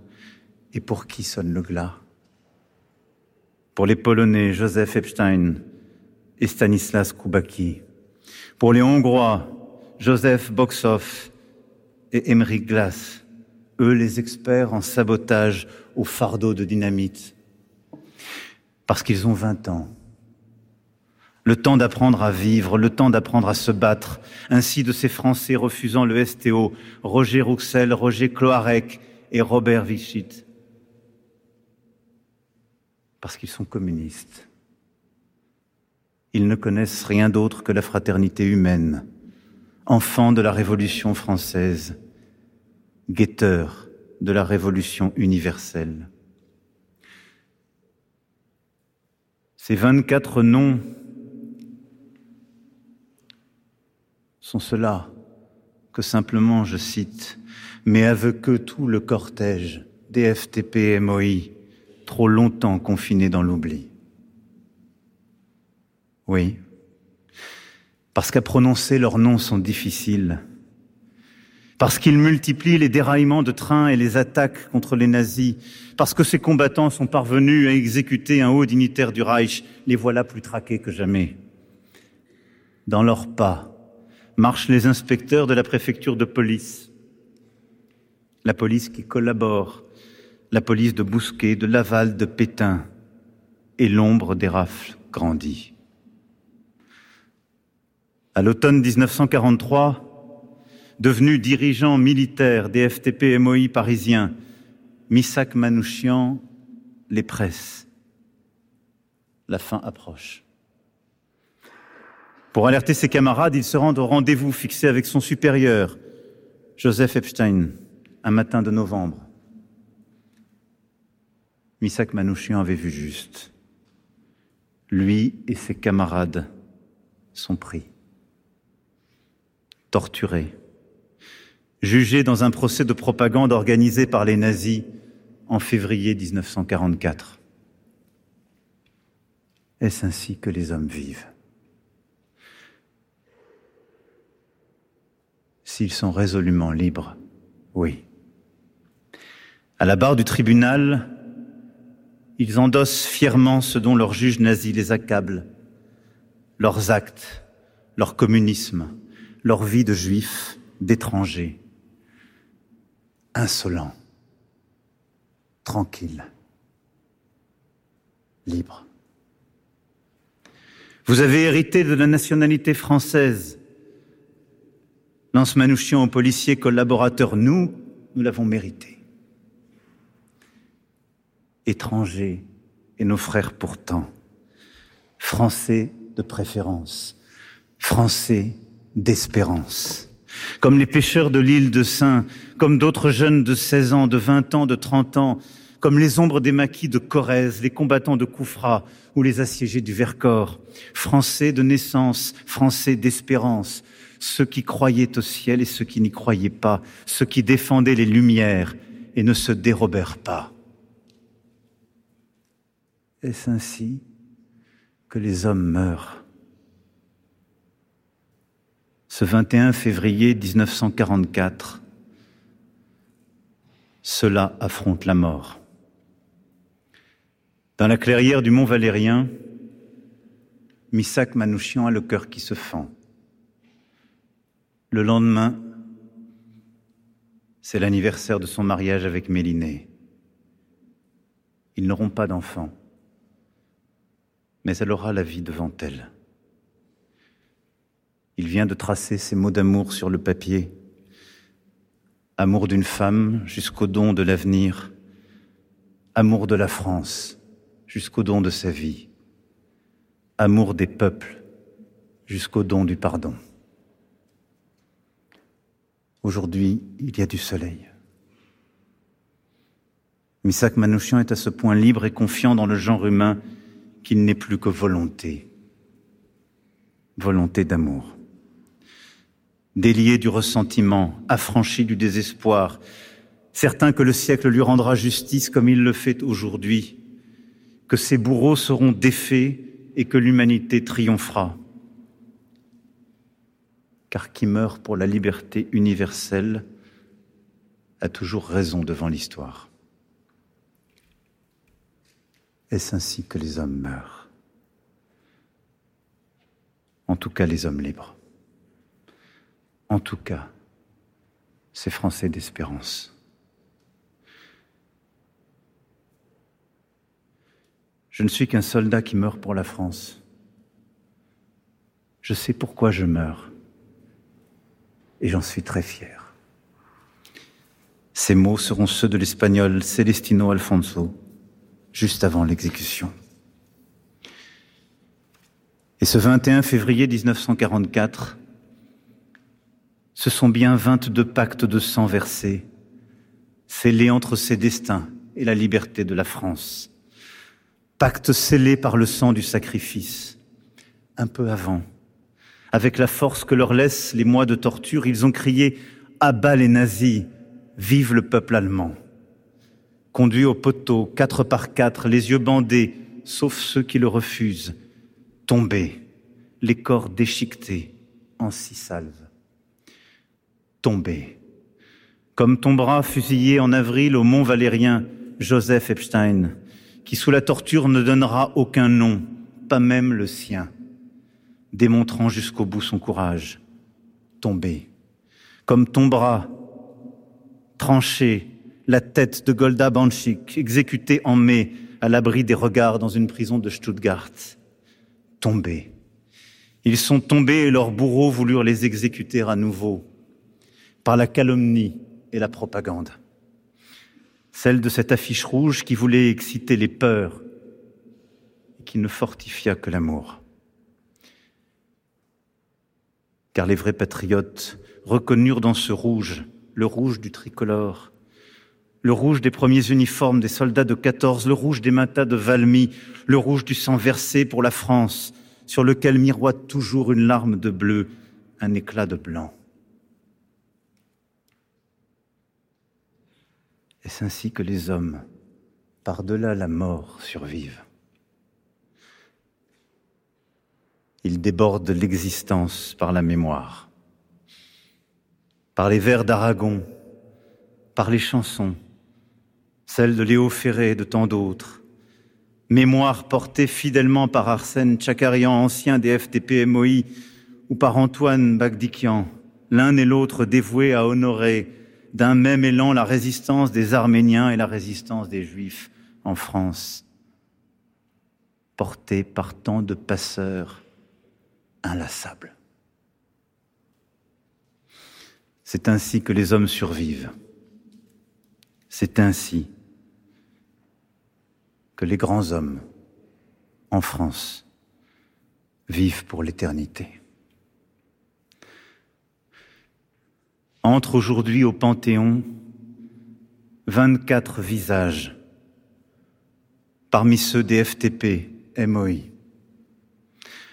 et pour qui sonne le glas? Pour les Polonais Joseph Epstein et Stanislas Koubaki, pour les Hongrois Joseph Boxoff et Emery Glass, eux les experts en sabotage au fardeau de dynamite, parce qu'ils ont 20 ans. Le temps d'apprendre à vivre, le temps d'apprendre à se battre, ainsi de ces Français refusant le STO, Roger Rouxel, Roger Cloarec et Robert Vichit, parce qu'ils sont communistes. Ils ne connaissent rien d'autre que la fraternité humaine enfants de la Révolution française, guetteur de la révolution universelle. Ces 24 noms sont ceux-là que simplement je cite, mais avec eux tout le cortège des FTP et MOI, trop longtemps confinés dans l'oubli. Oui, parce qu'à prononcer leurs noms sont difficiles, parce qu'ils multiplient les déraillements de trains et les attaques contre les nazis, parce que ces combattants sont parvenus à exécuter un haut dignitaire du Reich, les voilà plus traqués que jamais. Dans leurs pas marchent les inspecteurs de la préfecture de police, la police qui collabore, la police de Bousquet, de Laval, de Pétain, et l'ombre des rafles grandit. À l'automne 1943, devenu dirigeant militaire des FTP MOI parisiens, Missak Manouchian les presse. La fin approche. Pour alerter ses camarades, il se rend au rendez-vous fixé avec son supérieur, Joseph Epstein, un matin de novembre. Missak Manouchian avait vu juste. Lui et ses camarades sont pris, torturés, jugés dans un procès de propagande organisé par les nazis en février 1944. Est-ce ainsi que les hommes vivent? S'ils sont résolument libres, oui. À la barre du tribunal, ils endossent fièrement ce dont leur juge nazi les accable, leurs actes, leur communisme, leur vie de juifs, d'étrangers, insolents, tranquilles, libres. Vous avez hérité de la nationalité française. Lance Manouchian aux policiers collaborateurs, nous, nous l'avons mérité. Étrangers et nos frères pourtant, Français de préférence, Français d'espérance. Comme les pêcheurs de l'île de Saint, comme d'autres jeunes de 16 ans, de 20 ans, de 30 ans, comme les ombres des maquis de Corrèze, les combattants de Koufra ou les assiégés du Vercors, Français de naissance, Français d'espérance, ceux qui croyaient au ciel et ceux qui n'y croyaient pas, ceux qui défendaient les lumières et ne se dérobèrent pas. Est-ce ainsi que les hommes meurent? Ce 21 février 1944, cela affronte la mort. Dans la clairière du Mont Valérien, Missak Manouchian a le cœur qui se fend. Le lendemain, c'est l'anniversaire de son mariage avec Mélinée. Ils n'auront pas d'enfants, mais elle aura la vie devant elle. Il vient de tracer ses mots d'amour sur le papier. Amour d'une femme jusqu'au don de l'avenir. Amour de la France jusqu'au don de sa vie. Amour des peuples jusqu'au don du pardon. Aujourd'hui, il y a du soleil. Misak Manouchian est à ce point libre et confiant dans le genre humain qu'il n'est plus que volonté. Volonté d'amour. Délié du ressentiment, affranchi du désespoir, certain que le siècle lui rendra justice comme il le fait aujourd'hui, que ses bourreaux seront défaits et que l'humanité triomphera. Car qui meurt pour la liberté universelle a toujours raison devant l'histoire. Est-ce ainsi que les hommes meurent? En tout cas, les hommes libres. En tout cas, ces Français d'espérance. Je ne suis qu'un soldat qui meurt pour la France. Je sais pourquoi je meurs. Et j'en suis très fier. Ces mots seront ceux de l'espagnol Celestino Alfonso, juste avant l'exécution. Et ce 21 février 1944, ce sont bien 22 pactes de sang versés, scellé entre ses destins et la liberté de la France. Pacte scellé par le sang du sacrifice. Un peu avant, avec la force que leur laissent les mois de torture, ils ont crié à bas les nazis, vive le peuple allemand. Conduits au poteau, quatre par quatre, les yeux bandés, sauf ceux qui le refusent, tombés, les corps déchiquetés en six. Tombés. Comme tombera fusillé en avril au Mont Valérien Joseph Epstein, qui sous la torture ne donnera aucun nom, pas même le sien, démontrant jusqu'au bout son courage. Tombé. Comme tombera, tranché, la tête de Golda Banchik, exécutée en mai à l'abri des regards dans une prison de Stuttgart. Tombés. Ils sont tombés et leurs bourreaux voulurent les exécuter à nouveau par la calomnie et la propagande. Celle de cette affiche rouge qui voulait exciter les peurs et qui ne fortifia que l'amour. Car les vrais patriotes reconnurent dans ce rouge, le rouge du tricolore, le rouge des premiers uniformes des soldats de 14, le rouge des matas de Valmy, le rouge du sang versé pour la France, sur lequel miroite toujours une larme de bleu, un éclat de blanc. Est-ce ainsi que les hommes, par-delà la mort, survivent? Ils débordent l'existence par la mémoire, par les vers d'Aragon, par les chansons, celles de Léo Ferré et de tant d'autres. Mémoire portée fidèlement par Arsène Tchakarian, ancien des FTP-MOI, ou par Antoine Bagdikian, l'un et l'autre dévoués à honorer d'un même élan la résistance des Arméniens et la résistance des Juifs en France, portée par tant de passeurs inlassables. C'est ainsi que les hommes survivent. C'est ainsi que les grands hommes en France vivent pour l'éternité. Entre aujourd'hui au Panthéon 24 visages parmi ceux des FTP, MOI.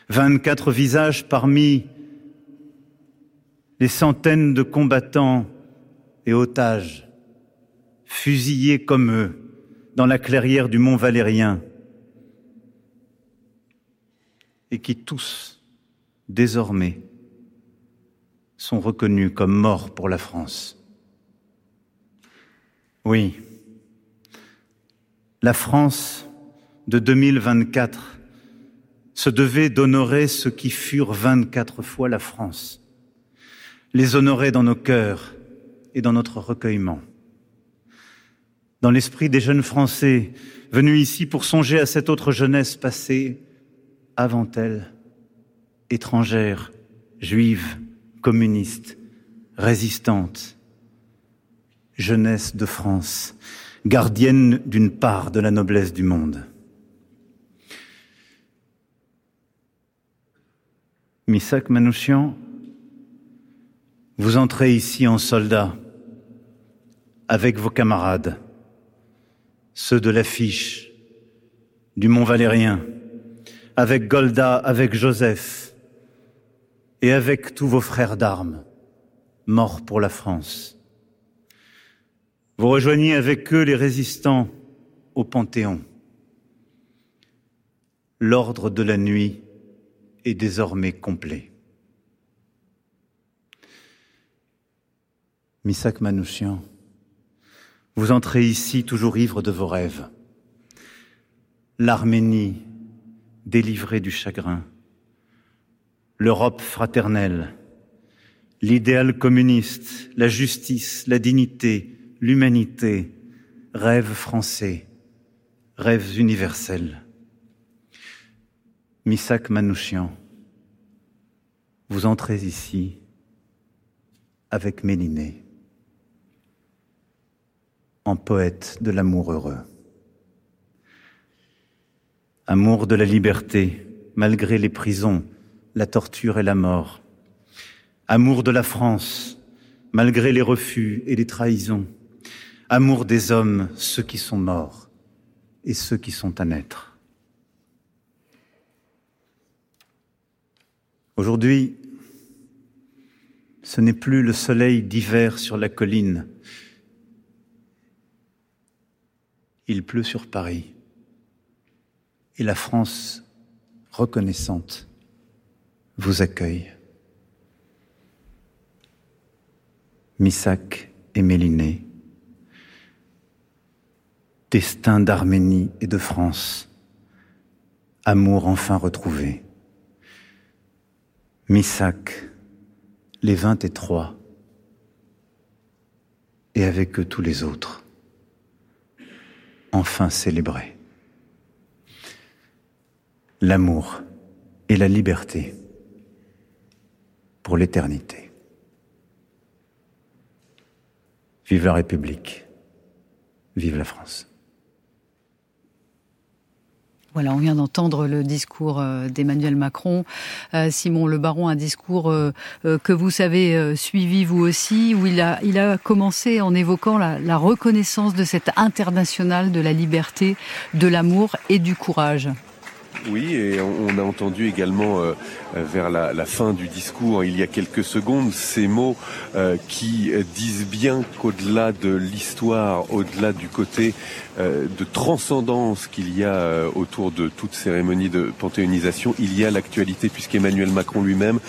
24 visages parmi les centaines de combattants et otages fusillés comme eux dans la clairière du mont Valérien, et qui tous, désormais, sont reconnus comme morts pour la France. Oui, la France de 2024 se devait d'honorer ceux qui furent 24 fois la France, les honorer dans nos cœurs et dans notre recueillement dans l'esprit des jeunes Français venus ici pour songer à cette autre jeunesse passée avant elle, étrangère, juive, communiste, résistante, jeunesse de France, gardienne d'une part de la noblesse du monde. Misak Manouchian, vous entrez ici en soldat avec vos camarades ceux de l'affiche du Mont Valérien, avec Golda, avec Joseph, et avec tous vos frères d'armes, morts pour la France. Vous rejoignez avec eux les résistants au Panthéon. L'ordre de la nuit est désormais complet. Misak Manouchian, vous entrez ici toujours ivre de vos rêves. L'Arménie délivrée du chagrin. L'Europe fraternelle. L'idéal communiste, la justice, la dignité, l'humanité. Rêves français, rêves universels. Misak Manouchian, vous entrez ici avec Méliné en poète de l'amour heureux. Amour de la liberté, malgré les prisons, la torture et la mort. Amour de la France, malgré les refus et les trahisons. amour des hommes, ceux qui sont morts et ceux qui sont à naître. Aujourd'hui, ce n'est plus le soleil d'hiver sur la colline. Il pleut sur Paris. Et la France reconnaissante vous accueille. Missak et Méliné, destin d'Arménie et de France, amour enfin retrouvé. Missak, les vingt et trois, et avec eux tous les autres, enfin célébrés. L'amour et la liberté l'éternité. Vive la République, vive la France. Voilà, on vient d'entendre le discours euh, d'Emmanuel Macron. Euh, Simon Le Baron, un discours euh, que vous savez suivi vous aussi, où il a, commencé en évoquant la reconnaissance de cette internationale de la liberté, de l'amour et du courage. Oui, et on a entendu également euh, vers la, fin du discours, il y a quelques secondes, ces mots euh, qui disent bien qu'au-delà de l'histoire, au-delà du côté de transcendance qu'il y a euh, autour de toute cérémonie de panthéonisation, il y a l'actualité, puisqu'Emmanuel Macron lui-même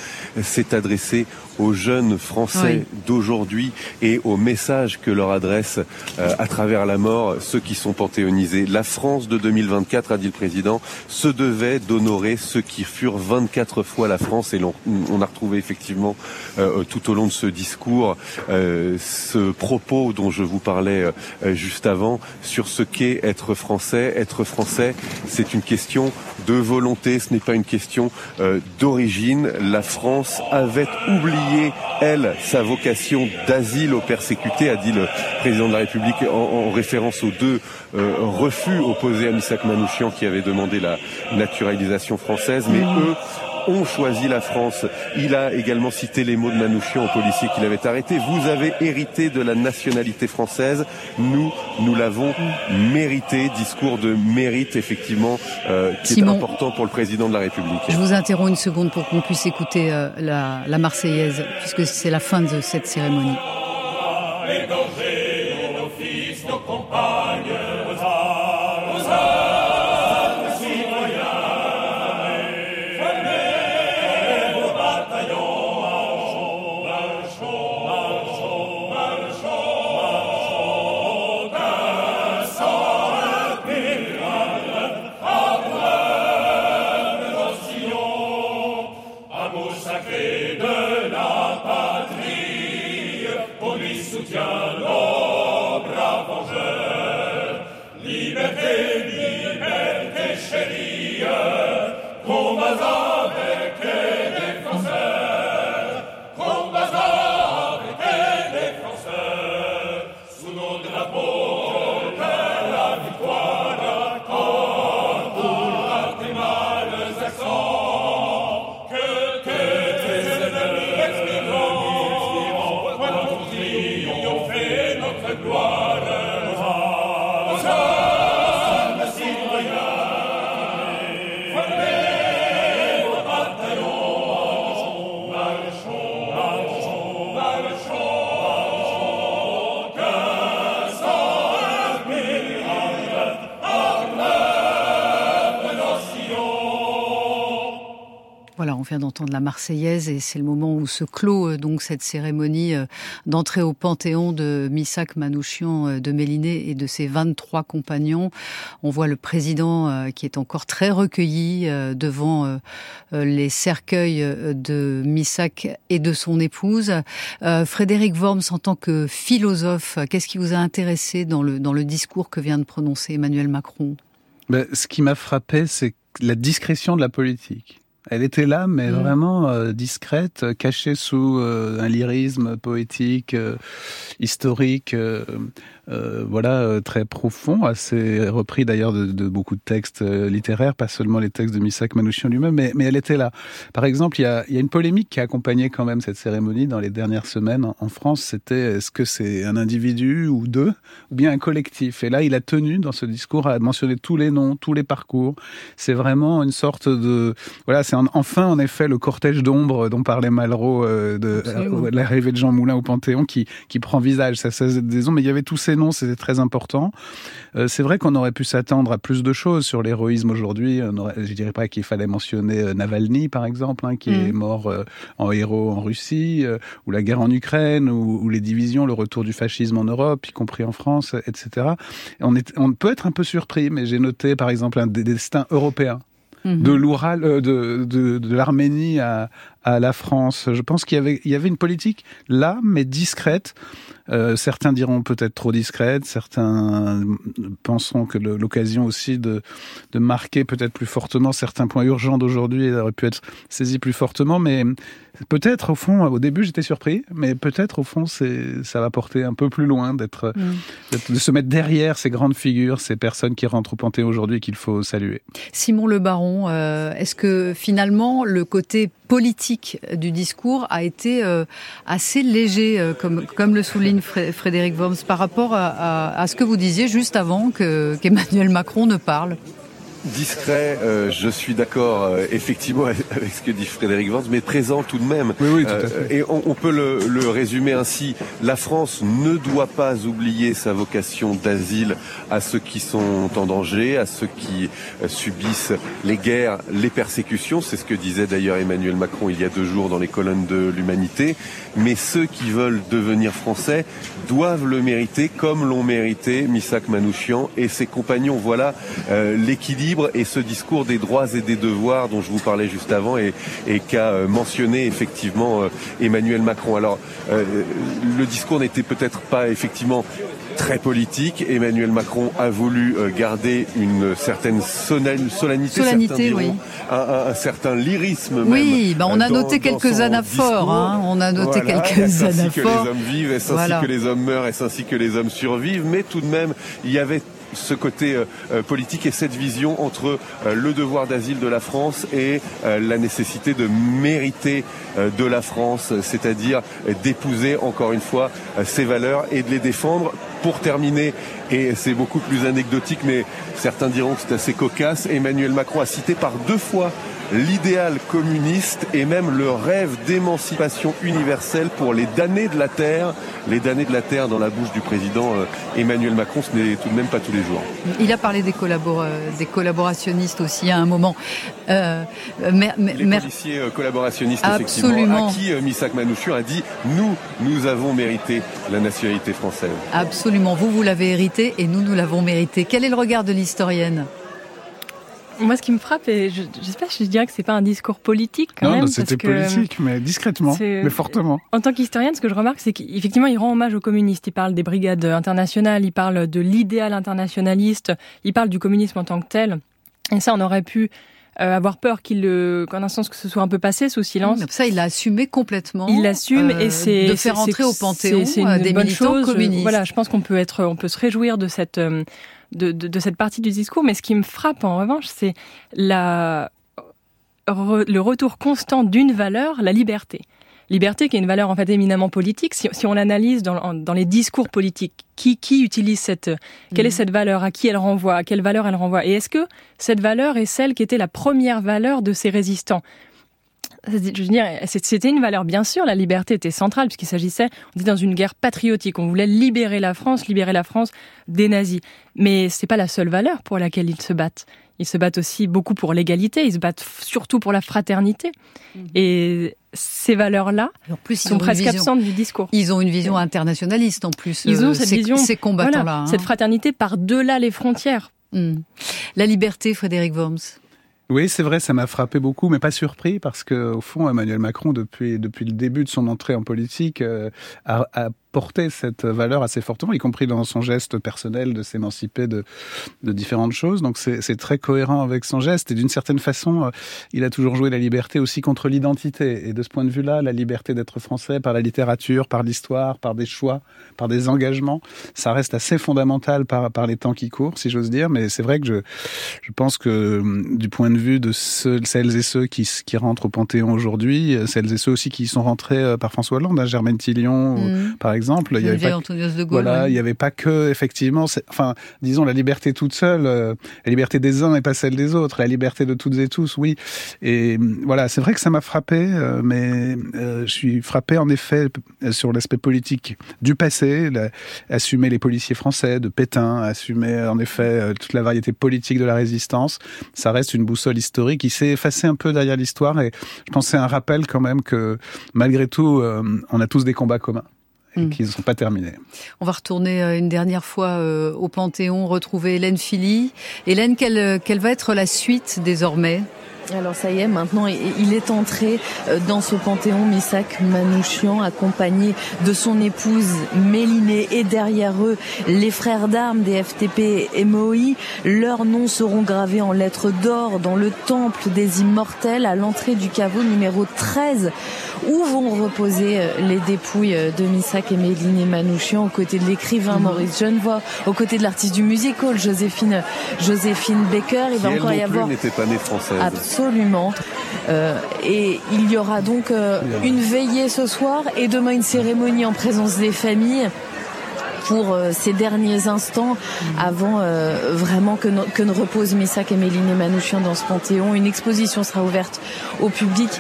s'est adressé aux jeunes Français oui. d'aujourd'hui et au message que leur adresse euh, à travers la mort ceux qui sont panthéonisés. La France de 2024, a dit le président, se devait d'honorer ceux qui furent 24 fois la France et on, on a retrouvé effectivement euh, tout au long de ce discours euh, ce propos dont je vous parlais euh, juste avant sur ce qu'est être français. Être français, c'est une question de volonté, ce n'est pas une question euh, d'origine. La France avait oublié, elle, sa vocation d'asile aux persécutés, a dit le président de la République en, en référence aux deux euh, refus opposés à Missak Manouchian qui avait demandé la naturalisation française. Mais eux ont choisi la France. Il a également cité les mots de Manouchian au policier qu'il avait arrêté. Vous avez hérité de la nationalité française. Nous, nous l'avons mérité. Discours de mérite, effectivement, euh, qui Simon, est important pour le président de la République. Je vous interromps une seconde pour qu'on puisse écouter euh, la, la Marseillaise, puisque c'est la fin de cette cérémonie. Vient d'entendre la Marseillaise et c'est le moment où se clôt euh, donc cette cérémonie euh, d'entrée au Panthéon de Missak Manouchian euh, de Méliné et de ses 23 compagnons. On voit le président qui est encore très recueilli devant les cercueils de Missak et de son épouse. Frédéric Worms, en tant que philosophe, qu'est-ce qui vous a intéressé dans le, dans le discours que vient de prononcer Emmanuel Macron? Ben, Ce qui m'a frappé, c'est la discrétion de la politique. Elle était là, mais mmh. vraiment euh, discrète, cachée sous euh, un lyrisme poétique, euh, historique, euh, voilà, euh, très profond, assez repris d'ailleurs de, de, beaucoup de textes euh, littéraires, pas seulement les textes de Misak Manouchian lui-même, mais, mais elle était là. Par exemple, il y a, il y a une polémique qui a accompagné quand même cette cérémonie dans les dernières semaines en, en France. C'était est-ce que c'est un individu ou deux, ou bien un collectif? Et là, il a tenu dans ce discours à mentionner tous les noms, tous les parcours. C'est vraiment une sorte de voilà, c'est enfin en effet le cortège d'ombre dont parlait Malraux euh, de, de l'arrivée de Jean Moulin au Panthéon qui, qui prend visage. Ça, ça des mais il y avait tous ces c'était très important. Euh, c'est vrai qu'on aurait pu s'attendre à plus de choses sur l'héroïsme aujourd'hui. Je dirais pas qu'il fallait mentionner euh, Navalny, par exemple, hein, qui mmh. est mort euh, en héros en Russie, euh, ou la guerre en Ukraine, ou, ou, les divisions, le retour du fascisme en Europe, y compris en France, etc. On, est, on peut être un peu surpris, mais j'ai noté, par exemple, un destin européen mmh. de l'Oural, de, de, de l'Arménie à, à la France. Je pense qu'il y avait, il y avait une politique là, mais discrète. Euh, certains diront peut-être trop discrète, certains penseront que l'occasion aussi de, de marquer peut-être plus fortement certains points urgents d'aujourd'hui aurait pu être saisi plus fortement, mais peut-être au fond, au début j'étais surpris, mais peut-être au fond c'est ça va porter un peu plus loin d'être mmh. de se mettre derrière ces grandes figures, ces personnes qui rentrent au Panthéon aujourd'hui qu'il faut saluer. Simon Le Baron, euh, est-ce que finalement le côté politique du discours a été euh, assez léger, euh, comme, comme le souligne Frédéric Worms, par rapport à, ce que vous disiez juste avant qu'Emmanuel qu Macron ne parle discret, euh, je suis d'accord euh, effectivement avec ce que dit Frédéric Vance, mais présent tout de même. Oui, oui, tout à fait. et on, on peut le, le, résumer ainsi. La France ne doit pas oublier sa vocation d'asile à ceux qui sont en danger, à ceux qui euh, subissent les guerres, les persécutions. C'est ce que disait d'ailleurs Emmanuel Macron il y a deux jours dans les colonnes de l'Humanité. Mais ceux qui veulent devenir français doivent le mériter comme l'ont mérité Missak Manouchian et ses compagnons. Voilà euh, l'équilibre et ce discours des droits et des devoirs dont je vous parlais juste avant et, et qu'a euh, mentionné effectivement euh, Emmanuel Macron. Alors euh, le discours n'était peut-être pas effectivement très politique. Emmanuel Macron a voulu garder une certaine solennité, solennité oui. un, un, un, certain lyrisme. Oui, même bah on a noté quelques anaphores. Hein, on a noté voilà, quelques ainsi anaphores. que les hommes vivent, est-ce voilà. ainsi que les hommes meurent, est-ce ainsi que les hommes survivent. Mais tout de même, il y avait ce côté euh, politique et cette vision entre euh, le devoir d'asile de la France et euh, la nécessité de mériter de la France, c'est-à-dire d'épouser encore une fois ces valeurs et de les défendre. Pour terminer, et c'est beaucoup plus anecdotique, mais certains diront que c'est assez cocasse, Emmanuel Macron a cité par deux fois l'idéal communiste et même le rêve d'émancipation universelle pour les damnés de la terre. Les damnés de la terre dans la bouche du président euh, Emmanuel Macron, ce n'est tout de même pas tous les jours. Il a parlé des, collabor des collaborationnistes aussi à un moment. Euh, mais, mais, les policiers euh, collaborationnistes, Absolument. effectivement, à qui euh, Missak Manouchian a dit « Nous, nous avons mérité la nationalité française ». Absolument. Vous, vous l'avez hérité et nous, nous l'avons mérité. Quel est le regard de l'historienne? Moi, ce qui me frappe, et je, je sais pas, je dirais que c'est pas un discours politique quand non, même. Non, c'était politique, mais discrètement, mais fortement. En tant qu'historienne, ce que je remarque, c'est qu'effectivement, il rend hommage aux communistes. Il parle des brigades internationales, il parle de l'idéal internationaliste, il parle du communisme en tant que tel. Et ça, on aurait pu euh, avoir peur qu'il qu'en un sens que ce soit un peu passé sous silence. Ça, il l'a assumé complètement. Il l'assume euh, et c'est de faire entrer au panthéon c'est une des bonne militants chose. communistes. Voilà, je pense qu'on peut être, on peut se réjouir de cette euh, de, de, de, cette partie du discours. Mais ce qui me frappe en revanche, c'est la re, le retour constant d'une valeur, la liberté. Liberté qui est une valeur en fait éminemment politique. Si, si on l'analyse dans, dans les discours politiques, qui, qui utilise cette, quelle est cette valeur, à qui elle renvoie, à quelle valeur elle renvoie, et est-ce que cette valeur est celle qui était la première valeur de ces résistants? Je veux dire, c'était une valeur, bien sûr, la liberté était centrale, puisqu'il s'agissait, on dit, dans une guerre patriotique. On voulait libérer la France, libérer la France des nazis. Mais c'est pas la seule valeur pour laquelle ils se battent. Ils se battent aussi beaucoup pour l'égalité, ils se battent surtout pour la fraternité. Mmh. Et ces valeurs-là sont presque vision, absentes du discours. Ils ont une vision internationaliste en plus. Ils ont cette ces, vision, ces combattants-là. Voilà, hein. Cette fraternité par-delà les frontières. Mmh. La liberté, Frédéric Worms. Oui, c'est vrai, ça m'a frappé beaucoup, mais pas surpris, parce que au fond, Emmanuel Macron, depuis depuis le début de son entrée en politique, euh, a, a porté cette valeur assez fortement, y compris dans son geste personnel de s'émanciper de, de différentes choses. Donc c'est très cohérent avec son geste et d'une certaine façon, euh, il a toujours joué la liberté aussi contre l'identité. Et de ce point de vue-là, la liberté d'être français par la littérature, par l'histoire, par des choix, par des engagements, ça reste assez fondamental par, par les temps qui courent, si j'ose dire. Mais c'est vrai que je, je pense que hum, du point de vue de ceux, celles et ceux qui, qui rentrent au Panthéon aujourd'hui, celles et ceux aussi qui sont rentrés euh, par François Hollande, à hein, Germaine Tillion, mmh. par exemple, il y avait pas, de Gaulle, voilà, il n'y avait pas que effectivement, enfin, disons la liberté toute seule, euh, la liberté des uns et pas celle des autres, la liberté de toutes et tous, oui. Et hum, voilà, c'est vrai que ça m'a frappé, euh, mais euh, je suis frappé en effet sur l'aspect politique du passé, la, assumer les policiers français, de Pétain, assumer en effet toute la variété politique de la résistance. Ça reste une boussole historique qui s'est effacée un peu derrière l'histoire et je pense c'est un rappel quand même que malgré tout, on a tous des combats communs et mm. qui ne sont pas. On va retourner euh, une dernière fois euh, au Panthéon, retrouver Hélène Philly. Hélène, quelle, euh, quelle va être la suite désormais? Alors ça y est, maintenant il est entré dans ce panthéon, Misak Manouchian, accompagné de son épouse Mélinée et derrière eux les frères d'armes des FTP et MOI. Leurs noms seront gravés en lettres d'or dans le temple des immortels à l'entrée du caveau numéro 13 où vont reposer euh, les dépouilles euh, de Missak et Méline Manouchian aux côtés de l'écrivain mhm. Maurice Genevoix, aux côtés de l'artiste du musical Joséphine Joséphine Baker. Il va encore y avoir n'était pas née française. Absolument. Euh, et il y aura donc euh, une veillée ce soir et demain une cérémonie en présence des familles pour ces derniers instants avant vraiment que, ne repose Missak et Méline Manouchian dans ce panthéon. Une exposition sera ouverte au public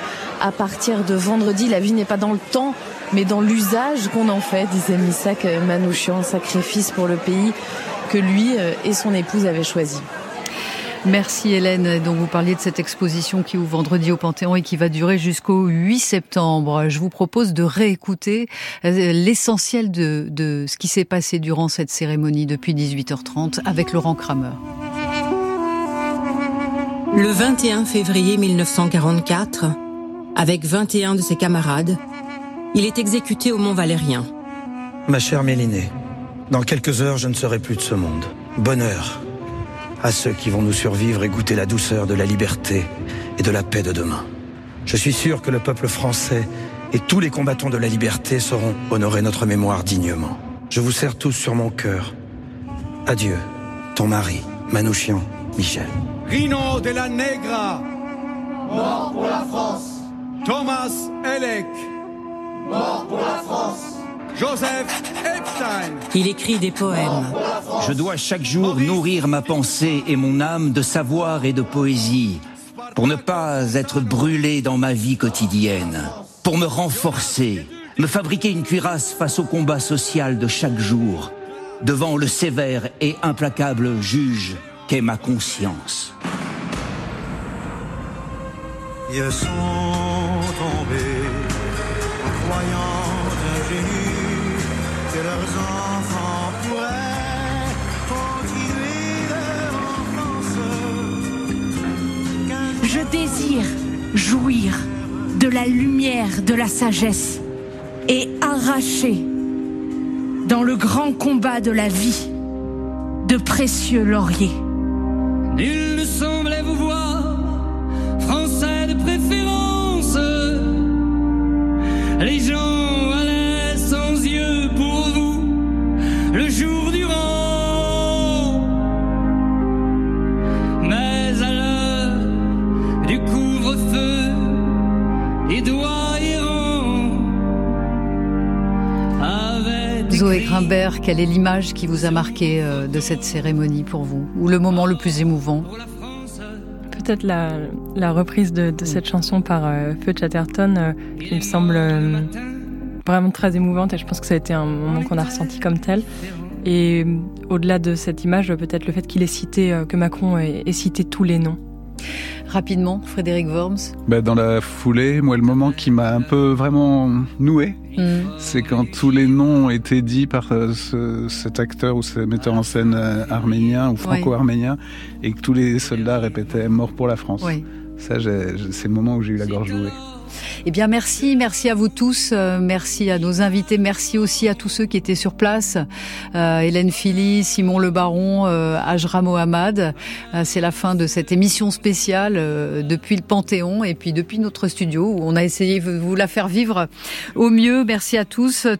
à partir de vendredi. La vie n'est pas dans le temps, mais dans l'usage qu'on en fait, disait Misak Manouchian, sacrifice pour le pays que lui euh, et son épouse avaient choisi. Merci Hélène. Donc vous parliez de cette exposition qui ouvre vendredi au Panthéon et qui va durer jusqu'au 8 septembre. Je vous propose de réécouter euh, l'essentiel de, de ce qui s'est passé durant cette cérémonie depuis 18h30 avec Laurent Kramer. Le 21 février 1944, avec 21 de ses camarades, il est exécuté au Mont Valérien. Ma chère Mélinée, dans quelques heures, je ne serai plus de ce monde. Bonheur à ceux qui vont nous survivre et goûter la douceur de la liberté et de la paix de demain. Je suis sûr que le peuple français et tous les combattants de la liberté sauront honorer notre mémoire dignement. Je vous serre tous sur mon cœur. Adieu, ton mari, Manouchian, Michel. Rino de la Negra, mort pour la France. Thomas Elec. Mort pour la France. Joseph Epstein. Il écrit des poèmes. Je dois chaque jour nourrir ma pensée et mon âme de savoir et de poésie pour ne pas être brûlé dans ma vie quotidienne, pour me renforcer, me fabriquer une cuirasse face au combat social de chaque jour, devant le sévère et implacable juge qu'est ma conscience. Ils sont Je désire jouir de la lumière de la sagesse et arracher dans le grand combat de la vie de précieux lauriers. Il ne semblait vous voir préférence. Les gens Quelle est l'image qui vous a marqué euh, de cette cérémonie pour vous Ou le moment le plus émouvant? Peut-être la, reprise de, cette chanson par euh, Feu Chatterton euh, qui me semble vraiment très émouvante et je pense que ça a été un moment qu'on a ressenti comme tel. Et au-delà de cette image, peut-être le fait qu'il ait cité, que Macron ait cité tous les noms rapidement, Frédéric Worms bah, Dans la foulée, moi, le moment qui m'a un peu vraiment noué, mm. c'est quand tous les noms étaient dits par euh, cet acteur ou ce metteur en scène euh, arménien ou franco-arménien et que tous les soldats répétaient « mort pour la France Ça, c'est le moment où j'ai eu la gorge nouée. Eh bien, merci, merci à vous tous, euh, merci à nos invités, merci aussi à tous ceux qui étaient sur place, euh, Hélène Philly, Simon Le Baron, euh, Ajra Mohamed. C'est la fin de cette émission spéciale depuis le Panthéon et puis depuis notre studio où on a essayé de vous la faire vivre au mieux. Merci à tous.